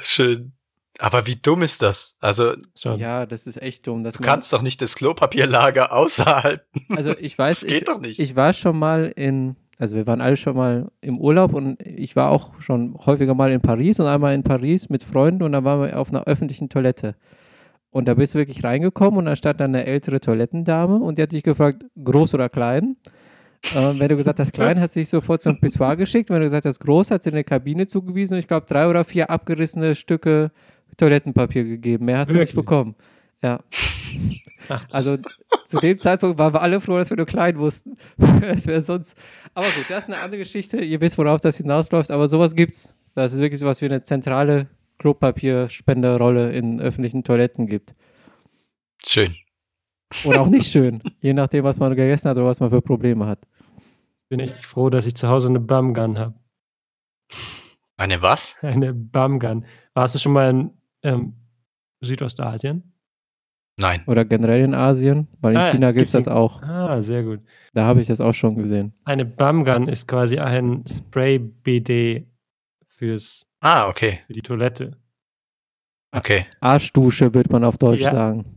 Schön. Aber wie dumm ist das? Also, Schon. Ja, das ist echt dumm. Dass du man- kannst doch nicht das Klopapierlager außerhalb. also ich weiß, Das geht ich, doch nicht. ich war schon mal in, also wir waren alle schon mal im Urlaub und ich war auch schon häufiger mal in Paris und einmal in Paris mit Freunden und da waren wir auf einer öffentlichen Toilette. Und da bist du wirklich reingekommen und da stand dann eine ältere Toilettendame und die hat dich gefragt, groß oder klein? Ähm, wenn du gesagt hast, klein, hat sie dich sofort zum Pissoir geschickt. Wenn du gesagt hast, groß, hat sie eine Kabine zugewiesen und ich glaube drei oder vier abgerissene Stücke Toilettenpapier gegeben. Mehr hast du nicht Wirklich? bekommen. Ja. Ach, Also zu dem Zeitpunkt waren wir alle froh, dass wir nur klein wussten. das wäre sonst. Aber gut, das ist eine andere Geschichte. Ihr wisst, worauf das hinausläuft, aber sowas gibt's. Das ist wirklich sowas wie eine zentrale Klopapierspenderrolle in öffentlichen Toiletten gibt. Schön. Oder auch nicht schön, je nachdem, was man gegessen hat oder was man für Probleme hat. ich bin echt froh, dass ich zu Hause eine Bumgun habe. Eine was? Eine Bumgun. Warst du schon mal in ähm, Südostasien? Nein. Oder generell in Asien, weil in Ah, China gibt es das auch. Ah, sehr gut. Da habe ich das auch schon gesehen. Eine Bumgun ist quasi ein Spray-BD fürs, Ah, okay. für die Toilette. Okay. Arschdusche, wird man auf Deutsch Ja. sagen.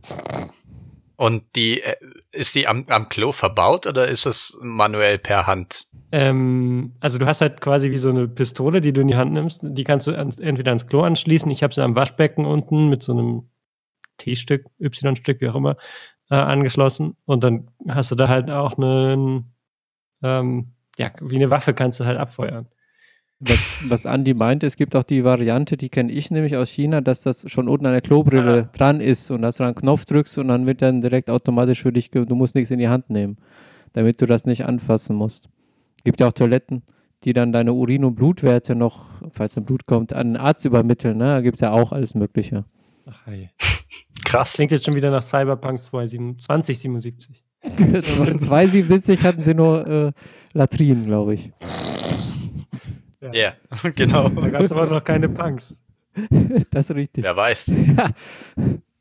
Und die, äh, ist die am, am Klo verbaut oder ist das manuell per Hand? Ähm, also du hast halt quasi wie so eine Pistole, die du in die Hand nimmst. Die kannst du ans, entweder ans Klo anschließen. Ich habe sie am Waschbecken unten mit so einem T-Stück, Y-Stück, wie auch immer, äh, angeschlossen. Und dann hast du da halt auch einen, ähm, ja, wie eine Waffe kannst du halt abfeuern. Was, was Andi meint, es gibt auch die Variante, die kenne ich nämlich aus China, dass das schon unten an der Klobrille dran ist und dass du einen Knopf drückst und dann wird dann direkt automatisch für dich, du musst nichts in die Hand nehmen, damit du das nicht anfassen musst. Gibt ja auch Toiletten, die dann deine Urin- und Blutwerte noch, falls ein Blut kommt, an einen Arzt übermitteln. Ne? Da gibt es ja auch alles Mögliche. Ach, hey. Krass. Klingt jetzt schon wieder nach Cyberpunk 2077. 277 hatten sie nur äh, Latrinen, glaube ich. Ja, genau. Da gab es aber noch keine Punks. Das ist richtig. Wer weiß.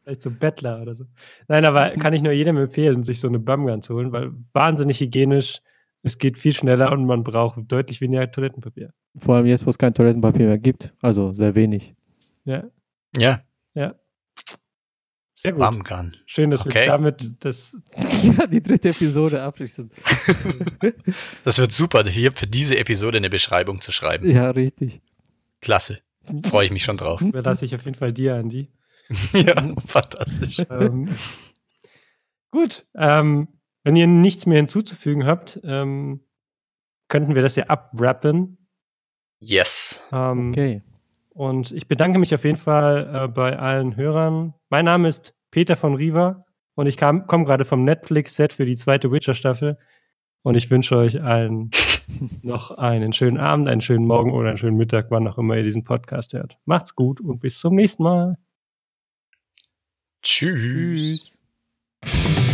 Vielleicht so Bettler oder so. Nein, aber kann ich nur jedem empfehlen, sich so eine Bumgun zu holen, weil wahnsinnig hygienisch, es geht viel schneller und man braucht deutlich weniger Toilettenpapier. Vor allem jetzt, wo es kein Toilettenpapier mehr gibt. Also sehr wenig. Ja, Ja, sehr gut. Bumgun. Schön, dass Okay. wir damit das. Ja, die dritte Episode abschließen. Das wird super, hier für diese Episode eine Beschreibung zu schreiben. Ja, richtig. Klasse. Freue ich mich schon drauf. Überlasse ich auf jeden Fall dir, Andi. ja, fantastisch. ähm, gut, ähm, wenn ihr nichts mehr hinzuzufügen habt, ähm, könnten wir das ja abwrappen. Yes. Ähm, Okay. Und ich bedanke mich auf jeden Fall äh, bei allen Hörern. Mein Name ist Peter von Riva und ich komme gerade vom Netflix-Set für die zweite Witcher-Staffel. Und ich wünsche euch allen noch einen schönen Abend, einen schönen Morgen oder einen schönen Mittag, wann auch immer ihr diesen Podcast hört. Macht's gut und bis zum nächsten Mal. Tschüss. Tschüss.